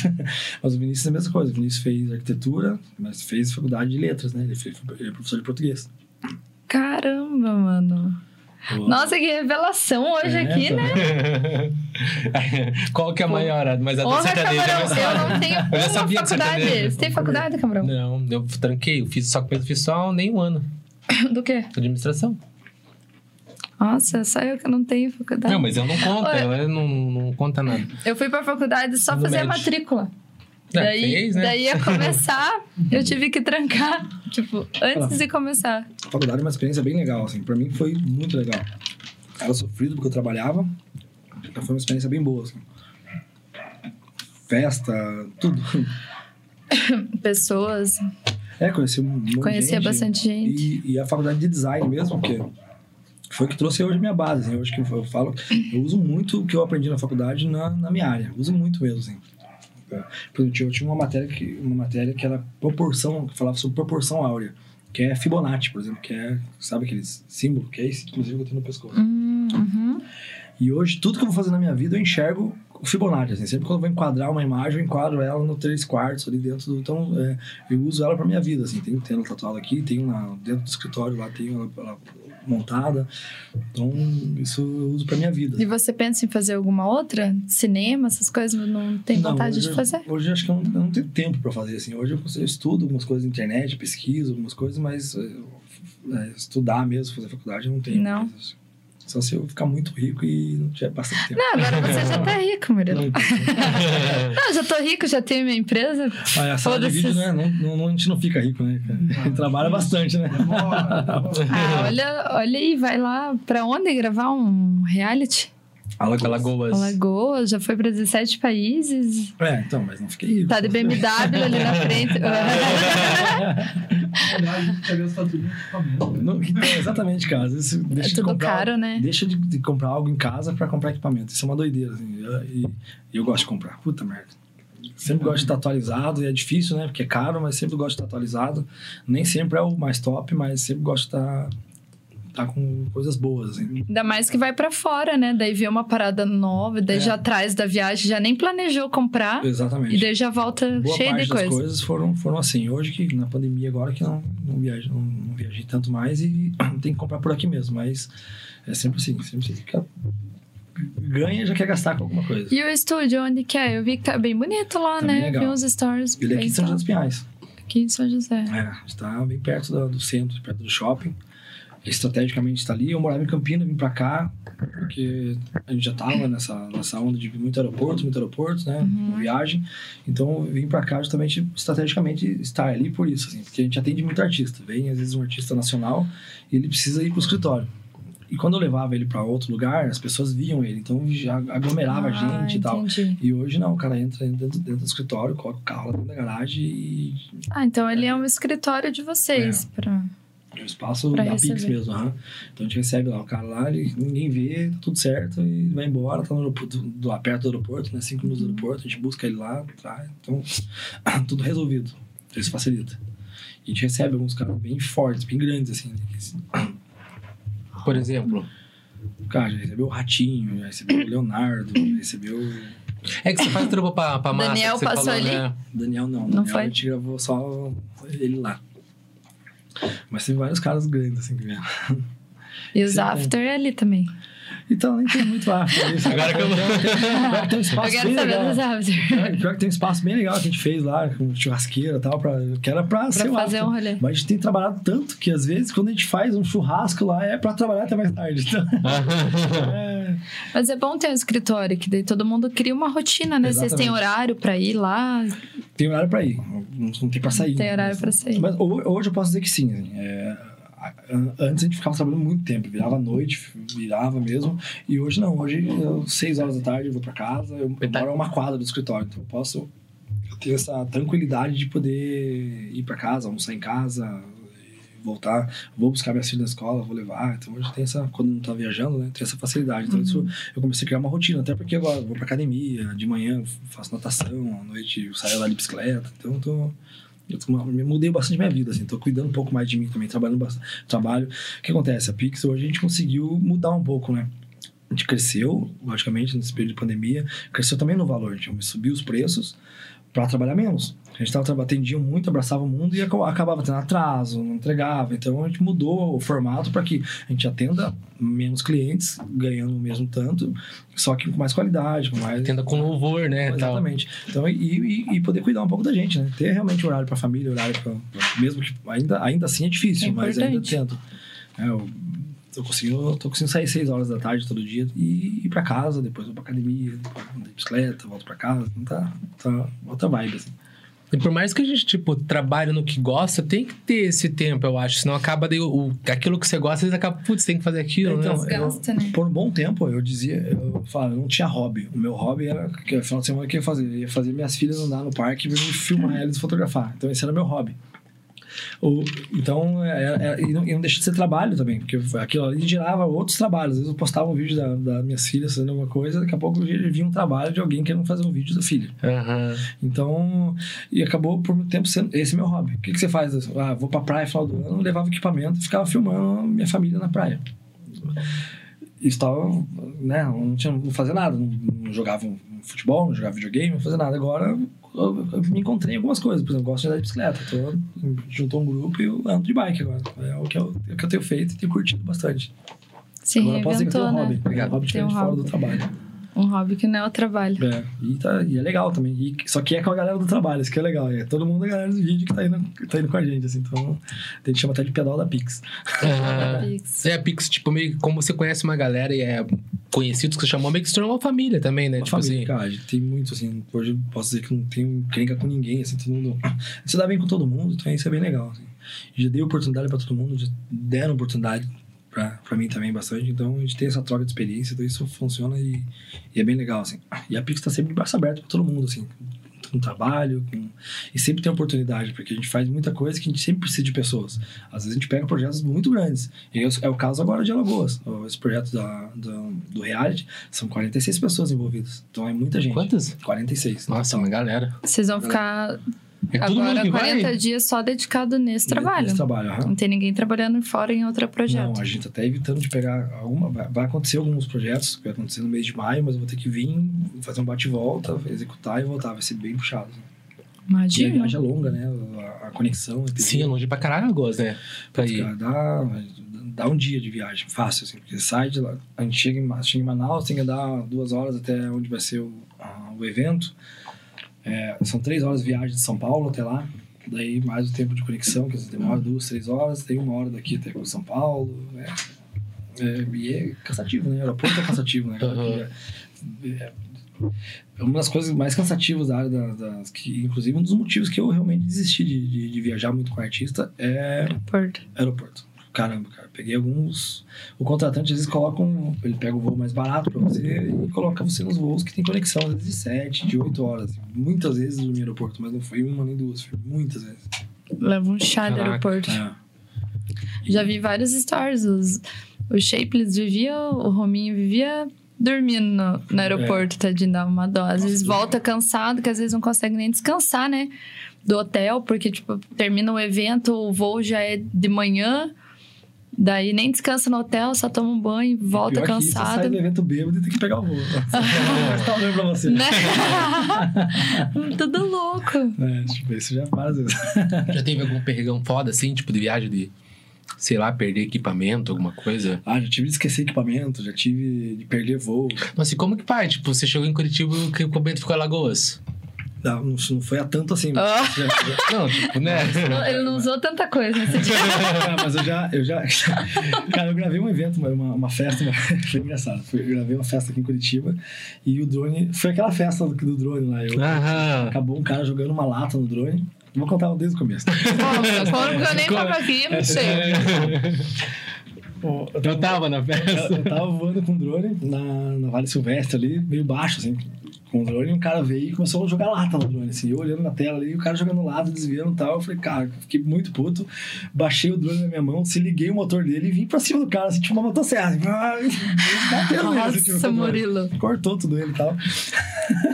Mas o Vinícius é a mesma coisa. O Vinícius fez arquitetura, mas fez faculdade de letras, né? Ele, fez, ele é professor de português. Caramba, mano. Nossa, que revelação hoje É, aqui, tá. né? Qual que é a maior? Mas a do Porra, sertanejo. Camarão, é eu não tenho Eu uma faculdade. Você tem faculdade, Camarão? Não, eu tranquei. Eu fiz só, eu fiz só nem um ano. Do quê? Administração. Nossa, só eu que não tenho faculdade. Não, mas eu não conto. Olha- Eu não, não conta nada. Eu fui pra faculdade só No fazer a médio. matrícula. É, daí, fez, né? daí ia começar, eu tive que trancar, tipo, antes de começar. A faculdade é uma experiência bem legal, assim. Pra mim foi muito legal. Era sofrido porque eu trabalhava, então foi uma experiência bem boa, assim. Festa, tudo. Pessoas, É, conheci um monte de conhecia gente. bastante gente. E, e a faculdade de design mesmo, que foi o que trouxe hoje a minha base. Assim. Hoje que eu falo, eu uso muito o que eu aprendi na faculdade na, na minha área. Uso muito mesmo, assim. É. Por exemplo, eu tinha uma matéria que, uma matéria que era proporção, que falava sobre proporção áurea, que é Fibonacci, por exemplo, que é, sabe aqueles símbolo, que é esse, inclusive, que eu tenho no pescoço. Hum, uhum. E hoje, tudo que eu vou fazer na minha vida, eu enxergo o Fibonacci. Assim. Sempre quando eu vou enquadrar uma imagem, eu enquadro ela no 3 quartos ali dentro do... Então, é, eu uso ela pra minha vida, assim. Tenho, tenho ela tatuada aqui, tenho na, dentro do escritório lá, tenho ela, ela montada. Então, isso eu uso pra minha vida. E você pensa em fazer alguma outra? Cinema, essas coisas? Não tem Não, vontade hoje, de fazer? Hoje eu acho que eu não, eu não tenho tempo pra fazer, assim. Hoje eu, eu estudo algumas coisas na internet, pesquiso algumas coisas, mas é, é, estudar mesmo, fazer faculdade, eu não tenho. Não. Só se eu ficar muito rico e não tiver bastante tempo. Não, agora você já tá rico, Murilo. Não, Não, já tô rico, já tenho minha empresa. Ah, a sala de vídeo, né? Não, não, não- a gente não fica rico, né? cara? Trabalha bastante, né? Ah, olha, olha aí, vai lá pra onde gravar um reality? Alagoas. Alagoas. Alagoas, já foi pra 17 países. É, então, mas não fiquei rico. Tá de BMW ali na frente. Não, então, exatamente, cara. Às vezes você deixa É de tudo comprar, caro, né? Deixa de, de comprar algo em casa pra comprar equipamento. Isso é uma doideira, assim. E, e eu gosto de comprar. Puta merda. Sempre gosto de estar atualizado e é difícil, né? Porque é caro, mas sempre gosto de estar atualizado. Nem sempre é o mais top, mas sempre gosto de estar, estar com coisas boas, assim. Ainda mais que vai pra fora, né? Daí vê uma parada nova, daí É. já traz da viagem, já nem planejou comprar. Exatamente. E daí já volta Boa cheio de coisa. coisas foram, foram assim. Hoje que na pandemia agora que não, não, não, não viajei tanto mais e tem que comprar por aqui mesmo. Mas é sempre assim, sempre assim. Fica- Ganha já quer gastar com alguma coisa. E o estúdio, onde que é? Eu vi que tá bem bonito lá, Tá né? legal. Vi uns stories. Ele é aqui em São José dos. Pinhais. Aqui em São José. É, está bem perto do, do centro, perto do shopping. Estrategicamente está ali. Eu morava em Campinas, vim pra cá, porque a gente já tava nessa, nessa onda de muito aeroporto, muito aeroporto, né? Viagem. Então vim pra cá justamente estrategicamente estar ali por isso, assim, porque a gente atende muito artista. Vem às vezes um artista nacional e ele precisa ir pro escritório. E quando eu levava ele para outro lugar, as pessoas viam ele, então já aglomerava a Ah, gente e tal. entendi. E hoje não, o cara entra dentro, dentro do escritório, coloca o carro lá dentro da garagem e Ah, então ele é um escritório de vocês. É. Pra... É o espaço Pra da Pix receber. mesmo, aham. Então a gente recebe lá o cara lá, ele- ninguém vê, tá tudo certo e vai embora, tá no aeroporto, do, lá perto do aeroporto, né? Cinco minutos do aeroporto, a gente busca ele lá, traz. Então, tudo resolvido. Então isso facilita. E a gente recebe alguns caras bem fortes, bem grandes, assim. né? Por exemplo. Cara, já recebeu o Ratinho, já recebeu o Leonardo, já recebeu É que você faz trampo pra, pra massa. Daniel que você passou falou, ali? Né? Daniel não. Não Daniel foi? A gente gravou só ele lá. Mas tem vários caras grandes, assim, que vieram. E os Sim, after é ali também. Então, nem tem muito lá. Agora que eu- Pior que tem um Eu espaço quero bem saber legal. dos after. Pior que tem um espaço bem legal que a gente fez lá, com churrasqueira e tal, pra, que era pra, ser Pra o fazer after. um rolê. Mas a gente tem trabalhado tanto que, às vezes, quando a gente faz um churrasco lá, é pra trabalhar até mais tarde. Então, é, Mas é bom ter um escritório, que daí todo mundo cria uma rotina, né? Vocês têm Exatamente. horário pra ir lá, tem horário pra ir, não, tem pra sair. tem horário pra sair. Mas ho- hoje eu posso dizer que sim. assim, é, antes a gente ficava trabalhando muito tempo, virava à noite, virava mesmo. E hoje não, hoje, eu, seis horas da tarde, eu vou pra casa, eu, eu moro a uma quadra do escritório, então eu posso eu ter essa tranquilidade de poder ir pra casa, almoçar em casa, voltar, vou buscar minhas filhas na escola, vou levar. Então hoje tem essa, quando não tá viajando, né, tem essa facilidade. Então isso eu comecei a criar uma rotina, até porque agora eu vou pra academia, de manhã faço natação, à noite saio lá de bicicleta, então eu tô eu mudei bastante minha vida, assim, tô cuidando um pouco mais de mim também, trabalhando bastante, trabalho. O que acontece? A Pix hoje a gente conseguiu mudar um pouco, né? A gente cresceu, logicamente, nesse período de pandemia, cresceu também no valor, a gente subiu os preços para trabalhar menos. A gente tava, atendia muito, abraçava o mundo e aca- acabava tendo atraso, não entregava. Então a gente mudou o formato para que a gente atenda menos clientes, ganhando o mesmo tanto, só que com mais qualidade, com mais. Tenda com louvor, né? tal. Exatamente. Então, e, e, e poder cuidar um pouco da gente, né? Ter realmente horário para família, horário para. Mesmo que ainda, ainda assim é difícil, É mas ainda tento. É, eu tô conseguindo, tô conseguindo sair seis horas da tarde todo dia e ir para casa, depois vou pra academia, depois ando de bicicleta, volto para casa. Então tá, tá outra vibe, assim. E por mais que a gente, tipo, trabalhe no que gosta, tem que ter esse tempo, eu acho. Senão acaba daí, o, aquilo que você gosta, às vezes acaba, putz, tem que fazer aquilo, Então, né? Desgasta, né? Por um bom tempo, eu dizia, eu falava, eu não tinha hobby. O meu hobby era que no final de semana o que eu ia fazer? Eu ia fazer minhas filhas andar no parque e filmar elas e fotografar. Então esse era meu hobby. Então, é- é- e, não, e não deixa de ser trabalho também, porque aquilo ali gerava outros trabalhos. Às vezes eu postava um vídeo da, das minhas filhas fazendo alguma coisa, daqui a pouco vinha um trabalho de alguém querendo fazer um vídeo da filha. Aham. Então, e acabou por muito tempo sendo esse meu hobby. O que, que você faz? Ah, vou pra praia final do ano, levava equipamento e ficava filmando minha família na praia. Estava, né, não, tinha, não fazia nada, não, não jogava um futebol, não jogava videogame, não fazia nada. Agora eu, eu me encontrei em algumas coisas, por exemplo, gosto de andar de bicicleta. Tô, juntou um grupo e eu ando de bike agora. É o que eu, é o que eu tenho feito e tenho curtido bastante. Se agora eu posso dizer que eu tenho um né? hobby. Obrigado. Hobby Tem um diferente fora do trabalho. Um hobby que não é o trabalho. É, e, tá, e é legal também. E, só que é com a galera do trabalho, isso que é legal. É todo mundo a galera do vídeo que tá indo, que tá indo com a gente, assim. Então, a gente chama até de pedal da Pix. Aham. Pix. É, a Pix, tipo, meio que como você conhece uma galera e é conhecido que você chamou, meio que se tornou uma família também, né? Uma tipo família, assim. cara, a gente tem muito, assim. Hoje eu posso dizer que não tenho crenca com ninguém, assim. Todo mundo... Você dá bem com todo mundo, então isso é bem legal, assim. Já dei oportunidade pra todo mundo, já deram oportunidade pra, pra mim também bastante. Então, a gente tem essa troca de experiência, então isso funciona e, e é bem legal, assim. E a Pix tá sempre de braço aberto pra todo mundo, assim. Com trabalho, com... e sempre tem oportunidade, porque a gente faz muita coisa que a gente sempre precisa de pessoas. Às vezes a gente pega projetos muito grandes. E é o caso agora de Alagoas. Esse projeto da, do, do reality são 46 pessoas envolvidas. Então é muita gente. Quantas? 46. Nossa, Então, uma galera. Vocês vão ficar É todo mundo agora que 40 vai? dias só dedicado nesse trabalho. Esse trabalho, aham. Não tem ninguém trabalhando fora em outro projeto. Não, a gente tá até evitando de pegar alguma. Vai acontecer alguns projetos, que vai acontecer no mês de maio, mas eu vou ter que vir, fazer um bate-volta, executar e voltar. Vai ser bem puxado. assim. E a Imagina. viagem é longa, né? A, conexão. entre- Sim, é longe pra caralho né? Pra ir. Cara, dá, dá um dia de viagem, fácil, assim. Porque sai de lá, a gente chega em, chega em Manaus, tem que dar duas horas até onde vai ser o, a- o evento. É, são três horas de viagem de São Paulo até lá. Daí mais o tempo de conexão, que às vezes demora duas, três horas. Tem uma hora daqui até São Paulo. né? É, e é cansativo, né? O aeroporto é cansativo, né? Aham. É, é uma das coisas mais cansativas da área da- das que, inclusive, um dos motivos que eu realmente desisti de, de, de viajar muito com artista é Porto. aeroporto. Caramba, cara. Peguei alguns. O contratante às vezes coloca um. Ele pega o voo mais barato pra você e coloca você nos voos que tem conexão, às vezes de 7, de 8 horas. Muitas vezes no aeroporto, mas não foi uma nem duas, foi muitas vezes. Leva um chá do aeroporto. É. Já vi vários stories. Os, o Shapeless vivia, o Rominho vivia dormindo no, no aeroporto, tadinho, dava uma dó. Às vezes volta cansado, que às vezes não consegue nem descansar, né? Do hotel, porque, tipo, termina o evento, o voo já é de manhã. Daí nem descansa no hotel, só toma um banho, volta Pior que isso, Você sai cansado. do evento bêbado e tem que pegar o voo. Mas tá olhando pra você. Né? Tudo louco. É, tipo, isso já vezes. Já teve algum perregão foda, assim, tipo de viagem de, sei lá, perder equipamento, alguma coisa? Ah, já tive de esquecer equipamento, já tive de perder voo. Nossa, e como que faz? Tipo, você chegou em Curitiba e o equipamento ficou em Alagoas? Não, não, não foi a tanto assim. mas já- Não, tipo, né? Não, Ele não usou tanta coisa nesse dia. Ah, mas eu já, eu já. Cara, eu gravei um evento, uma, uma, festa, uma- foi engraçado. Eu gravei uma festa aqui em Curitiba e o drone. Foi aquela festa do, do drone lá. Eu, Aham. Acabou um cara jogando uma lata no drone. Vou contar desde o começo. Como eu nem tava aqui, não sei. Ó, Eu Eu tava na Eu, festa. eu tava voando com um drone na, na Vale Silvestre ali, meio baixo, assim, com o drone, um cara veio e começou a jogar lata no drone, assim, eu olhando na tela ali, e o cara jogando lata, desviando e tal. Eu falei, cara, fiquei muito puto, baixei o drone na minha mão, se liguei o motor dele e vim pra cima do cara, assim, tipo uma motosserra, assim, batendo assim, tipo, Nossa. Murilo. Cortou tudo ele e tal.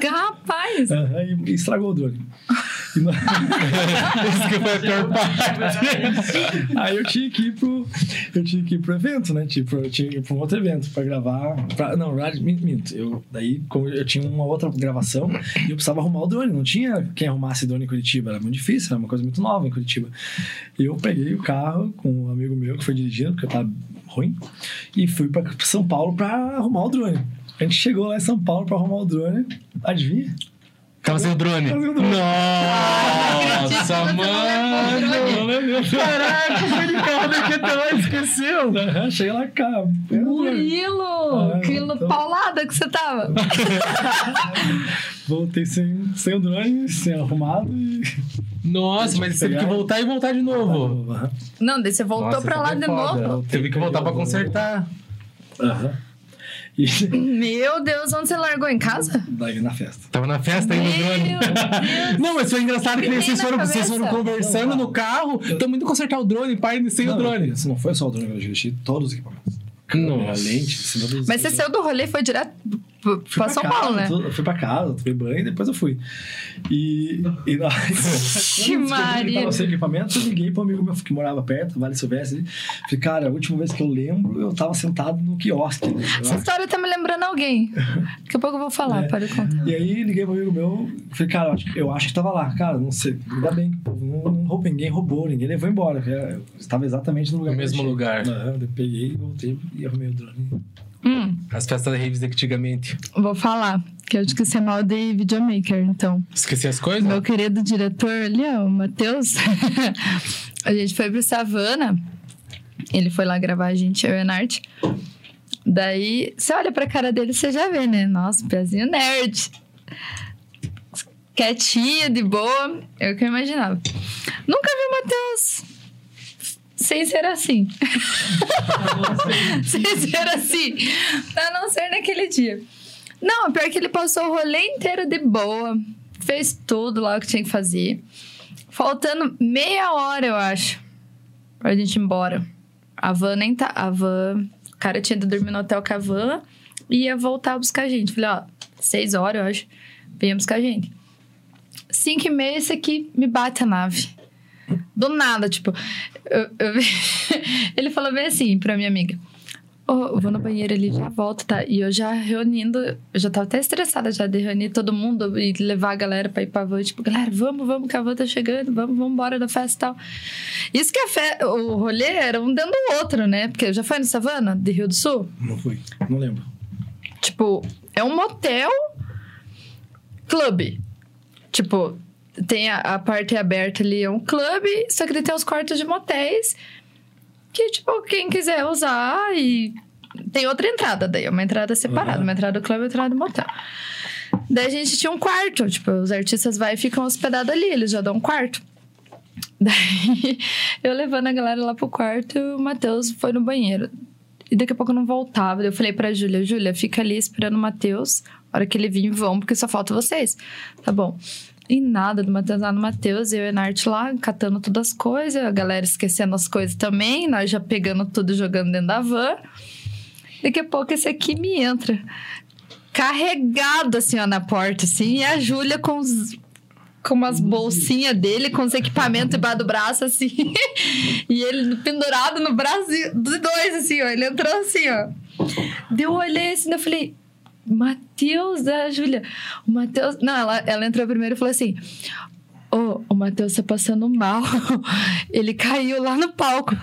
Rapaz! E, e estragou o drone. Esse que foi a pior parte. Aí eu tinha que ir pro. Eu tinha que ir pro evento, né? Tipo, eu tinha que ir pra um outro evento pra gravar. Pra, não, minto, minto. Eu, daí, eu tinha uma outra gravação e eu precisava arrumar o drone. Não tinha quem arrumasse drone em Curitiba. Era muito difícil, era uma coisa muito nova em Curitiba. E eu peguei o carro com um amigo meu que foi dirigindo, porque eu tava ruim, e fui pra São Paulo pra arrumar o drone. A gente chegou lá em São Paulo pra arrumar o drone. Adivinha? Tava sem o drone. Tava sem o drone. Nossa, mano. Caraca, foi de carro daqui até lá, esqueceu. Aham, Cheguei lá, cara. Murilo! Ah, que então- paulada que você tava! Voltei sem, sem o drone, sem arrumado e. Nossa, mas você teve que voltar e voltar de novo. Aham. Não, daí você voltou Nossa, pra lá de foda. novo. Teve que voltar pra consertar. Aham. E Meu Deus, onde você largou? Em casa? daí na festa. Tava na festa drone. Deus! Não, mas foi engraçado que Nem vocês foram, vocês foram conversando no carro. Tamo indo consertar o drone, pai, sem o Não, drone. Isso não foi só o drone que eu dirigi, todos os equipamentos. Câmera, Nossa. lente, Mas você saiu do rolê e foi direto p- Fui pra São casa, Paulo, né? Eu fui pra casa, tomei banho e depois eu fui. E, e na hora que eu Maria. que tava sem equipamento, eu liguei pro amigo meu que morava perto, Vale Silvestre. Falei, cara, a última vez que eu lembro, eu tava sentado no quiosque. né? Eu Essa história tá me lembrando alguém. Daqui a pouco eu vou falar, É. pode contar. E aí liguei pro amigo meu, falei, cara, eu acho, eu acho que tava lá. Cara, não sei, ainda bem que não, não roubou, ninguém roubou, ninguém levou embora. Eu estava exatamente no lugar No eu mesmo lugar. Eu peguei, voltei e arrumei o drone. Hum, As festas da Raves antigamente. vou falar. Que eu esqueci mal de videomaker, então. Esqueci as coisas? Meu querido diretor ali, ó, o Matheus. a gente foi pro Savana. Ele foi lá gravar a gente, eu e a Nart. Daí, você olha pra cara dele, você já vê, né? Nossa, pezinho nerd. Quietinho, de boa. É o que eu imaginava. Nunca vi o Matheus sem ser assim. sem ser assim. A não ser naquele dia. Não, pior que ele passou o rolê inteiro de boa. Fez tudo lá o que tinha que fazer. Faltando meia hora, eu acho, pra gente ir embora. A van nem tá. A van. O cara tinha ido dormir no hotel com a van e ia voltar buscar a gente. Falei, ó, seis horas, eu acho. Venha buscar a gente. Cinco e meia, esse aqui me bate a nave. Do nada, tipo. eu- eu- ele falou bem assim pra minha amiga. Eu vou no banheiro ali, já volto, tá? E eu já reunindo, eu já tava até estressada já de reunir todo mundo e levar a galera pra ir pra van. Tipo, galera, vamos, vamos, que a van tá chegando, vamos, vamos embora da festa e tal. Isso que a fe... o rolê era um dentro do outro, né? Porque já foi no Savana, de Rio do Sul? Não fui, não lembro. Tipo, é um motel clube. Tipo, tem a, a parte aberta ali, é um clube, só que ele tem os quartos de motéis que, tipo, quem quiser usar e tem outra entrada daí, é uma entrada separada, Aham. uma entrada do clube e outra entrada do motel. Daí a gente tinha um quarto, tipo, os artistas vai e ficam hospedados ali, eles já dão um quarto. Daí eu levando a galera lá pro quarto, o Matheus foi no banheiro. E daqui a pouco eu não voltava. Daí Eu falei pra Júlia, Júlia, fica ali esperando o Matheus. A hora que ele vir, vão, porque só falta vocês. Tá bom. E nada do Matheus lá no Matheus, eu e a Nart lá, catando todas as coisas, a galera esquecendo as coisas também, nós já pegando tudo jogando dentro da van. Daqui a pouco esse aqui me entra. Carregado assim, ó, na porta, assim, e a Júlia com os com umas bolsinhas dele, com os equipamentos embaixo do braço, assim. e ele pendurado no braço dos dois, assim, ó. Ele entrou assim, ó. Deu um olhei assim, eu falei, Matheus, a Júlia. O Matheus. Não, ela, ela entrou primeiro e falou assim: Ô, oh, o Matheus tá passando mal. ele caiu lá no palco.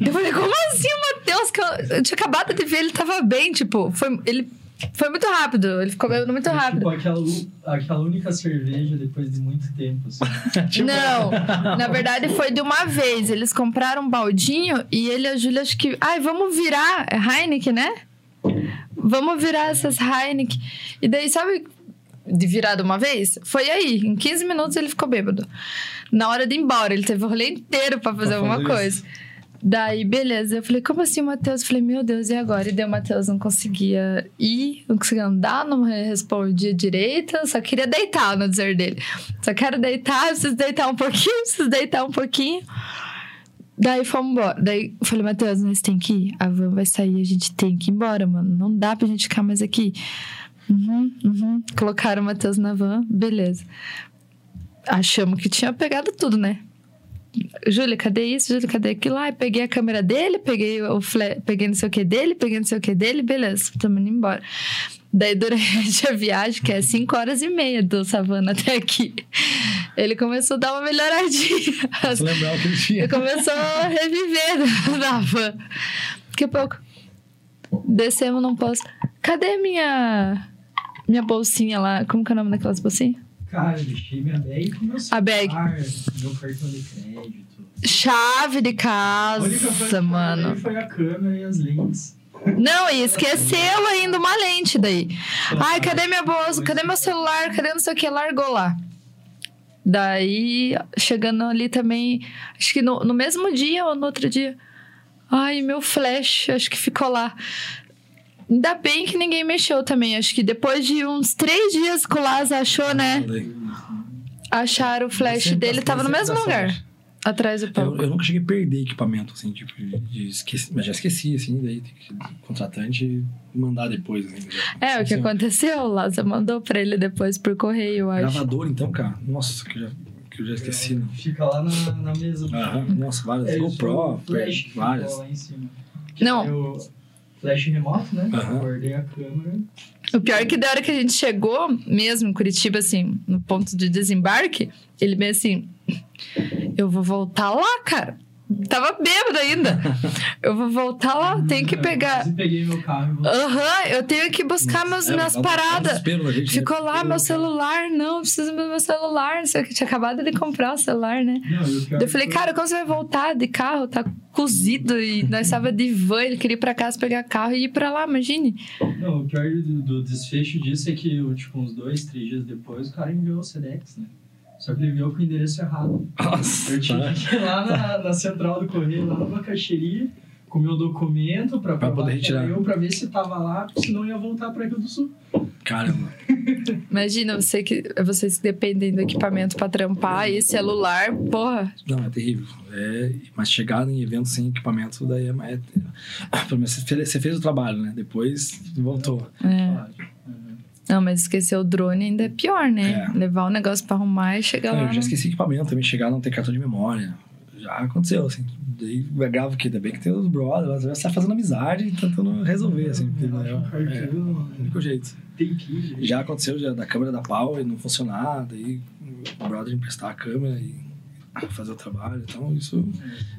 Eu falei, como assim o Matheus? Que eu, eu, tinha acabado de ver, ele tava bem, tipo, foi, ele foi muito rápido, ele ficou bebendo muito rápido. Tipo, aquela, aquela única cerveja depois de muito tempo. Assim. tipo... Não, na verdade foi de uma vez. Eles compraram um baldinho e ele e a Júlia, acho que. Ai, vamos virar. É Heineken, né? Vamos virar essas Heineken. E daí, sabe de virar de uma vez? Foi aí. Em 15 minutos ele ficou bêbado. Na hora de ir embora, ele teve o rolê inteiro pra fazer pra alguma fazer coisa. Isso. Daí, beleza. Eu falei, como assim, Matheus? Eu falei, meu Deus, e agora? E daí o Matheus não conseguia ir, não conseguia andar, não respondia direito, só queria deitar, no dizer dele. Só quero deitar, preciso deitar um pouquinho, preciso deitar um pouquinho. Daí fomos embora. Daí eu falei, Matheus, nós tem que ir. A van vai sair, a gente tem que ir embora, mano. Não dá pra gente ficar mais aqui. Uhum, uhum. Colocaram o Matheus na van, beleza. Achamos que tinha pegado tudo, né? Júlia, cadê isso? Júlia, cadê aquilo? Ai, peguei a câmera dele, peguei o fle... peguei não sei o que dele, peguei não sei o que dele, beleza, estamos indo embora. Daí, durante a viagem, que é 5 horas e meia do Savana até aqui, ele começou a dar uma melhoradinha. Você lembrar o que ele tinha. Ele começou a reviver na van. Daqui a pouco, descemos num posto. Cadê minha, minha bolsinha lá? Como que é o nome daquelas bolsinhas? Cara, eu deixei minha bag com meu celular, a bag. meu cartão de crédito. Chave de casa, mano. foi a câmera e as lentes. Não, e esqueceu ainda uma lente daí. Ai, cadê minha bolsa? Cadê meu celular? Cadê não sei o que? Largou lá. Daí, chegando ali também, acho que no, no mesmo dia ou no outro dia. Ai, meu flash, acho que ficou lá. Ainda bem que ninguém mexeu também. Acho que depois de uns três dias que o Lázaro achou, né? Acharam o flash dele, tava no mesmo lugar. Atrás do palco. Eu, eu, nunca cheguei a perder equipamento, assim, tipo, de, de esqueci, mas já esqueci, assim, daí tem que o contratante mandar depois. Assim, é, o que assim, aconteceu, o Lázaro mandou pra ele depois por correio, eu acho. Gravador, então, cara. Nossa, que eu já, que eu já esqueci. Né? Fica lá na, na mesa. Aham, nossa, várias. É, GoPro, várias. Lá em cima. Não. Flash remoto, né? Uhum. Guardei a câmera. O pior é que da hora que a gente chegou, mesmo em Curitiba, assim, no ponto de desembarque, ele bem assim: eu vou voltar lá, cara. Tava bêbado ainda. Eu vou voltar lá, tenho que pegar. Eu peguei meu carro. Aham, uhum, eu tenho que buscar meus, é, minhas paradas. Né? Ficou lá meu celular, não, preciso do meu celular. Não sei o que, tinha acabado de comprar o celular, né? Não, eu, eu falei, cara, como você vai voltar de carro? Tá cozido e nós estava de van, ele queria ir pra casa pegar carro e ir pra lá, imagine. Não, o pior do, do desfecho disso é que, tipo, uns dois, três dias depois, o cara enviou o Sedex, né? Só que ele veio com o endereço errado. Nossa, eu tive que ir lá na, na central do correio, lá na caixeria, com o meu documento pra, pra poder retirar. Eu, pra ver se tava lá, senão ia voltar pra Rio do Sul. Caramba. Imagina, você que, vocês que dependem do equipamento pra trampar e celular, porra. Não, é terrível. É, mas chegar em eventos sem equipamento, daí é. é pelo menos você fez o trabalho, né? Depois voltou. É. Não, mas esquecer o drone ainda é pior, né? É. Levar o negócio pra arrumar e chegar lá. Eu já esqueci equipamento também, chegar não ter cartão de memória. Já aconteceu, assim. Daí é grave que ainda bem que tem os brothers, já sai fazendo amizade e tentando resolver, assim. É, é, o único jeito. Já aconteceu já, da câmera da pau e não funcionar, daí o brother emprestar a câmera e fazer o trabalho. Então, isso,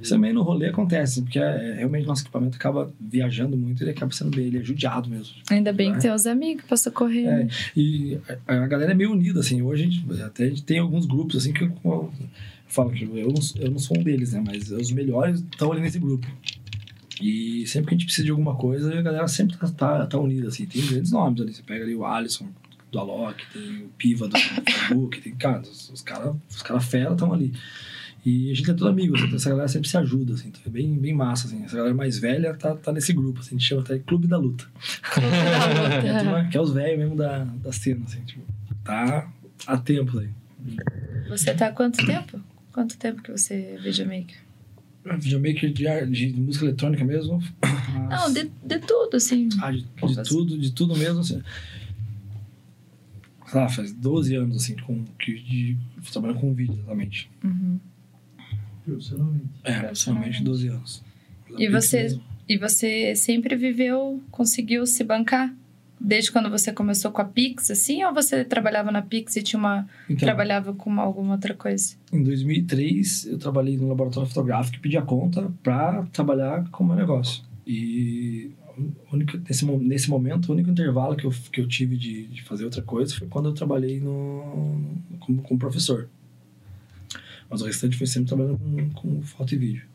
isso também no rolê acontece, porque é, realmente nosso equipamento acaba viajando muito e ele acaba sendo bem, ele é judiado mesmo. Ainda bem né? que tem os amigos para socorrer. É, e a, a, galera é meio unida, assim. Hoje a gente, até a gente tem alguns grupos, assim, que eu, eu falo que eu não, eu não sou um deles, né? Mas os melhores estão ali nesse grupo. E sempre que a gente precisa de alguma coisa, a galera sempre tá, tá, tá unida, assim. Tem grandes nomes ali. Você pega ali o Alisson, do Alok, tem o Piva do Facebook, tem, cara, os, os caras os cara fera estão ali. E a gente é todo amigo, assim, então essa galera sempre se ajuda, assim, então é bem, bem massa, assim. Essa galera mais velha tá, tá nesse grupo, assim, a gente chama até Clube da Luta. que é os velhos mesmo da, da cena, assim, tipo, tá há tempos aí. Você tá há quanto tempo? Quanto tempo que você é videomaker? Videomaker de, de música eletrônica mesmo? Não, de, de tudo, assim. Ah, de, de tudo, de tudo mesmo, assim. Ah, faz 12 anos, assim, com, que, de, trabalhando com vídeo, exatamente. Uhum. Profissionalmente. É, profissionalmente 12 anos. E você, e você sempre viveu, conseguiu se bancar? Desde quando você começou com a Pix, assim? Ou você trabalhava na Pix e tinha uma... Então, trabalhava com alguma outra coisa? Em 2003, eu trabalhei no laboratório fotográfico e pedi a conta para trabalhar com o meu negócio. E único, nesse, nesse momento, o único intervalo que eu, que eu tive de, de fazer outra coisa foi quando eu trabalhei no, como, como professor. Mas o restante foi sempre trabalhando com, com foto e vídeo.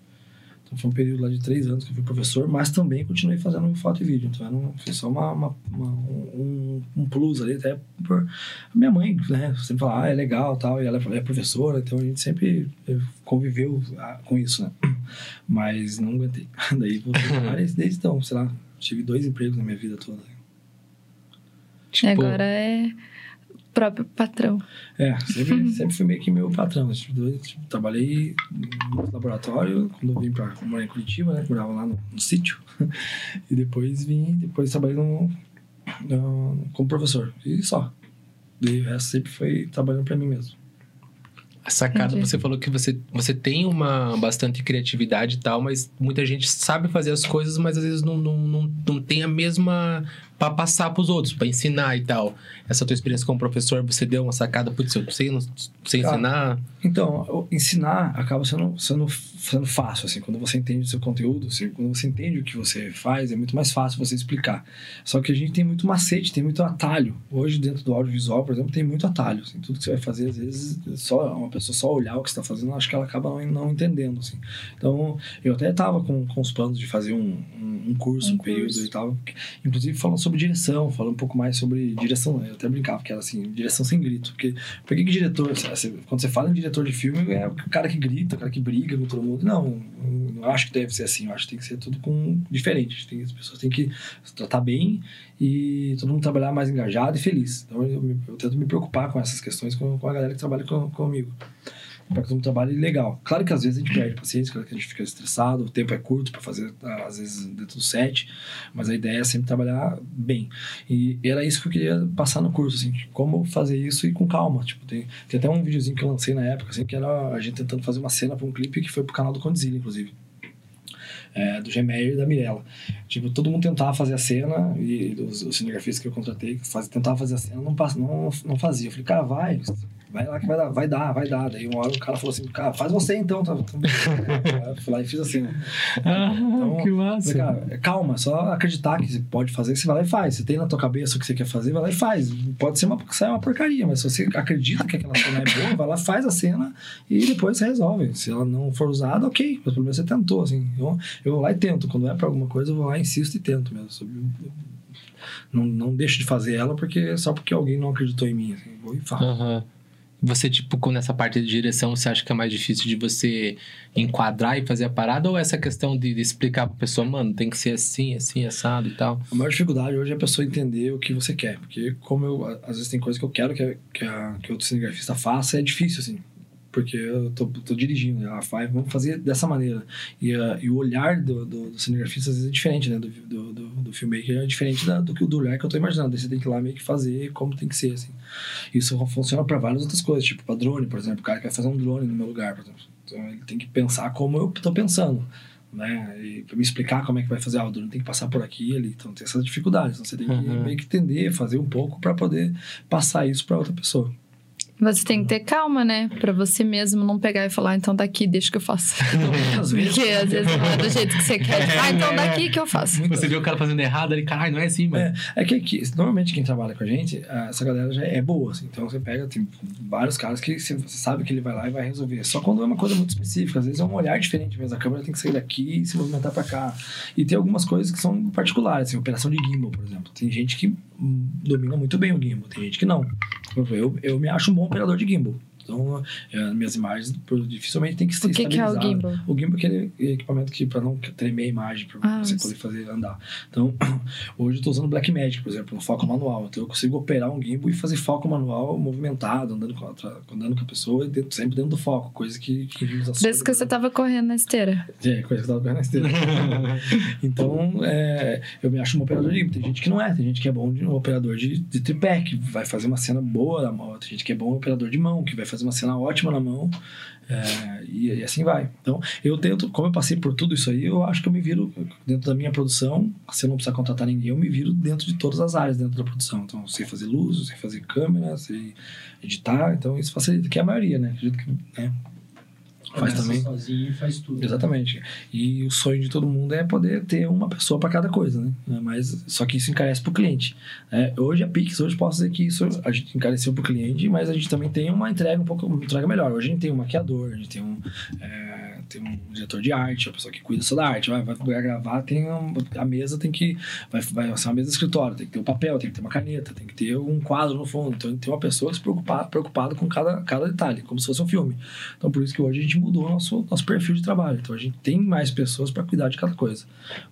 Então foi um período lá de três anos que eu fui professor, mas também continuei fazendo foto e vídeo. Então era um, foi só uma, uma, uma um, um, plus ali, até por minha mãe, né? Sempre falava, ah, é legal tal, e ela é professora, então a gente sempre eh, conviveu ah, com isso, né? Mas não aguentei. Daí voltei desde então, sei lá, tive dois empregos na minha vida toda. Tipo... Agora é próprio patrão. É, sempre, sempre fui meio que meu patrão. Tipo, tipo, trabalhei no laboratório, quando eu vim pra morar em Curitiba, né? Morava lá no, no sítio. e depois vim, depois trabalhei no, no, como professor. E só. E o resto sempre foi trabalhando para mim mesmo. Sacada, Entendi. você falou que você, você tem uma bastante criatividade e tal, mas muita gente sabe fazer as coisas, mas às vezes não, não, não, não tem a mesma para passar para os outros, para ensinar e tal. Essa tua experiência como professor, você deu uma sacada, putz, eu sei, não sei ensinar? Então, ensinar acaba sendo, sendo, sendo fácil, assim, quando você entende o seu conteúdo, assim, quando você entende o que você faz, é muito mais fácil você explicar. Só que a gente tem muito macete, tem muito atalho. Hoje, dentro do audiovisual, por exemplo, tem muito atalho. Assim, tudo que você vai fazer, às vezes, só uma pessoa só olhar o que você está fazendo, acho que ela acaba não, não entendendo, assim. Então, eu até estava com, com os planos de fazer um, um, um curso, um, um período curso. e tal, inclusive falando sobre direção, falando um pouco mais sobre direção. Eu até brincava que era assim, direção sem grito. Porque por que, que diretor, quando você fala em diretor de filme, é o cara que grita, o cara que briga com todo mundo. Não, não acho que deve ser assim. Eu acho que tem que ser tudo com diferente. Tem, as pessoas têm que se tratar bem e todo mundo trabalhar mais engajado e feliz. Então eu, eu tento me preocupar com essas questões com, com a galera que trabalha com, comigo para fazer um trabalho legal. Claro que às vezes a gente perde paciência, claro que a gente fica estressado, o tempo é curto para fazer, às vezes, dentro do set, mas a ideia é sempre trabalhar bem. E era isso que eu queria passar no curso, assim, como fazer isso e com calma. Tipo, tem, tem até um videozinho que eu lancei na época, assim, que era a gente tentando fazer uma cena para um clipe que foi pro canal do Condzilla, inclusive. É, do Gemeyer e da Mirella. Tipo, todo mundo tentava fazer a cena, e os, os cinegrafistas que eu contratei faz, tentavam fazer a cena, não, não, não fazia. Eu falei, cara, vai, vai lá que vai dar, vai dar, vai dar. Daí uma hora o cara falou assim, cara, faz você então. Tá? eu fui lá e fiz assim. Ah, então, que massa. Cara, calma, só acreditar que você pode fazer, você vai lá e faz. Você tem na tua cabeça o que você quer fazer, vai lá e faz. Pode ser uma, sair uma porcaria, mas se você acredita que aquela cena é boa, vai lá, faz a cena e depois você resolve. Se ela não for usada, ok, mas pelo menos você tentou, assim. Eu, eu vou lá e tento. Quando é pra alguma coisa, eu vou lá, insisto e tento mesmo. Não, não deixo de fazer ela porque só porque alguém não acreditou em mim. Assim, vou e faço. Uhum. Você, tipo, nessa parte de direção, você acha que é mais difícil de você enquadrar e fazer a parada? Ou essa questão de, de explicar pra pessoa, mano, tem que ser assim, assim, assado e tal? A maior dificuldade hoje é a pessoa entender o que você quer. Porque, como eu, às vezes tem coisa que eu quero que, que, a, que outro cinegrafista faça, é difícil, assim porque eu tô, tô dirigindo, ela vai, vamos fazer dessa maneira. E, uh, e o olhar do, do, do, cinegrafista às vezes é diferente, né? Do, do, do, do filmmaker é diferente da, do que o do olhar que eu tô imaginando. Daí você tem que ir lá meio que fazer como tem que ser, assim. Isso funciona para várias outras coisas, tipo para drone, por exemplo. O cara quer fazer um drone no meu lugar, por exemplo. Então ele tem que pensar como eu tô pensando. Né? E pra me explicar como é que vai fazer, ah, o drone tem que passar por aqui ali. Então tem essas dificuldades. Então você tem que uhum. meio que entender, fazer um pouco para poder passar isso para outra pessoa. Você tem que ter calma, né? Pra você mesmo não pegar e falar, ah, então daqui, deixa que eu faço. às vezes. Porque às vezes não é do jeito que você quer. ah, então daqui que eu faço. Você vê o cara fazendo errado ali, caralho, não é assim, mano. É, é que, que, normalmente quem trabalha com a gente, essa galera já é boa, assim. Então você pega, tem vários caras que você sabe que ele vai lá e vai resolver. Só quando é uma coisa muito específica, às vezes é um olhar diferente mesmo. A câmera tem que sair daqui e se movimentar pra cá. E tem algumas coisas que são particulares, assim, operação de gimbal, por exemplo. Tem gente que domina muito bem o gimbal, tem gente que não. Eu, eu me acho um bom operador de gimbal. Então, é, minhas imagens dificilmente tem que ser O que, que é o gimbal? O gimbal é aquele equipamento que para não tremer a imagem, para Ah, você isso. poder fazer andar. Então, hoje eu estou usando Blackmagic, por exemplo, no foco manual. Então, eu consigo operar um gimbal e fazer foco manual movimentado, andando com a, outra- andando com a pessoa, e dentro- sempre dentro do foco, coisa que, que Desde que você tava correndo na esteira. é, coisa que eu tava correndo na esteira. então, é, eu me acho um operador de Tem gente que não é, tem gente que é bom de um operador de, de tripé, que vai fazer uma cena boa na mão. Tem gente que é bom operador de mão, que vai fazer uma cena ótima na mão. é, e, e assim vai. Então, eu tento, como eu passei por tudo isso aí, eu acho que eu me viro dentro da minha produção. Se eu não precisar contratar ninguém, eu me viro dentro de todas as áreas dentro da produção. Então, sei fazer luz, sei fazer câmera, sei editar. Então, isso facilita, que é a maioria, né? Acredito que né? Faz Começa também. sozinho e faz tudo. Exatamente. E o sonho de todo mundo é poder ter uma pessoa para cada coisa, né? Mas só que isso encarece para o cliente. né? Hoje a Pix, hoje posso dizer que isso a gente encareceu para o cliente, mas a gente também tem uma entrega um pouco uma entrega melhor. Hoje a gente tem um maquiador, a gente tem um, é, tem um diretor de arte, a pessoa que cuida só da arte. Vai, vai gravar, tem um- a mesa tem que vai, vai ser uma mesa de escritório, tem que ter um papel, tem que ter uma caneta, tem que ter um quadro no fundo. Então tem uma pessoa se preocupada com cada, cada detalhe, como se fosse um filme. Então, por isso que hoje a gente mudou o nosso, nosso perfil de trabalho. Então, a gente tem mais pessoas para cuidar de cada coisa.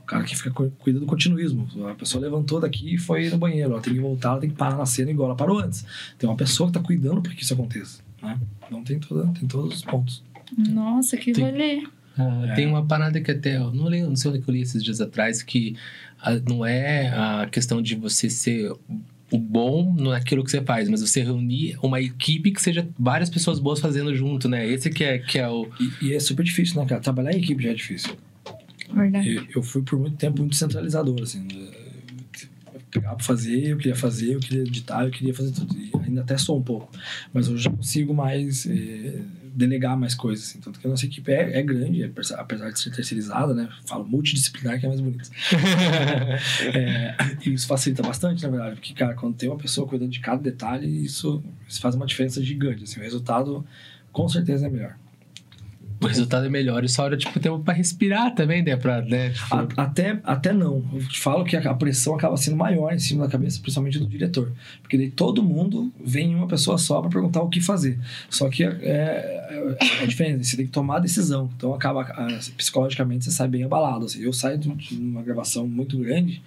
O cara que fica cu- cuida do continuismo. A pessoa levantou daqui e foi no banheiro. Ela tem que voltar, ela tem que parar na cena igual ela parou antes. Tem uma pessoa que está cuidando para que isso aconteça. Né? Então, tem, toda, tem todos os pontos. Nossa, que Tem- rolê. Ah, Tem uma parada que até, eu não lembro, não sei onde que eu li esses dias atrás, que ah, não é a questão de você ser o bom naquilo que você faz, mas você reunir uma equipe que seja várias pessoas boas fazendo junto, né? Esse que é, que é o. E, e é super difícil, né, cara? Trabalhar em equipe já é difícil. Verdade. Eu, eu fui por muito tempo muito centralizador, assim. Eu pegava pra fazer, eu queria fazer, eu queria editar, eu queria fazer tudo. E ainda até sou um pouco. Mas hoje eu já consigo mais eh, delegar mais coisas, assim. Tanto que a nossa equipe é, é grande, apesar apesar de ser terceirizada, né? Falo multidisciplinar, que é mais bonito. É, e isso facilita bastante, na verdade. Porque, cara, quando tem uma pessoa cuidando de cada detalhe, isso, isso faz uma diferença gigante. Assim, o resultado, com certeza, é melhor. O resultado é melhor e só hora, tipo, tempo pra respirar também, né? Pra, né? Tipo, A- até, até não. Eu te falo que a, a pressão acaba sendo maior em cima da cabeça, principalmente do diretor. Porque daí todo mundo vem em uma pessoa só para perguntar o que fazer. Só que é, é, é diferente, você tem que tomar a decisão. Então acaba, ah, psicologicamente, você sai bem abalado. Assim. Eu saio de uma gravação muito grande,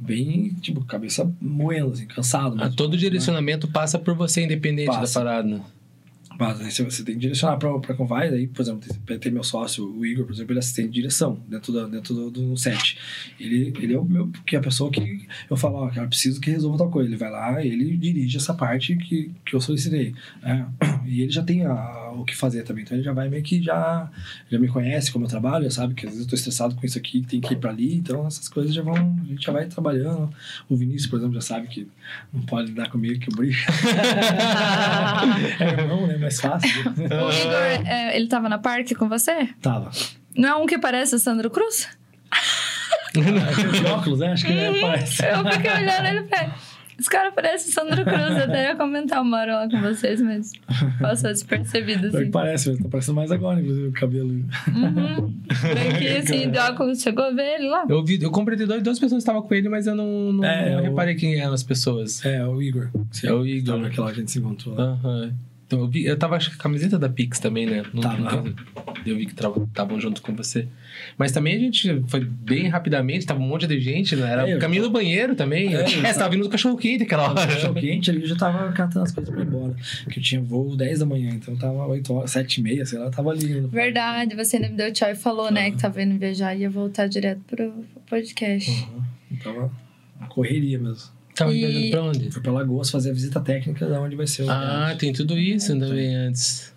bem, tipo, cabeça moendo, assim, cansado. ah, todo né? direcionamento passa por você, independente Passa. da parada. Mas aí você- tem que direcionar para com vai, daí, por exemplo, tem, tem meu sócio, o Igor, por exemplo, ele é assistente de direção dentro, dentro do, do set. Ele, ele é o meu, que é a pessoa que eu falo, ó, cara, preciso que resolva tal coisa. Ele vai lá, ele dirige essa parte que, que eu solicitei. né? E ele já tem a- o que fazer também. Então ele já vai meio que já, já me conhece como eu trabalho, sabe que às vezes eu tô estressado com isso aqui, tem que ir para ali. Então essas coisas já vão, a gente já vai trabalhando. O Vinícius, por exemplo, já sabe que não pode lidar comigo que eu brigo. é irmão, né? Mais fácil. O Igor, é, ele tava na parque com você? Tava. Não é um que parece o Sandro Cruz? Aquele de óculos, né? Acho que é, parece. Eu fiquei olhando ele e falei, esse cara parece o Sandro Cruz. Eu até ia comentar uma hora lá com vocês, mas passou despercebido, Ele assim. parece, ele tá parecendo mais agora, inclusive, o cabelo. Uhum. Que, assim, de óculos, chegou a ver ele lá? Eu vi, eu comprei duas, duas pessoas que estavam com ele, mas eu não, não, É, não o- reparei quem eram as pessoas. É, o Igor. Sim, É o Igor. Tava aquela que a gente se encontrou lá. Aham. Então eu vi, eu tava acho que com a camiseta da Pix também, né? Não- Tava. eu vi que estavam junto com você. Mas também a gente foi bem rapidamente, tava um monte de gente, né? Era É, o caminho do banheiro também. É, É, você tava- vindo do cachorro quente aquela hora. Cachorro quente ali, eu já tava catando as coisas pra ir embora. Que eu tinha voo 10 da manhã, então tava 8 horas, 7 e meia, sei lá, tava ali. Verdade, você ainda me deu tchau e falou, né, que tava indo viajar e ia voltar direto pro podcast. Uhum. Uma correria mesmo. Tava E- viajando pra onde? Fui pra Lagoas fazer a visita técnica da onde vai ser o. Ah, tem tudo isso também antes.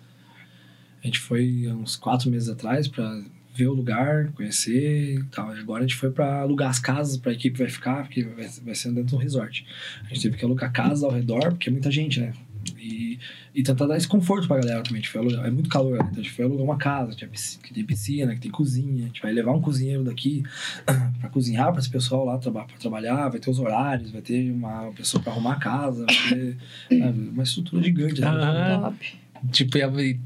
A gente foi há uns quatro meses atrás pra ver o lugar, conhecer e tal. E agora a gente foi pra alugar as casas pra equipe vai ficar, porque vai, vai ser dentro de um resort. A gente teve que alugar casas ao redor, porque é muita gente, né? E, e tentar dar esse conforto pra galera também. A gente foi alugar, é muito calor, né? Então a gente foi alugar uma casa que, é que tem piscina, que tem cozinha. A gente vai levar um cozinheiro daqui pra cozinhar pra esse pessoal lá traba, pra trabalhar. Vai ter os horários, vai ter uma pessoa pra arrumar a casa, vai ter uma estrutura gigante. né? Ah. Top. Tipo,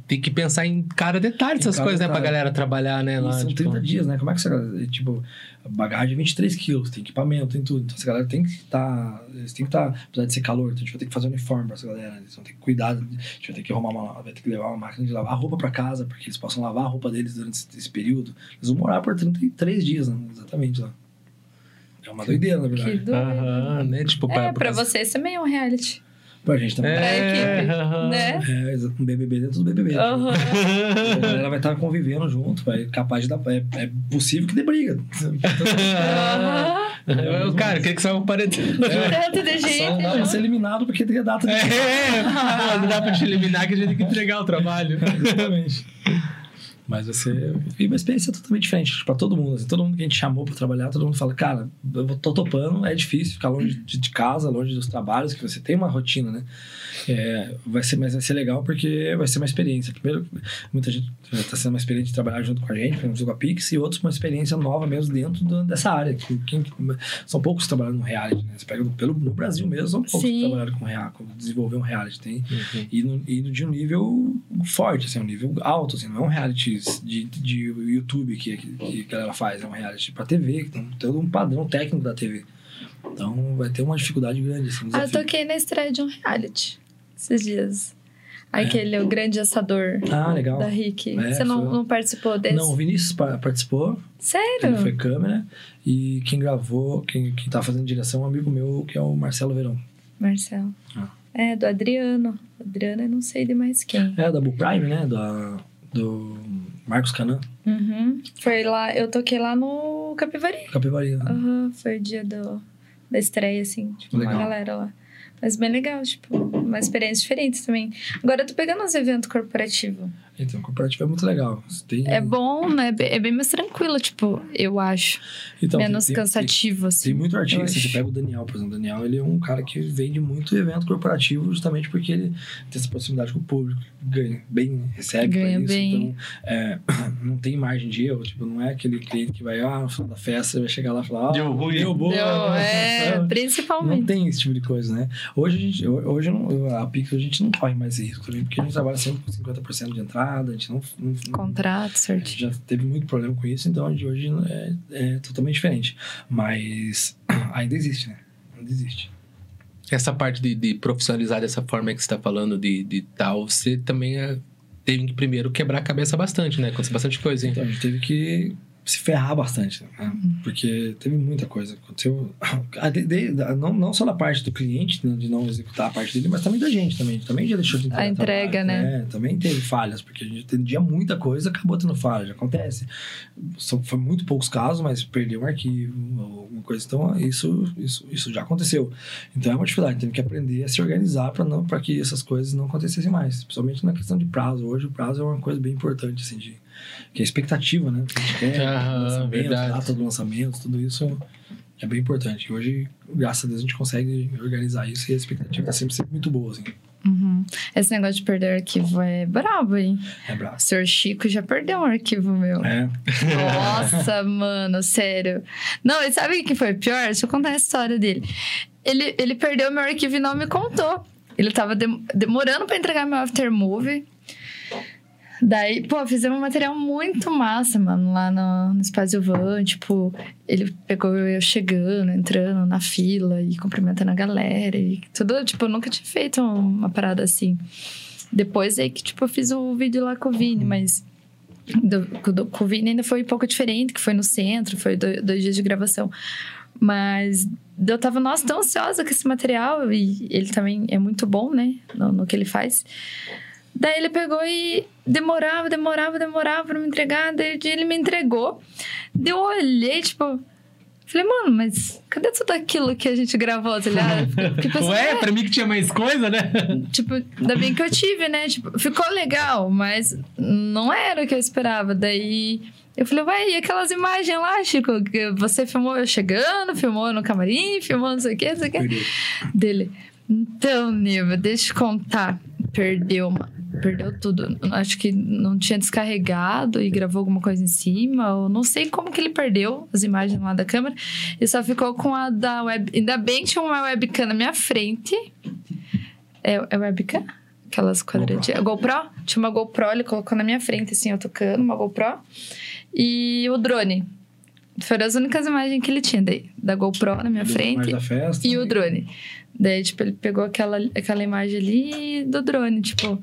tem que pensar em cada detalhe dessas coisas, detalhe. né? Pra galera trabalhar, né? Lá, são tipo... 30 dias, né? Como é que você. Tipo, bagagem 23 quilos, tem equipamento, tem tudo. Então essa galera tem que estar. Tá, eles têm que estar. Tá, apesar de ser calor, então a gente vai ter que fazer uniforme pra essa galera. Eles vão ter que cuidar. A gente vai ter que arrumar uma. Vai ter que levar uma máquina de lavar roupa pra casa, porque eles possam lavar a roupa deles durante esse, esse período. Eles vão morar por 33 dias, né? Exatamente lá. É uma doideira, na verdade. Que doido. Aham, né? Tipo, pra, é, pra, pra vocês também é um reality. Pra gente também. É, pra equipe, uh né? É, um BBB dentro do BBB. Uhum. a galera vai estar convivendo junto, vai capaz de dar... É, é possível que dê briga. Uhum. Eu, cara, o que que saiu um paredão? Tanto de gente. Dá pra ser eliminado porque tem a data de... É, não dá pra te eliminar que a gente tem que entregar o trabalho. Exatamente. Mas vai ser uma experiência totalmente diferente para todo mundo. Assim, todo mundo que a gente chamou para trabalhar, todo mundo fala, cara, eu tô topando, é difícil ficar longe de, de casa, longe dos trabalhos, que você tem uma rotina, né? É, vai ser, mas vai ser legal porque vai ser uma experiência. Primeiro, muita gente está sendo uma experiência de trabalhar junto com a gente, por exemplo, com a Pix, e outros uma experiência nova mesmo dentro do, dessa área. Que, quem, são poucos trabalhando no reality, né? Você pega pelo, no Brasil mesmo, são poucos Sim. que trabalharam com reality, desenvolver um reality. Tem, uhum. e, no, e de um nível forte, assim, um nível alto, assim, não é um reality de, de YouTube que, que, que a galera faz, é um reality para TV, que tem todo um padrão técnico da TV. Então vai ter uma dificuldade grande. Assim, ah, eu toquei na estreia de um reality esses dias. Aquele, é. o grande assador ah, legal. da Rick. É, Você não, foi... não, participou desse? Não, o Vinícius participou. Sério? Ele foi câmera. E quem gravou, quem, quem tá fazendo direção é um amigo meu, que é o Marcelo Verão. Marcelo. Ah. É, do Adriano. Adriano eu não sei de mais quem. É, da Bull Prime, né? Do, do Marcos Canan. Uhum. Foi lá, eu toquei lá no Capivari. Capivari, né? Uhum, foi o dia do, da estreia, assim. Tipo, Legal. uma galera lá. Mas bem legal, tipo, uma experiência diferente também. Agora eu tô pegando uns eventos corporativos. Então, o corporativo é muito legal. Tem... É bom, né? É bem mais tranquilo, tipo, eu acho. Então, Menos tem, cansativo, tem, assim. Tem muito artista. Você pega o Daniel, por exemplo. O Daniel, ele é um cara que vende muito evento corporativo justamente porque ele tem essa proximidade com o público. Ganha bem, recebe ganha isso. Bem. Então, é, não tem margem de erro. Tipo, não é aquele cliente que vai, ah, no final da festa, vai chegar lá e falar, ah, deu ruim. Deu boa. Deu, é, principalmente. Não tem esse tipo de coisa, né? Hoje, a gente, hoje a Pix, a gente não corre mais risco, porque a gente trabalha sempre com 50% de entrada, a gente não Contrato, certo. Já teve muito problema com isso, então de hoje é, é totalmente diferente. Mas ainda existe, né? Ainda existe. Essa parte de, de profissionalizar dessa forma que você está falando de, de tal, você também é, teve que primeiro quebrar a cabeça bastante, né? Aconteceu bastante coisa, hein? Então, a gente teve que se ferrar bastante, né? Porque teve muita coisa. Aconteceu. De, de, não, não só da parte do cliente, né, de não executar a parte dele, mas também da gente também. Também já deixou de entregar. A entrega, trabalho, né? É, também teve falhas, porque a gente atendia muita coisa, acabou tendo falhas, acontece. Só, foi muito poucos casos, mas perdeu um arquivo, alguma coisa. Então, isso, isso, isso já aconteceu. Então é uma dificuldade, teve que aprender a se organizar para não para que essas coisas não acontecessem mais. Principalmente na questão de prazo. Hoje o prazo é uma coisa bem importante, assim, de que é a expectativa, né? Que a gente quer, ah, lançamento, data do lançamento, tudo isso é bem importante. E hoje, graças a Deus, a gente consegue organizar isso e a expectativa é sempre, sempre muito boa, assim. Uhum. Esse negócio de perder arquivo é brabo, hein? É brabo. O senhor Chico já perdeu um arquivo meu. É. Nossa, mano, sério. Não, e sabe o que foi pior? Deixa eu contar a história dele. Ele, ele perdeu meu arquivo e não me contou. Ele tava demorando para entregar meu aftermovie. Daí, pô, fizemos um material muito massa, mano, lá no, no Espaço Van. Tipo, ele pegou eu chegando, entrando na fila e cumprimentando a galera. E tudo, tipo, eu nunca tinha feito uma parada assim. Depois aí que, tipo, eu fiz o um vídeo lá com o Vini, mas do, do, com o Vini ainda foi um pouco diferente, que foi no centro, foi dois, dois dias de gravação. Mas eu tava, nossa, tão ansiosa com esse material e ele também é muito bom, né, no, no que ele faz. Daí ele pegou e demorava, demorava, demorava pra me entregar. Daí ele me entregou. Daí eu olhei, tipo. Falei, mano, mas cadê tudo aquilo que a gente gravou, tá ligado? Pensando, Ué, é. pra mim que tinha mais coisa, né? Tipo, ainda bem que eu tive, né? Tipo, ficou legal, mas não era o que eu esperava. Daí eu falei, vai, e aquelas imagens lá, Chico? Que você filmou eu chegando, filmou no camarim, filmou não sei o que, não sei o que. Dele. Então, Niva, deixa eu contar. Perdeu, perdeu tudo. Acho que não tinha descarregado e gravou alguma coisa em cima. Ou não sei como que ele perdeu as imagens lá da câmera. E só ficou com a da web. Ainda bem que tinha uma webcam na minha frente. É, é webcam? Aquelas quadradinhas. GoPro? Tinha uma GoPro, ele colocou na minha frente, assim, eu tocando, uma GoPro. E o drone. Foram as únicas imagens que ele tinha daí. Da GoPro na minha frente. E o drone. Daí, tipo, ele pegou aquela, aquela imagem ali do drone, tipo.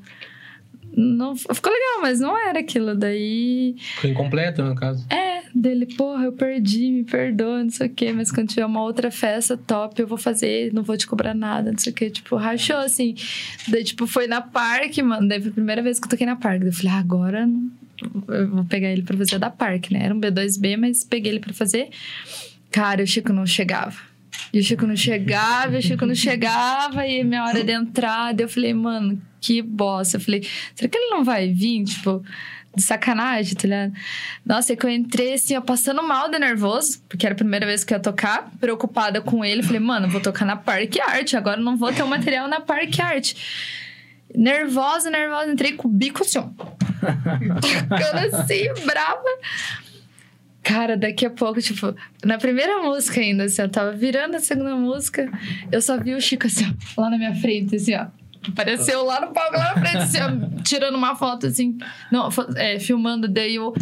Não, ficou legal, mas não era aquilo. Daí. Ficou incompleto, no caso. É, dele, porra, eu perdi, me perdoa, não sei o quê, mas quando tiver uma outra festa top, eu vou fazer, não vou te cobrar nada, não sei o quê. Tipo, rachou assim. Daí, tipo, foi na parque, mano. Daí foi a primeira vez que eu toquei na parque. Daí eu falei, ah, agora eu vou pegar ele pra fazer da parque, né? Era um B2B, mas peguei ele pra fazer. Cara, o Chico não chegava. E o Chico não chegava, o Chico não chegava, e minha hora de entrada, eu falei, mano, que bosta. Eu falei, será que ele não vai vir? Tipo, de sacanagem, tá ligado? Nossa, é que eu entrei assim, ó, passando mal de nervoso, porque era a primeira vez que eu ia tocar, preocupada com ele. Falei, mano, vou tocar na Parque Arte, agora não vou ter o material na Parque Arte. Nervosa, nervosa, entrei com o bico assim, ó. Tocando assim, brava. Cara, daqui a pouco, tipo, na primeira música ainda, assim, eu tava virando a segunda música, eu só vi o Chico assim, ó, lá na minha frente, assim, ó. Apareceu lá no palco, lá na frente, assim, tirando uma foto, assim. Não, é, filmando. Daí eu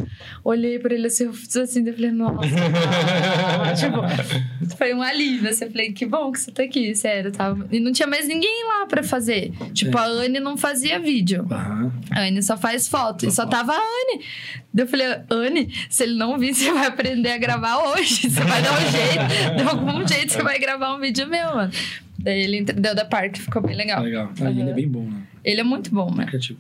olhei pra ele assim, eu fiz assim, eu falei, nossa. tipo, foi um alívio, assim. Eu falei, que bom que você tá aqui, sério. Tava... E não tinha mais ninguém lá pra fazer. Tipo, é. a Anne não fazia vídeo. Uhum. A Anne só faz foto. E só tava a Anne. Daí eu falei, Anne, se ele não vir, você vai aprender a gravar hoje. Você vai dar um jeito. De algum jeito, você vai gravar um vídeo meu, mano. Daí ele deu da parte, ficou bem legal. Legal. Ah, uhum. Ele é bem bom, né? Ele é muito bom, né? Criativo.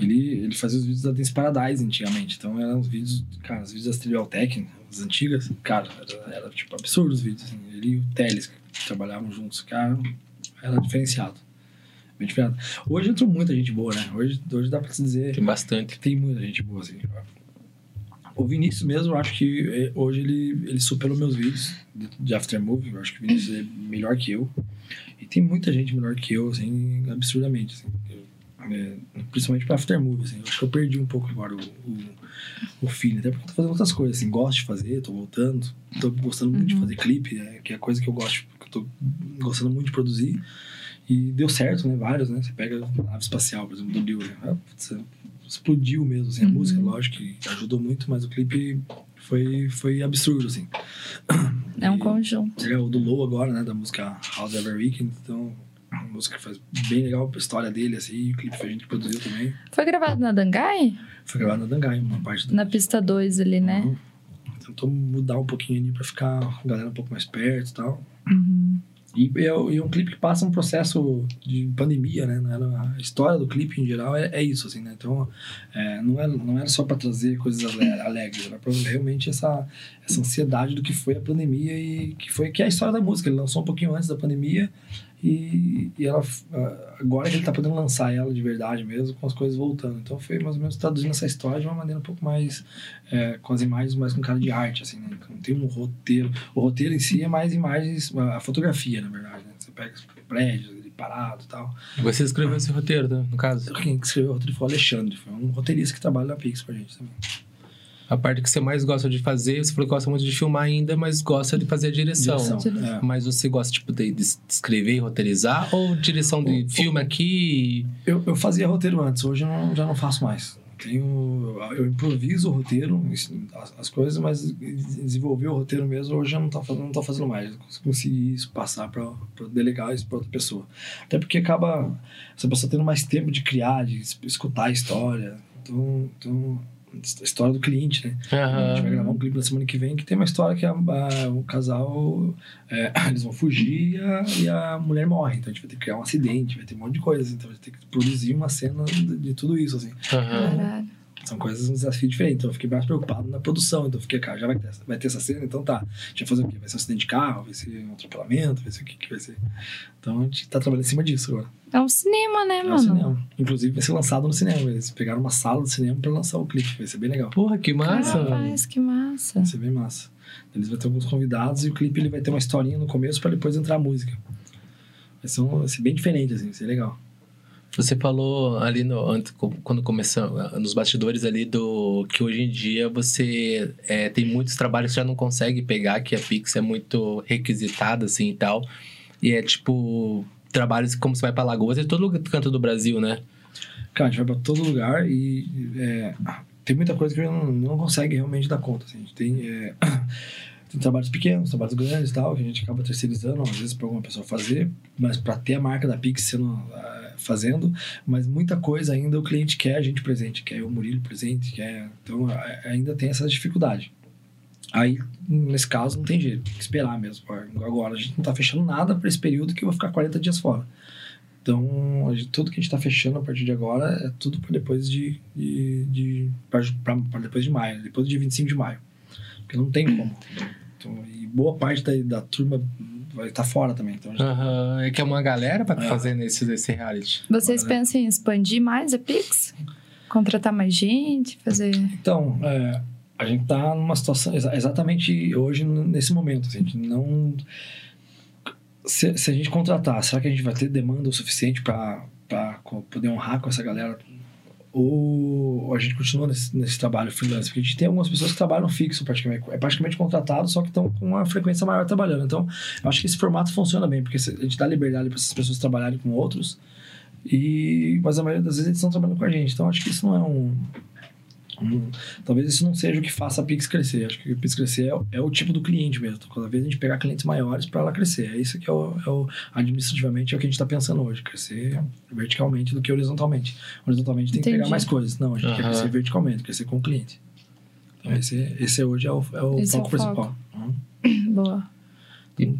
Ele, ele fazia os vídeos da Dance Paradise antigamente. Então eram os vídeos, cara, os vídeos da Trivial Tech, as antigas, cara, era, era tipo absurdo os vídeos. Assim. Ele e o Teles, que trabalhavam juntos, cara, era diferenciado. Bem diferenciado. Hoje entrou muita gente boa, né? Hoje, hoje dá pra se dizer. Tem bastante. Tem muita gente boa, assim. O Vinícius mesmo, eu acho que é, hoje ele, ele superou meus vídeos de Aftermovie. Eu acho que o Vinícius é melhor que eu. E tem muita gente melhor que eu, assim, absurdamente. Assim. É, principalmente pra Aftermovie, assim. Eu acho que eu perdi um pouco agora o, o, o feeling. Até porque eu tô fazendo outras coisas, assim. Gosto de fazer, tô voltando. Tô gostando muito uhum. de fazer clipe, né, que é a coisa que eu gosto, que eu tô gostando muito de produzir. E deu certo, né? Vários, né? Você pega a nave espacial, por exemplo, do Liu. Né? Ah, explodiu mesmo, assim. A uhum. música, lógico, que ajudou muito, mas o clipe foi, foi absurdo, assim. É um e, conjunto. É o do Low agora, né? Da música House Ever Weekend. Então, a música faz bem legal a história dele, assim. O clipe foi a gente que produziu também. Foi gravado na Dangai? Foi gravado na Dangai, uma parte. Na pista 2 ali, né? Uhum. Tentou mudar um pouquinho ali pra ficar a galera um pouco mais perto e tal. Uhum. E é, e é um clipe que passa um processo de pandemia, né? A história do clipe, em geral, é, é isso, assim, né? Então, é, não, era, não era só para trazer coisas alegres, era pra realmente essa, essa ansiedade do que foi a pandemia e que foi que é a história da música. Ele lançou um pouquinho antes da pandemia e, e ela, agora que ele tá podendo lançar ela de verdade mesmo, com as coisas voltando. Então, foi mais ou menos traduzindo essa história de uma maneira um pouco mais, é, com as imagens mais com cara de arte, assim, né? Não tem um roteiro. O roteiro em si é mais imagens, a fotografia, na verdade, né? Você pega prédios parado e tal. Você escreveu esse roteiro, né, no caso? Quem escreveu o roteiro foi o Alexandre, foi um roteirista que trabalha na Pix com a gente também. A parte que você mais gosta de fazer, você falou que gosta muito de filmar ainda, mas gosta de fazer a direção. direção é. Mas você gosta, tipo, de, de escrever e roteirizar? Ou direção de o, filme aqui? Eu, eu fazia roteiro antes, hoje eu não, já não faço mais. Tenho, eu improviso o roteiro, as, as coisas, mas desenvolver o roteiro mesmo, hoje eu não estou fazendo, não tô fazendo mais. Eu consegui isso, passar para delegar isso para outra pessoa. Até porque acaba essa pessoa tendo mais tempo de criar, de escutar a história. Então, então a história do cliente, né? Uhum. A gente vai gravar um clipe na semana que vem que tem uma história que a, a, o casal é, eles vão fugir e a, e a, mulher morre. Então a gente vai ter que criar um acidente, vai ter um monte de coisas. Então vai ter que produzir uma cena de, de tudo isso, assim. Uhum. São coisas, um desafio diferente. Então eu fiquei mais preocupado na produção. Então eu fiquei, cara, já vai ter, vai ter essa cena, então tá. A gente vai fazer o quê? Vai ser um acidente de carro, vai ser um atropelamento, vai ser o que, que vai ser. Então a gente tá trabalhando em cima disso agora. É um cinema, né, mano? É um cinema. Inclusive vai ser lançado no cinema. Eles pegaram uma sala de cinema pra lançar o clipe. Vai ser bem legal. Porra, que massa. Rapaz, que massa. Vai ser bem massa. Eles vão ter alguns convidados e o clipe ele vai ter uma historinha no começo pra depois entrar a música. Vai ser, um, vai ser bem diferente, assim, vai ser legal. Você falou ali no, quando começou, nos bastidores ali do que hoje em dia você é, tem muitos trabalhos que já não consegue pegar, que a Pix é muito requisitada assim e tal. E é tipo trabalhos como você vai para Lagoas e todo canto do Brasil, né? Cara, a gente vai pra todo lugar e é, tem muita coisa que a gente não, não consegue realmente dar conta. Assim. A gente tem, é, tem trabalhos pequenos, trabalhos grandes e tal, que a gente acaba terceirizando, às vezes, para alguma pessoa fazer, mas para ter a marca da Pix sendo uh, fazendo, mas muita coisa ainda o cliente quer a gente presente, quer o Murilo presente, quer. Então ainda tem essa dificuldade. Aí, nesse caso, não tem jeito, tem que esperar mesmo. Agora, a gente não está fechando nada para esse período que eu vou ficar 40 dias fora. Então, tudo que a gente está fechando a partir de agora é tudo para depois de, de, de para depois de maio, depois dia 25 de maio. Porque não tem como. Então, e boa parte da, da turma vai estar tá fora também. Então, uhum. É que é uma galera para é. fazer nesse, nesse reality. Vocês pensam em expandir mais a Pix? Contratar mais gente? Fazer. Então, é, a gente está numa situação exatamente hoje, nesse momento. Assim, a gente não. Se, se, a gente contratar, será que a gente vai ter demanda o suficiente para poder honrar com essa galera ou a gente continua nesse, nesse, trabalho freelance? Porque a gente tem algumas pessoas que trabalham fixo praticamente, é praticamente contratado, só que estão com uma frequência maior trabalhando. Então, eu acho que esse formato funciona bem, porque a gente dá liberdade para essas pessoas trabalharem com outros, e mas a maioria das vezes eles estão trabalhando com a gente. Então, acho que isso não é um, Hum, talvez isso não seja o que faça a Pix crescer. Acho que o Pix crescer é, é, o tipo do cliente mesmo. Então, cada vez a gente pegar clientes maiores para ela crescer. É isso que é o, é o, administrativamente é o que a gente está pensando hoje. Crescer verticalmente do que horizontalmente. Horizontalmente tem que pegar mais coisas. Não, a gente uhum. quer crescer verticalmente, crescer com o cliente. Então, esse, esse hoje é o, é o foco é o principal. Uhum. Boa. E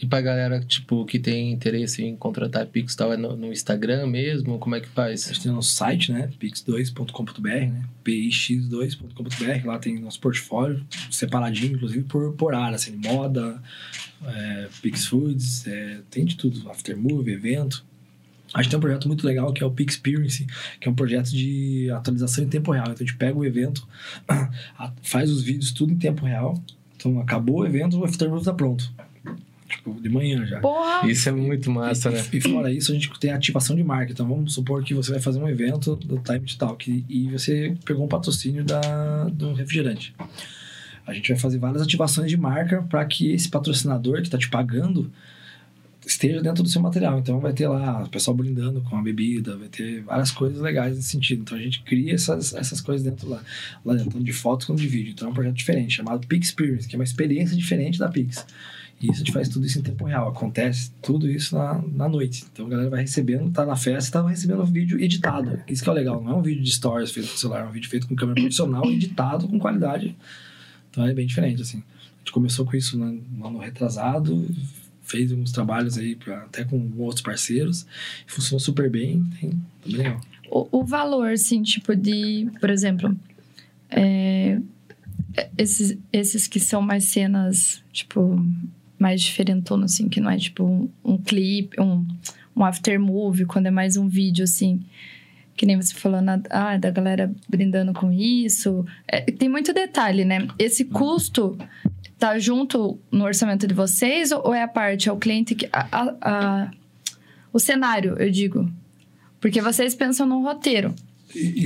e pra galera, tipo, que tem interesse em contratar Pix tal, é no, no, Instagram mesmo? Como é que faz? A gente tem nosso site, né? pix2.com.br, né? pix2.com.br. Lá tem nosso portfólio, separadinho, inclusive, por, por área, assim, moda, é, Pix Foods, é, tem de tudo. Aftermove, evento. A gente tem um projeto muito legal que é o Pix Experience, que é um projeto de atualização em tempo real. Então a gente pega o evento, faz os vídeos tudo em tempo real. Então acabou o evento, o Aftermove tá pronto tipo, de manhã já. Porra. Isso é muito massa, e, né? E fora isso, a gente tem ativação de marca. Então, vamos supor que você vai fazer um evento do Time to Talk e você pegou um patrocínio da, do refrigerante. A gente vai fazer várias ativações de marca para que esse patrocinador que está te pagando esteja dentro do seu material. Então vai ter lá o pessoal brindando com a bebida, vai ter várias coisas legais nesse sentido. Então a gente cria essas, essas coisas dentro lá, lá dentro, tanto de fotos quanto de vídeo. Então é um projeto diferente, chamado Pix Experience, que é uma experiência diferente da Pix. E a gente faz tudo isso em tempo real. Acontece tudo isso na, na noite. Então a galera vai recebendo, tá na festa tá recebendo o vídeo editado. Isso que é legal. Não é um vídeo de stories feito com celular, é um vídeo feito com câmera profissional, editado com qualidade. Então é bem diferente, assim. A gente começou com isso no ano retrasado, fez uns trabalhos aí pra, até com outros parceiros. Funcionou super bem, tem, tá bem legal. O, o valor, assim, tipo de... Por exemplo, é, esses, esses que são mais cenas, tipo mais diferentona, assim, que não é tipo um, um clipe, um, um after movie, quando é mais um vídeo, assim. Que nem você falando, ah, da galera brindando com isso. É, tem muito detalhe, né? Esse custo tá junto no orçamento de vocês ou é a parte, é o cliente que. A, a, a, o cenário, eu digo. Porque vocês pensam no roteiro.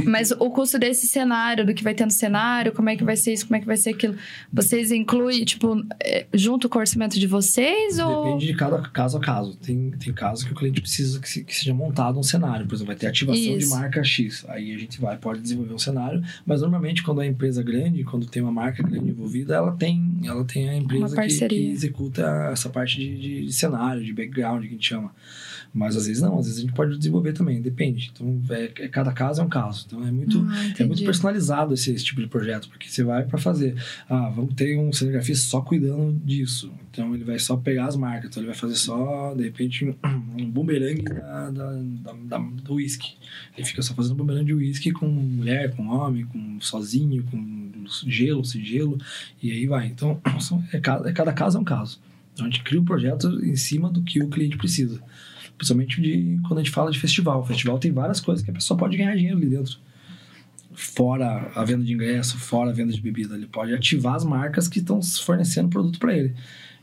Mas o custo desse cenário, do que vai ter no cenário, como é que vai ser isso, como é que vai ser aquilo, vocês incluem, tipo, é, junto com o orçamento de vocês? Ou... Depende de cada caso a caso. Tem, tem casos que o cliente precisa que, se, que seja montado um cenário. Por exemplo, vai ter ativação isso. de marca X. Aí a gente vai, pode desenvolver um cenário, mas normalmente quando é empresa grande, quando tem uma marca grande envolvida, ela tem, ela tem a empresa que, que, executa essa parte de, de, de cenário, de background, que a gente chama. Mas às vezes não, às vezes a gente pode desenvolver também, depende. Então, é, é cada caso é um caso. Então, é muito, ah, é muito personalizado esse, esse, tipo de projeto, porque você vai para fazer. Ah, vamos ter um cinegrafista só cuidando disso. Então, ele vai só pegar as marcas. Então, ele vai fazer só, de repente, um, um bumerangue da, da, da, da, do whisky. Ele fica só fazendo bumerangue de whisky com mulher, com homem, com sozinho, com gelo, sem gelo, e aí vai. Então, é cada, é cada caso é um caso. Então, a gente cria um projeto em cima do que o cliente precisa. Principalmente de, quando a gente fala de festival. O festival tem várias coisas que a pessoa pode ganhar dinheiro ali dentro. Fora a venda de ingresso, fora a venda de bebida. Ele pode ativar as marcas que estão fornecendo produto para ele.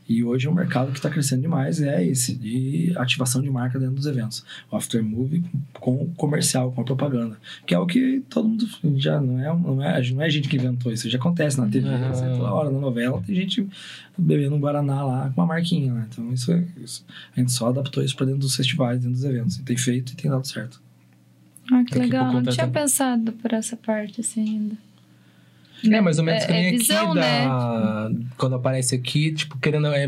E hoje é um mercado que está crescendo demais, é esse, de ativação de marca dentro dos eventos. O after movie com comercial, com propaganda. Que é o que todo mundo já não é, não é, não é gente que inventou isso, já acontece na TV, uhum. toda hora, na novela, tem gente bebendo um Guaraná lá com uma marquinha, né? Então isso, é, isso, a gente só adaptou isso para dentro dos festivais, dentro dos eventos. E tem feito e tem dado certo. Ah, que legal. Não tinha pensado por essa parte assim ainda. É, mais ou menos é, também é visão, aqui da... né? Quando aparece aqui, tipo, querendo é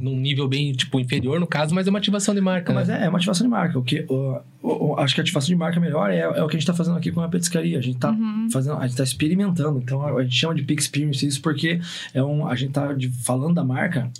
num nível bem, tipo, inferior no caso, mas é uma ativação de marca, Mas né? é, é uma ativação de marca. O que, o, o, acho que a ativação de marca melhor é, é o que a gente tá fazendo aqui com a petiscaria. A gente tá uhum. fazendo, a gente tá experimentando. Então, a gente chama de Peak Experience isso porque é um, a gente tá de, falando da marca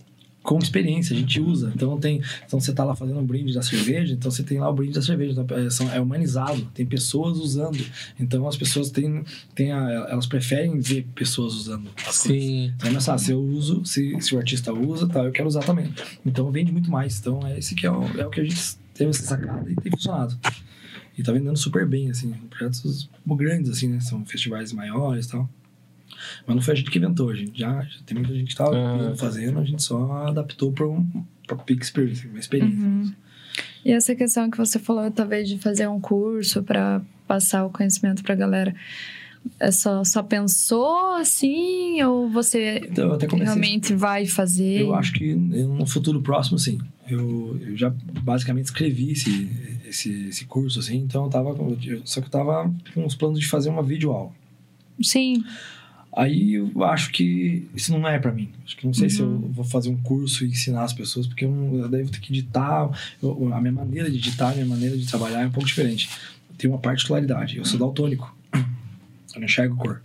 com experiência, a gente usa. Então tem. Então você tá lá fazendo um brinde da cerveja, então você tem lá o brinde da cerveja. Então, é, são, é humanizado, tem pessoas usando. Então as pessoas têm. têm a, elas preferem ver pessoas usando as Sim. coisas. Então é mais se eu uso, se, se o artista usa, tá, eu quero usar também. Então vende muito mais. Então é esse que é o, é o que a gente teve essa sacada e tem funcionado. E tá vendendo super bem, assim, projetos grandes, assim, né? São festivais maiores e tal. Mas não foi a gente que inventou, a gente já, já tem muita gente que estava uhum. fazendo, a gente só adaptou para um para Peak Experience, uma experiência. Uhum. E essa questão que você falou, talvez, de fazer um curso para passar o conhecimento para a galera, é só, só pensou assim ou você então, realmente vai fazer? Eu acho que no futuro próximo, sim. Eu, eu já basicamente escrevi esse, esse, esse curso, assim, então eu tava. Eu, só que eu tava com os planos de fazer uma videoaula. Sim. Aí eu acho que isso não é para mim. Acho que não sei uhum. se eu uhum. vou fazer um curso e ensinar as pessoas, porque eu, não, eu devo ter que editar. Eu, a minha maneira de editar, a minha maneira de trabalhar é um pouco diferente. Tem uma particularidade. Eu sou daltônico. Eu não enxergo cor.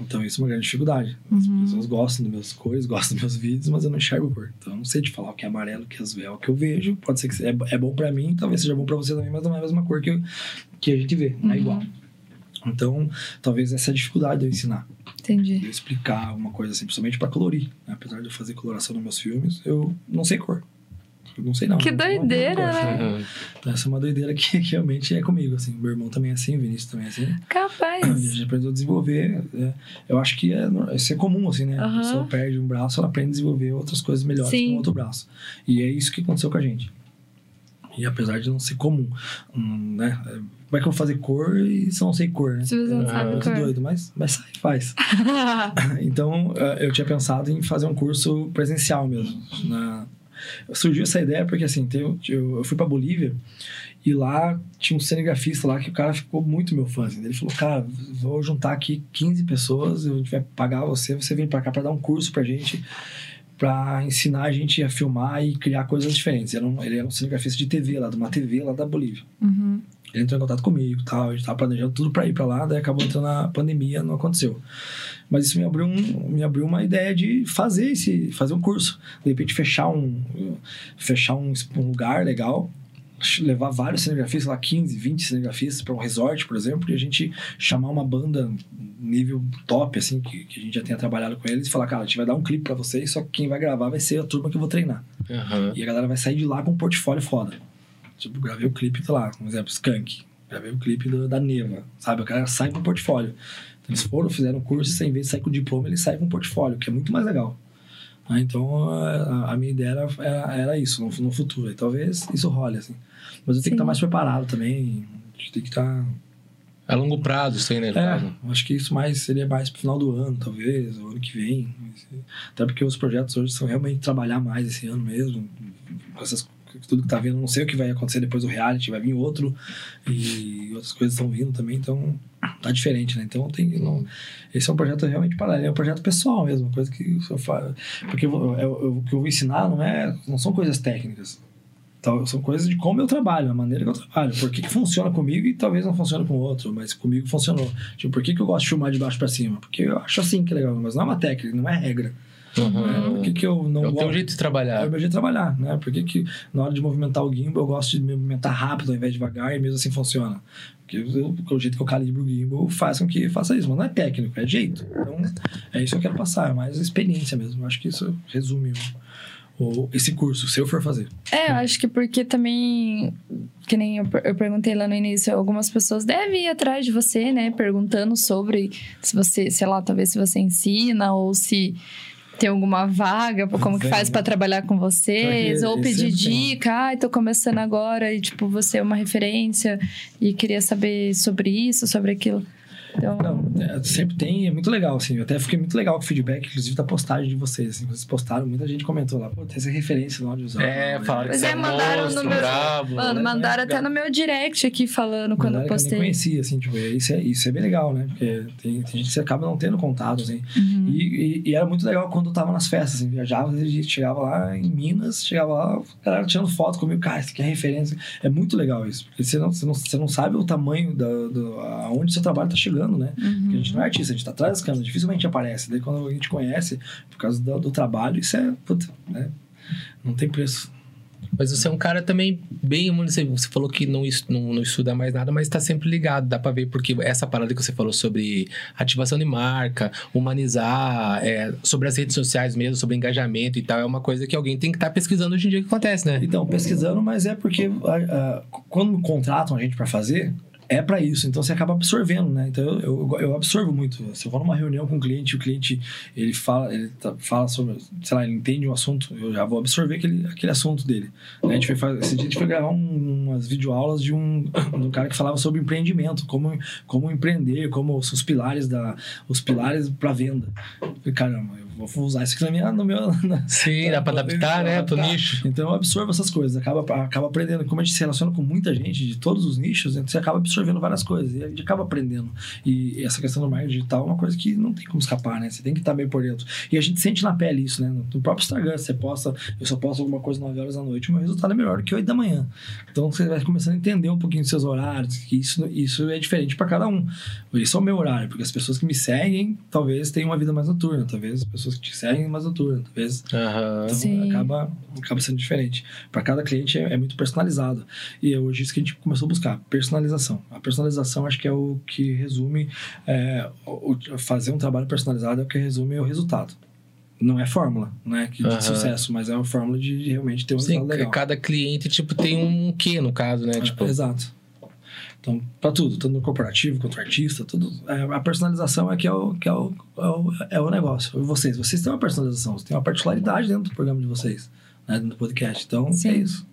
Então isso é uma grande dificuldade. As uhum. pessoas gostam das minhas cores, gostam dos meus vídeos, mas eu não enxergo cor. Então eu não sei te falar o que é amarelo, o que é azul, é o que eu vejo. Pode ser que é, é bom para mim, talvez seja bom para você também, mas não é a mesma cor que, eu, que a gente vê. Não é uhum. igual. Então, talvez essa é a dificuldade de eu ensinar. Entendi. Eu explicar uma coisa assim, principalmente para colorir. Né? Apesar de eu fazer coloração nos meus filmes, eu não sei cor. Eu não sei não. Que doideira, né? Então, essa é uma doideira que, que, realmente é comigo, assim. Meu irmão também é assim, o Vinícius também é assim. Capaz. A gente aprendeu a desenvolver. É, eu acho que é, isso é comum, assim, né? A pessoa perde um braço, ela aprende a desenvolver outras coisas melhores Sim. com outro braço. E é isso que aconteceu com a gente. E apesar de não ser comum, hum, né? Como é que eu vou fazer cor e se eu não sei cor, né? Se você não é, sabe cor. doido, mas, mas sai, faz. então, eh, eu tinha pensado em fazer um curso presencial mesmo. Na... Surgiu essa ideia porque, assim, eu, eu fui pra Bolívia e lá tinha um cinegrafista lá que o cara ficou muito meu fã. Assim. Ele falou, cara, vou juntar aqui 15 pessoas, eu vai pagar você, você vem pra cá pra dar um curso pra gente para ensinar a gente a filmar e criar coisas diferentes. Ele era um, ele era um cinegrafista de TV lá, de uma TV lá da Bolívia. Uhum. Ele entrou em contato comigo tal, a gente tava planejando tudo para ir para lá, daí acabou entrando na pandemia, não aconteceu. Mas isso me abriu, um, me abriu uma ideia de fazer esse, fazer um curso. De repente fechar um, fechar um, um lugar legal levar vários cinegrafistas, lá 15, 20 cinegrafistas para um resort, por exemplo, e a gente chamar uma banda nível top, assim, que, que a gente já tenha trabalhado com eles, e falar, cara, a gente vai dar um clipe para vocês, só que quem vai gravar vai ser a turma que eu vou treinar. Uhum. E a galera vai sair de lá com um portfólio foda. Tipo, gravei o clipe, sei lá, um exemplo, Skunk. Gravei o clipe do, da Neva, sabe? O cara sai com um portfólio. Então, eles foram, fizeram um curso, e sem vez de sair com o diploma, ele sai com um portfólio, que é muito mais legal. Ah, então, a, a, minha ideia era, era, era isso, no, no, futuro. E talvez isso role, assim. Mas eu tenho Sim. que estar mais preparado também. A gente tem que estar... A longo prazo, sem né? É, acho que isso mais seria mais pro final do ano, talvez, ou ano que vem. Até porque os projetos hoje são realmente trabalhar mais esse ano mesmo, com essas tudo que tá vindo, não sei o que vai acontecer depois do reality, vai vir outro e outras coisas estão vindo também, então tá diferente, né? Então tem não, esse é um projeto realmente paralelo, é um projeto pessoal mesmo, coisa que eu faço, porque eu, eu, eu, o que eu vou ensinar não é, não são coisas técnicas. Então, são coisas de como eu trabalho, a maneira que eu trabalho. Por que, que funciona comigo e talvez não funcione com outro, mas comigo funcionou. Tipo, por que, que eu gosto de filmar de baixo para cima? Porque eu acho assim que é legal, mas não é uma técnica, não é regra. Uhum. Né? Por que, que eu não. É o teu jeito de trabalhar. É o meu jeito de trabalhar, né? Por que, que na hora de movimentar o gimbal eu gosto de movimentar rápido ao invés de devagar e mesmo assim funciona? Porque eu, o jeito que eu calibro o gimbal faz com que faça isso, mas não é técnico, é jeito. Então, é isso que eu quero passar, é mais experiência mesmo. Eu acho que isso resume o, esse curso, se eu for fazer. É, eu acho que porque também, que nem eu, eu perguntei lá no início, algumas pessoas devem ir atrás de você, né? Perguntando sobre se você, sei lá, talvez se você ensina ou se tem alguma vaga, como que faz para trabalhar com vocês, ou pedir dica, ai, ah, tô começando agora e tipo, você é uma referência e queria saber sobre isso, sobre aquilo. Então... Não, é, sempre tem, é muito legal, assim. Eu até fiquei muito legal com o feedback, inclusive, da postagem de vocês. Assim, vocês postaram, muita gente comentou lá, pô, tem essa referência no audiovisual. É, falaram Pois que é, você mandaram monstro, no meu. brabo. Mano, mandaram até no meu direct aqui falando quando eu Galera que postei. nem conhecia, assim, tipo, isso é, isso é bem legal, né? Porque tem, tem gente que você acaba não tendo contato, assim. Uhum. E, e, e era muito legal quando eu tava nas festas, assim, viajava, a gente chegava lá em Minas, chegava lá, a galera tirando foto comigo, cara, isso aqui é referência. É muito legal isso, porque você não, você não, você não sabe o tamanho da, do, aonde seu trabalho tá chegando, né? Porque a gente não é artista, a gente tá atrás das câmeras, dificilmente aparece. Daí quando a gente conhece, por causa do, do trabalho, isso é, puta, né? Não tem preço. Mas você é um cara também bem. Você, você falou que não, não, não estuda mais nada, mas está sempre ligado. Dá pra ver, porque essa parada que você falou sobre ativação de marca, humanizar, é, sobre as redes sociais mesmo, sobre engajamento e tal, é uma coisa que alguém tem que estar pesquisando hoje em dia que acontece, né? Então, pesquisando, mas é porque quando contratam a gente para fazer, é para isso. Então você acaba absorvendo, né? Então eu, eu, eu absorvo muito. Se eu vou numa reunião com um cliente, o cliente ele fala, ele tá- fala sobre, sei lá, ele entende um assunto, eu já vou absorver aquele, aquele assunto dele. Né? A gente foi fazer, esse dia a gente foi gravar um- umas videoaulas de um, de um cara que falava sobre empreendimento, como, como empreender, como os pilares da, os pilares para venda. Eu falei, caramba, vou usar isso aqui na minha, no meu, na, Sim, dá pra adaptar, né? Adaptar. nicho. então eu absorvo essas coisas, acaba, acaba aprendendo. Como a gente se relaciona com muita gente de todos os nichos, então você acaba absorvendo várias coisas e a gente acaba aprendendo. E essa questão do marketing digital é uma coisa que não tem como escapar, né? Você tem que estar bem por dentro. E a gente sente na pele isso, né? No próprio Instagram, você posta, eu só posto alguma coisa 9 horas da noite, o meu resultado é melhor do que 8 da manhã. Então você vai começando a entender um pouquinho dos seus horários, que isso, isso é diferente para cada um. Esse é o meu horário, porque as pessoas que me seguem talvez tenham uma vida mais noturna, talvez as pessoas que te seguem mais noturna, talvez Aham. então Sim. acaba, acaba sendo diferente. Para cada cliente é, é muito personalizado. E é hoje isso que a gente começou a buscar, personalização. A personalização acho que é o que resume, é, o- fazer um trabalho personalizado é o que resume o resultado. Não é fórmula, não é que de sucesso, mas é uma fórmula de realmente ter um Sim, resultado legal. cada cliente, tipo, tem um quê, no caso, né? É, Tipo, Exato. Então, para tudo, tanto no corporativo quanto no artista, tudo. é, a personalização é que é o, que é o, é o, é o negócio. Vocês, vocês têm uma personalização, vocês têm uma particularidade dentro do programa de vocês, né, dentro do podcast. Então, Sim. é isso.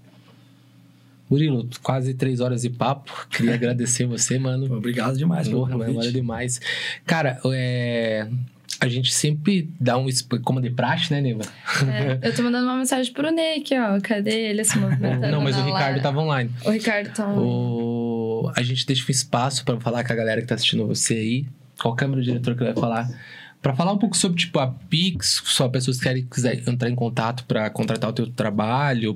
Murilo, quase três horas de papo. Queria agradecer você, mano. Pô, Obrigado demais Porra, convite. valeu demais. Cara, é, a gente sempre dá um. Como de praxe, né, Neva? É, eu tô mandando uma mensagem pro Ney aqui, ó. Cadê ele se movimentando? Não, mas o Ricardo live? tava online. O Ricardo tá online. O... A gente deixa um espaço pra falar com a galera que tá assistindo você aí. Qual câmera o diretor que vai falar? Pra falar um pouco sobre, tipo, a Pix, só pessoas que querem quiser entrar em contato pra contratar o teu trabalho.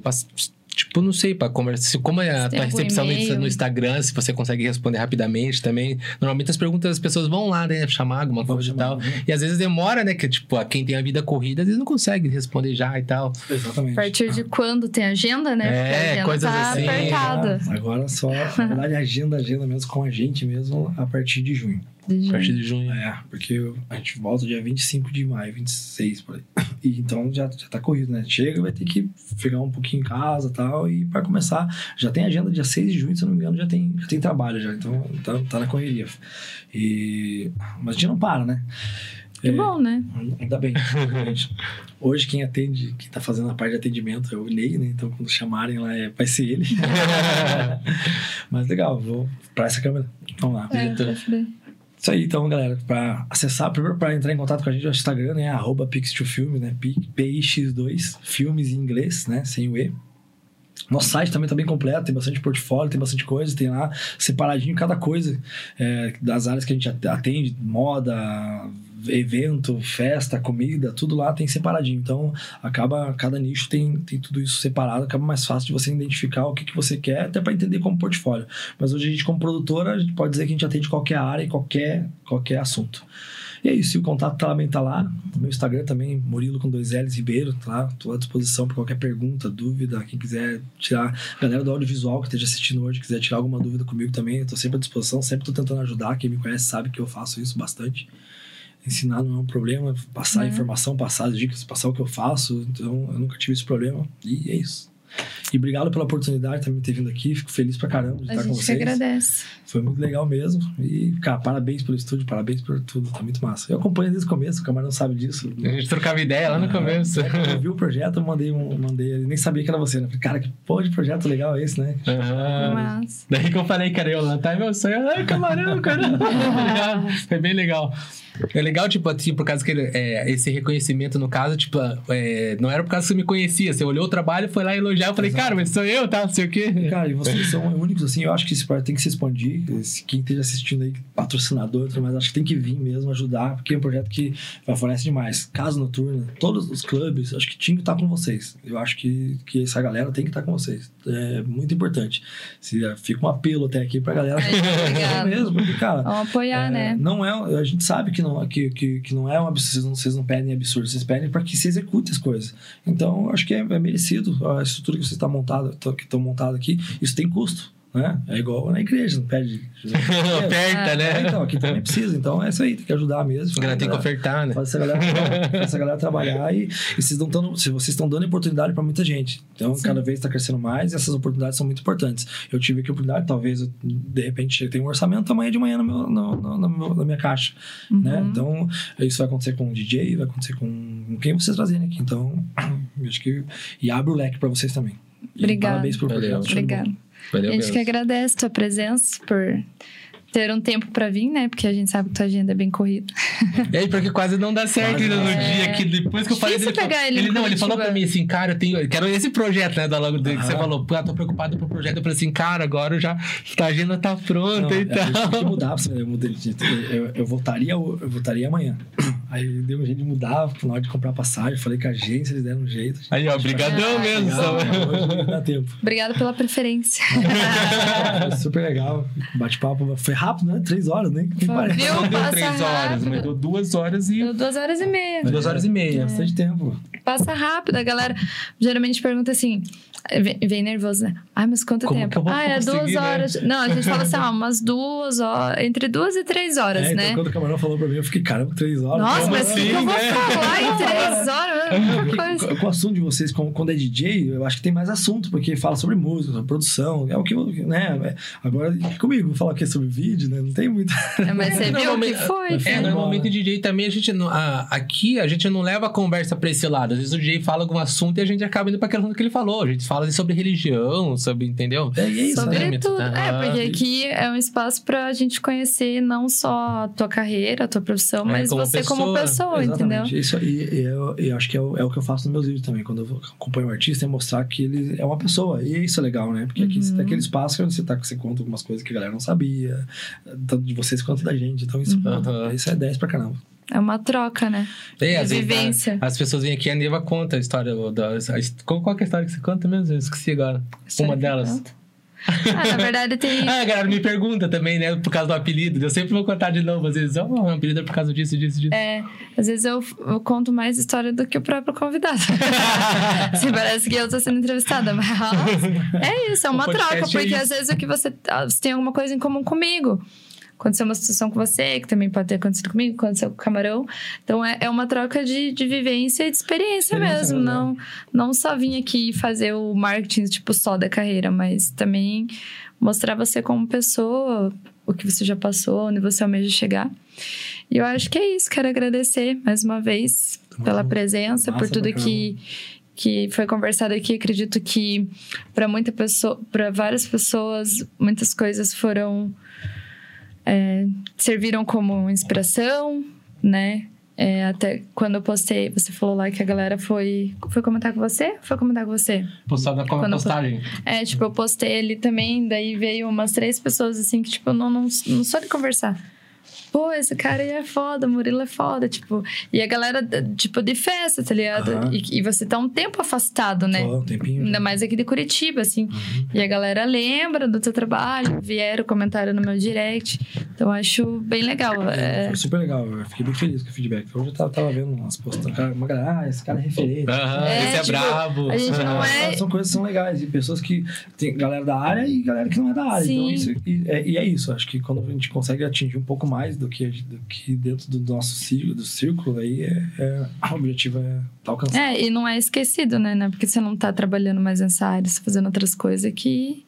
Tipo, não sei, pra conversar. se- Como é a tem tua recepção no, Instagram, se você consegue responder rapidamente também. Normalmente as perguntas as pessoas vão lá, né? Chamar alguma coisa e chamar, tal. né? E às vezes demora, né? Que, tipo, a quem tem a vida corrida, às vezes não consegue responder já e tal. Exatamente. A partir de quando tem agenda, né? Porque É, a agenda coisas tá assim, apertada. Ah, Agora só, na verdade, agenda, agenda mesmo com a gente mesmo a partir de junho. De A partir de junho. É, porque a gente volta dia 25 de maio, 26 por aí. E então já, já tá corrido, né? Chega, vai ter que ficar um pouquinho em casa e tal. E para começar, já tem agenda dia 6 de junho, se eu não me engano, já tem, já tem trabalho já. Então tá, tá na correria. E... Mas a gente não para, né? Que bom, né? Ainda bem. Hoje quem atende, quem tá fazendo a parte de atendimento é o Ney, né? Então quando chamarem lá é, vai ser ele. Mas legal, vou pra essa câmera. Vamos lá. É, Isso aí, então, galera, para acessar, primeiro para entrar em contato com a gente, o Instagram, né? Arroba Pix2Filmes, né? Pi- PIX2, filmes em inglês, né? Sem o E. Nosso site também tá bem completo, tem bastante portfólio, tem bastante coisa, tem lá separadinho cada coisa é, das áreas que a gente at- atende, moda, evento, festa, comida, tudo lá tem separadinho. Então, acaba, cada nicho tem, tem tudo isso separado, acaba mais fácil de você identificar o que, que você quer, até para entender como portfólio. Mas hoje a gente, como produtora, a gente pode dizer que a gente atende qualquer área e qualquer, qualquer assunto. E é isso, o contato também tá lá. No meu Instagram também, Murilo com dois L's Ribeiro, tá. Tô à disposição para qualquer pergunta, dúvida, quem quiser tirar. Galera do audiovisual que esteja assistindo hoje, quiser tirar alguma dúvida comigo também, eu tô sempre à disposição, sempre tô tentando ajudar. Quem me conhece sabe que eu faço isso bastante. Ensinar não é um problema, passar É. informação, passar as dicas, passar o que eu faço. Então, eu nunca tive esse problema. E é isso. E obrigado pela oportunidade também de ter vindo aqui. Fico feliz pra caramba de A estar com vocês. agradece. Foi muito legal mesmo. E, cara, parabéns pelo estúdio, parabéns por tudo. Tá muito massa. Eu acompanho desde o começo, o camarão sabe disso. A gente trocava ideia lá no começo. É, eu vi o projeto, eu mandei um. Mandei, eu nem sabia que era você, né? Falei, cara, que porra de projeto legal é esse, né? Aham. Mas... Daí que eu falei, cara, eu lá tá meu sonho. Ai, camarão, cara. Foi bem legal. É legal, tipo, assim, por causa que é, esse reconhecimento, no caso, tipo, é, não era por causa que você me conhecia. Você olhou o trabalho, foi lá elogiar. Eu falei, cara, mas sou eu, tá? Não sei o quê. E, cara, e vocês são únicos, assim, eu acho que esse projeto tem que se expandir. Esse- Quem esteja assistindo aí, patrocinador, tudo mais, acho que tem que vir mesmo ajudar, porque é um projeto que favorece demais. Casa Noturna, todos os clubes, acho que tinha que estar com vocês. Eu acho que, que essa galera tem que estar com vocês. É muito importante. Se, fica um apelo até aqui pra galera. É, mesmo, porque, cara, Vamos apoiar, é, né? Não é, a gente sabe que não, que, que, que não é um absurdo, vocês não, vocês não pedem absurdo, vocês pedem para que se execute as coisas. Então, acho que é, é merecido a estrutura que vocês estão montado, que estão montado aqui, isso tem custo. Né? É igual na igreja, não pede. Oferta, É, né? então, aqui também precisa. Então é isso aí, tem que ajudar mesmo. A galera tem que ofertar, né? Faz essa galera, faz essa galera trabalhar e, e vocês não tão, se vocês estão dando oportunidade para muita gente. Então, cada vez está crescendo mais e essas oportunidades são muito importantes. Eu tive aqui a oportunidade, talvez, eu, de repente, eu tenho um orçamento amanhã de manhã no meu, no, no- no na minha caixa. Né? Então, isso vai acontecer com o DJ, vai acontecer com, quem vocês trazerem aqui. Então, eu acho que. E abre o leque para vocês também. E Obrigada. Parabéns pelo Valeu. projeto. Obrigada. Valeu a gente mesmo. que agradece tua presença por ter um tempo pra vir, né? Porque a gente sabe que tua agenda é bem corrida. E aí, porque quase não dá certo ainda no não. dia que depois que eu falei dele. pegar ele ele não, ele falou pra mim assim, cara, eu tenho. eu Quero esse projeto, né? Da logo dele, que você falou, pô, eu tô preocupado pro projeto. Eu falei assim, cara, agora eu já. A agenda tá pronta Não, e gente tem que tal. mudar, pra você ver, eu, mudei de- eu, eu voltaria, eu voltaria amanhã. Aí deu um jeito de mudar, na hora de comprar passagem, falei com a agência, eles deram um jeito. Aí, ó, brigadão mesmo. que. Hoje não dá tempo. Obrigada pela preferência. Foi super legal. Bate-papo foi rápido, né? Três horas, parece. Viu? Não deu Passa três horas, rápido. mas deu duas horas e. Deu duas horas e meia. Duas horas e É meia. bastante tempo. Passa rápido. A galera geralmente pergunta assim. Vem, vem nervoso, né? Ai, mas quanto Como tempo? que ah, é duas né? horas. Não, a gente fala assim, ó, umas duas horas. Entre duas e três horas, É, então, né? quando o camarão falou pra mim, eu fiquei, caramba, três horas. Nossa, mas que, que eu assim, vou né? falar em três horas? Porque coisa. com- com o assunto de vocês, com- quando é DJ, eu acho que tem mais assunto, porque fala sobre música, sobre produção, é o que, eu- né? é- Agora, comigo, falar o quê? Sobre vídeo, né? Não tem muito. É, Mas você viu o que foi? É, normalmente o DJ também, a gente não, a- aqui a gente não leva a conversa pra esse lado. Às vezes o DJ fala algum assunto e a gente acaba indo pra aquele assunto que ele falou. A gente fala sobre religião, sobre, entendeu? É, é isso, Sobre né? tudo. É, porque aqui é um espaço pra gente conhecer não só a tua carreira, a tua profissão, É, mas como você como pessoa. pessoa, entendeu? Exatamente. Isso, e, e eu, eu acho que é o, é o que eu faço nos meus vídeos também. Quando eu acompanho um artista, é mostrar que ele é uma pessoa. E isso é legal, né? Porque aqui Uhum. você tem aquele espaço onde você, tá, você conta algumas coisas que a galera não sabia, tanto de vocês quanto da gente. Então isso, Uhum. isso é 10 pra caramba. É uma troca, né? É, vezes, vivência. a- as pessoas vêm aqui e a Neva conta a história da. qual, qual é a história que você conta mesmo? Eu esqueci agora. Uma delas. conta. Ah, na verdade tem. Ah, a galera me pergunta também, né? Por causa do apelido. Eu sempre vou contar de novo, às vezes. Ó, o apelido é por causa disso, disso, disso. É, às vezes eu, eu conto mais história do que o próprio convidado. Assim, parece que eu tô sendo entrevistada, mas é isso, é uma troca, é porque isso. às vezes o que você, ah, você tem alguma coisa em comum comigo. Aconteceu uma situação com você, que também pode ter acontecido comigo, aconteceu com o camarão. Então é, é uma troca de, de vivência e de experiência, Experiência mesmo. mesmo, Não, não só vim aqui fazer o marketing, tipo, só da carreira, mas também mostrar você como pessoa, o que você já passou, onde você almeja chegar. E eu acho que é isso. Quero agradecer mais uma vez pela presença, por Massa tudo pra que que foi conversado aqui. Acredito que para muita pessoa, para várias pessoas, muitas coisas foram é, serviram como inspiração, né? É, até quando eu postei, você falou lá que a galera foi. Foi comentar com você? Foi comentar com você? Na Quando eu- postagem. É, tipo, eu postei ali também, daí veio umas três pessoas assim que, tipo, não, não, não sou de conversar. Pô, esse cara aí é foda, Murilo é foda, tipo. E a galera, tipo, de festa, tá ligado? Aham. E, e você tá um tempo afastado, né? Só um tempinho. Ainda mais aqui de Curitiba, assim. Uhum. E a galera lembra do teu trabalho, vieram comentário no meu direct. Então, eu acho bem legal. É, Foi super legal, eu fiquei bem feliz com o feedback. Hoje eu tava, tava vendo umas postagens, cara, uma galera, ah, esse cara é referente. Aham, É, esse é tipo, brabo. a gente não é- São coisas que são legais. E pessoas que. Tem galera da área e galera que não é da área. Então, Sim. isso, e, é, e é isso. Acho que quando a gente consegue atingir um pouco mais do, que, do que dentro do nosso círculo, do círculo aí, é, é, o objetivo é tá alcançado. É, e não é esquecido, né? né? Porque você não tá trabalhando mais nessa área, você tá fazendo outras coisas que,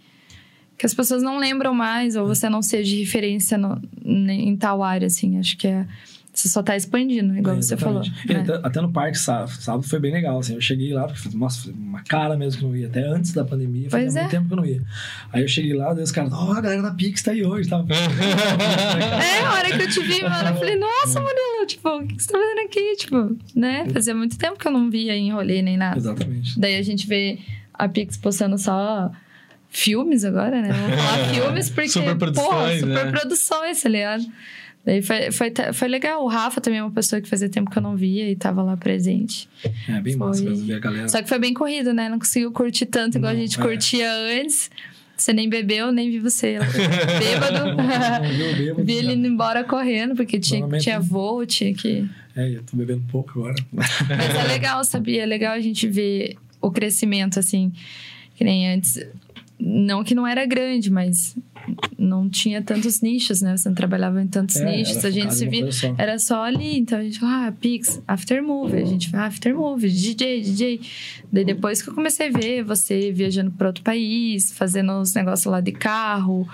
que as pessoas não lembram mais, ou você não seja de referência no, em tal área, assim. Acho que é você só tá expandindo, igual é, você falou. E né? até, até, no parque, sábado, sábado foi bem legal, assim. Eu cheguei lá, porque, nossa, uma cara mesmo que eu não ia. Até antes da pandemia, fazia pois muito é. tempo que eu não ia. Aí eu cheguei lá, daí os caras, ó, oh, a galera da Pix tá aí hoje, tá? é, a hora que eu te vi, mano, eu falei, nossa, Murilo, tipo, o que você tá fazendo aqui? Tipo, né? Fazia muito tempo que eu não via em rolê nem nada. Exatamente. Daí a gente vê a Pix postando só filmes agora, né? Vamos falar filmes porque, pô, super produções, tá ligado? Daí foi, foi, foi legal. O Rafa também é uma pessoa que fazia tempo que eu não via e tava lá presente. É, bem foi... massa mesmo ver a galera. Só que foi bem corrido, né? Não conseguiu curtir tanto igual não, a gente é. curtia antes. Você nem bebeu, nem vi você. Bêbado. bêbado vi ele indo embora correndo, porque tinha, tinha voo, tinha que. É, eu tô bebendo pouco agora. Mas é legal, sabia? É legal a gente ver o crescimento, assim. Que nem antes. Não que não era grande, mas não tinha tantos nichos, né? Você não trabalhava em tantos é, nichos. A gente se via. Era só ali. Então a gente falava, ah, Pix, Aftermovie. A gente ah, Aftermovie, DJ, DJ. Daí depois que eu comecei a ver você viajando para outro país, fazendo os negócios lá de carro,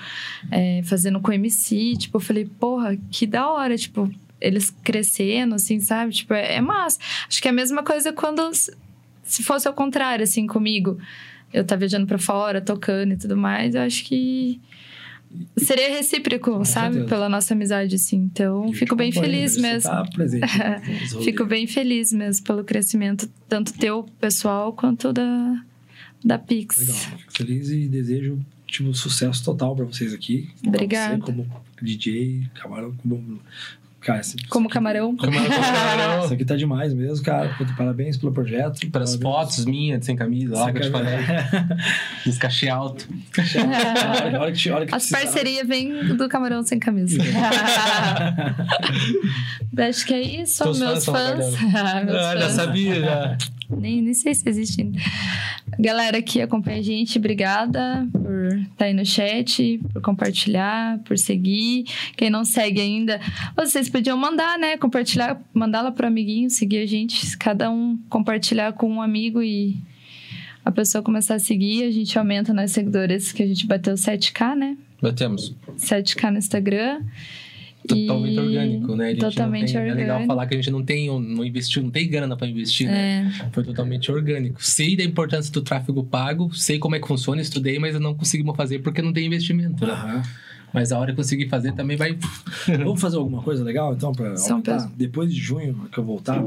é, fazendo com MC, tipo, eu falei, porra, que da hora, tipo, eles crescendo, assim, sabe? Tipo, é, é massa. Acho que é a mesma coisa quando. Se fosse ao contrário, assim, comigo eu tá viajando para fora, tocando e tudo mais, eu acho que seria recíproco, sabe? Pela nossa amizade, assim. Então, fico bem feliz mesmo. Tá presente, fico bem feliz mesmo pelo crescimento, tanto teu pessoal quanto da, da Pix. Legal, fico feliz e desejo tipo, sucesso total para vocês aqui. Obrigada. Você como DJ, Camarão, como Cara, como camarão. camarão. Isso aqui tá demais mesmo, cara. Parabéns pelo projeto. Pelas fotos minhas, sem camisa, lá que eu te falei. Esse cachê alto. olha, que, olha que As parcerias vêm do camarão sem camisa. Acho que é isso, Teus meus fãs. fãs. ah, já sabia, já. Nem, nem sei se existe ainda. Galera que acompanha a gente, obrigada por estar tá aí no chat, por compartilhar, por seguir. Quem não segue ainda, vocês podiam mandar, né? Compartilhar, mandar lá pro amiguinho, seguir a gente. Cada um compartilhar com um amigo e a pessoa começar a seguir. A gente aumenta nas seguidores, que a gente bateu 7K, né? Batemos. 7K no Instagram. Totalmente e... orgânico, né? totalmente tem, orgânico. É legal falar que a gente não tem, não investiu, não tem grana para investir, né? É. Foi totalmente orgânico. Sei da importância do tráfego pago, sei como é que funciona, estudei, mas eu não conseguimos fazer porque não tem investimento, né? Uhum. Mas a hora que conseguir fazer também vai. vamos fazer alguma coisa legal, então, para aumentar? Depois de junho que eu voltar,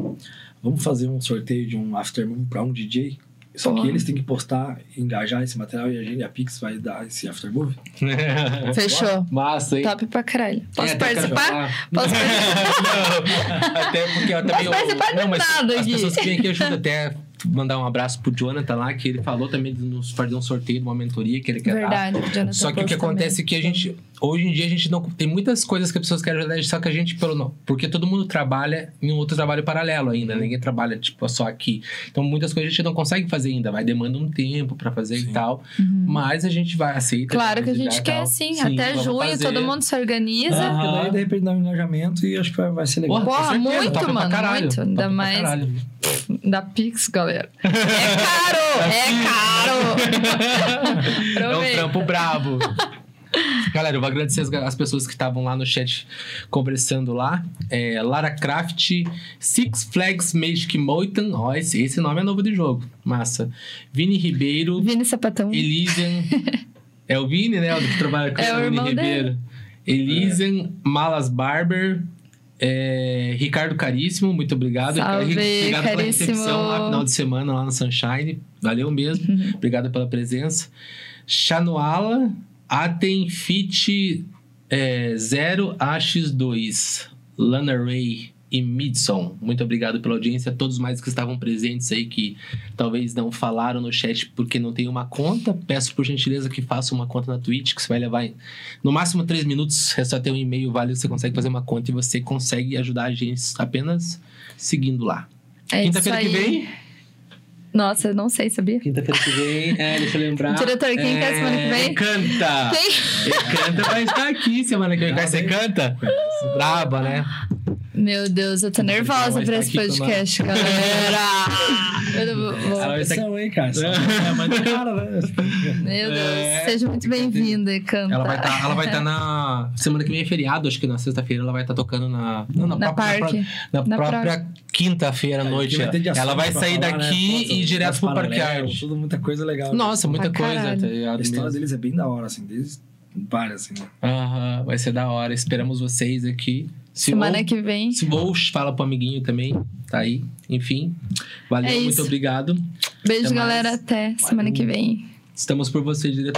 vamos fazer um sorteio de um afternoon para um DJ só que eles têm que postar, engajar esse material e a gente, a Pix vai dar esse aftermovie. Fechou. Massa, hein? Top pra caralho. Posso é, participar? Posso participar? não, até porque eu também... Posso participar eu, não, mas nada as aqui. pessoas que vêm aqui ajudam até mandar um abraço pro Jonathan lá, que ele falou também de nos fazer um sorteio de uma mentoria que ele quer Verdade, dar. Jonathan Só que o que acontece também. é que a gente, hoje em dia, a gente não. Tem muitas coisas que as pessoas querem ajudar, só que a gente, pelo não. Porque todo mundo trabalha em um outro trabalho paralelo ainda, né? ninguém trabalha, tipo, só aqui. Então, muitas coisas a gente não consegue fazer ainda, vai demanda um tempo para fazer sim. e tal. Uhum. Mas a gente vai, aceita. Claro que a gente quer, sim. sim. Até junho, fazer. todo mundo se organiza. Ah, porque daí, de repente, dá um engajamento e acho que vai, vai ser legal. Porra, Porra muito, mano. Muito. Ainda mais. Da Pix, galera. É caro! É caro! é um trampo brabo. Galera, eu vou agradecer as, as pessoas que estavam lá no chat conversando lá. É, Lara Craft, Six Flags Magic Mountain. Ó, esse, esse nome é novo de jogo. Massa. Vini Ribeiro. Vini Sapatão. Elisian. é o Vini, né? O que trabalha com é o Vini Ribeiro. É. Malas Barber. É, Ricardo Caríssimo, muito obrigado. Salve, obrigado caríssimo. pela recepção lá final de semana lá no Sunshine. Valeu mesmo. Uhum. Obrigado pela presença. Chanuala, Aten Fit é, 0AX2, Lana Ray e Midson. Muito obrigado pela audiência. Todos mais que estavam presentes aí, que talvez não falaram no chat porque não tem uma conta. Peço por gentileza que faça uma conta na Twitch, que você vai levar no máximo três minutos. É só ter um e-mail válido, você consegue fazer uma conta e você consegue ajudar a gente apenas seguindo lá. É Quinta-feira que vem. Nossa, eu não sei, sabia? Quinta-feira que vem, é, deixa eu lembrar. Diretor, quem que é semana que vem? Canta! Quem? Canta vai estar aqui semana que vem. Você canta? Braba, né? Meu Deus, eu tô nervosa pra estar esse podcast, galera. Vou- estar Atenção, hein, cara? É, mas cara, né? Meu Deus, É. seja muito bem-vinda, canta. Ela vai estar ela vai tá na. Semana que vem é feriado, acho que na sexta-feira ela vai estar tocando na. Não, na, Na própria, parque. Na, Na própria quinta-feira à noite. Vai Ela vai sair falar, daqui né? e ir direto pro Parque Arte. Tudo, muita coisa legal. Nossa, muita coisa, caralho. tá ligado? A história deles é bem da hora, assim. Desde várias, assim, né? Aham, vai ser da hora. Esperamos vocês aqui. Se Semana ou- que vem. Se ou fala pro amiguinho também, tá aí. Enfim, valeu, É muito obrigado. Beijo, Até galera. Até semana que vem. Estamos por você, diretor.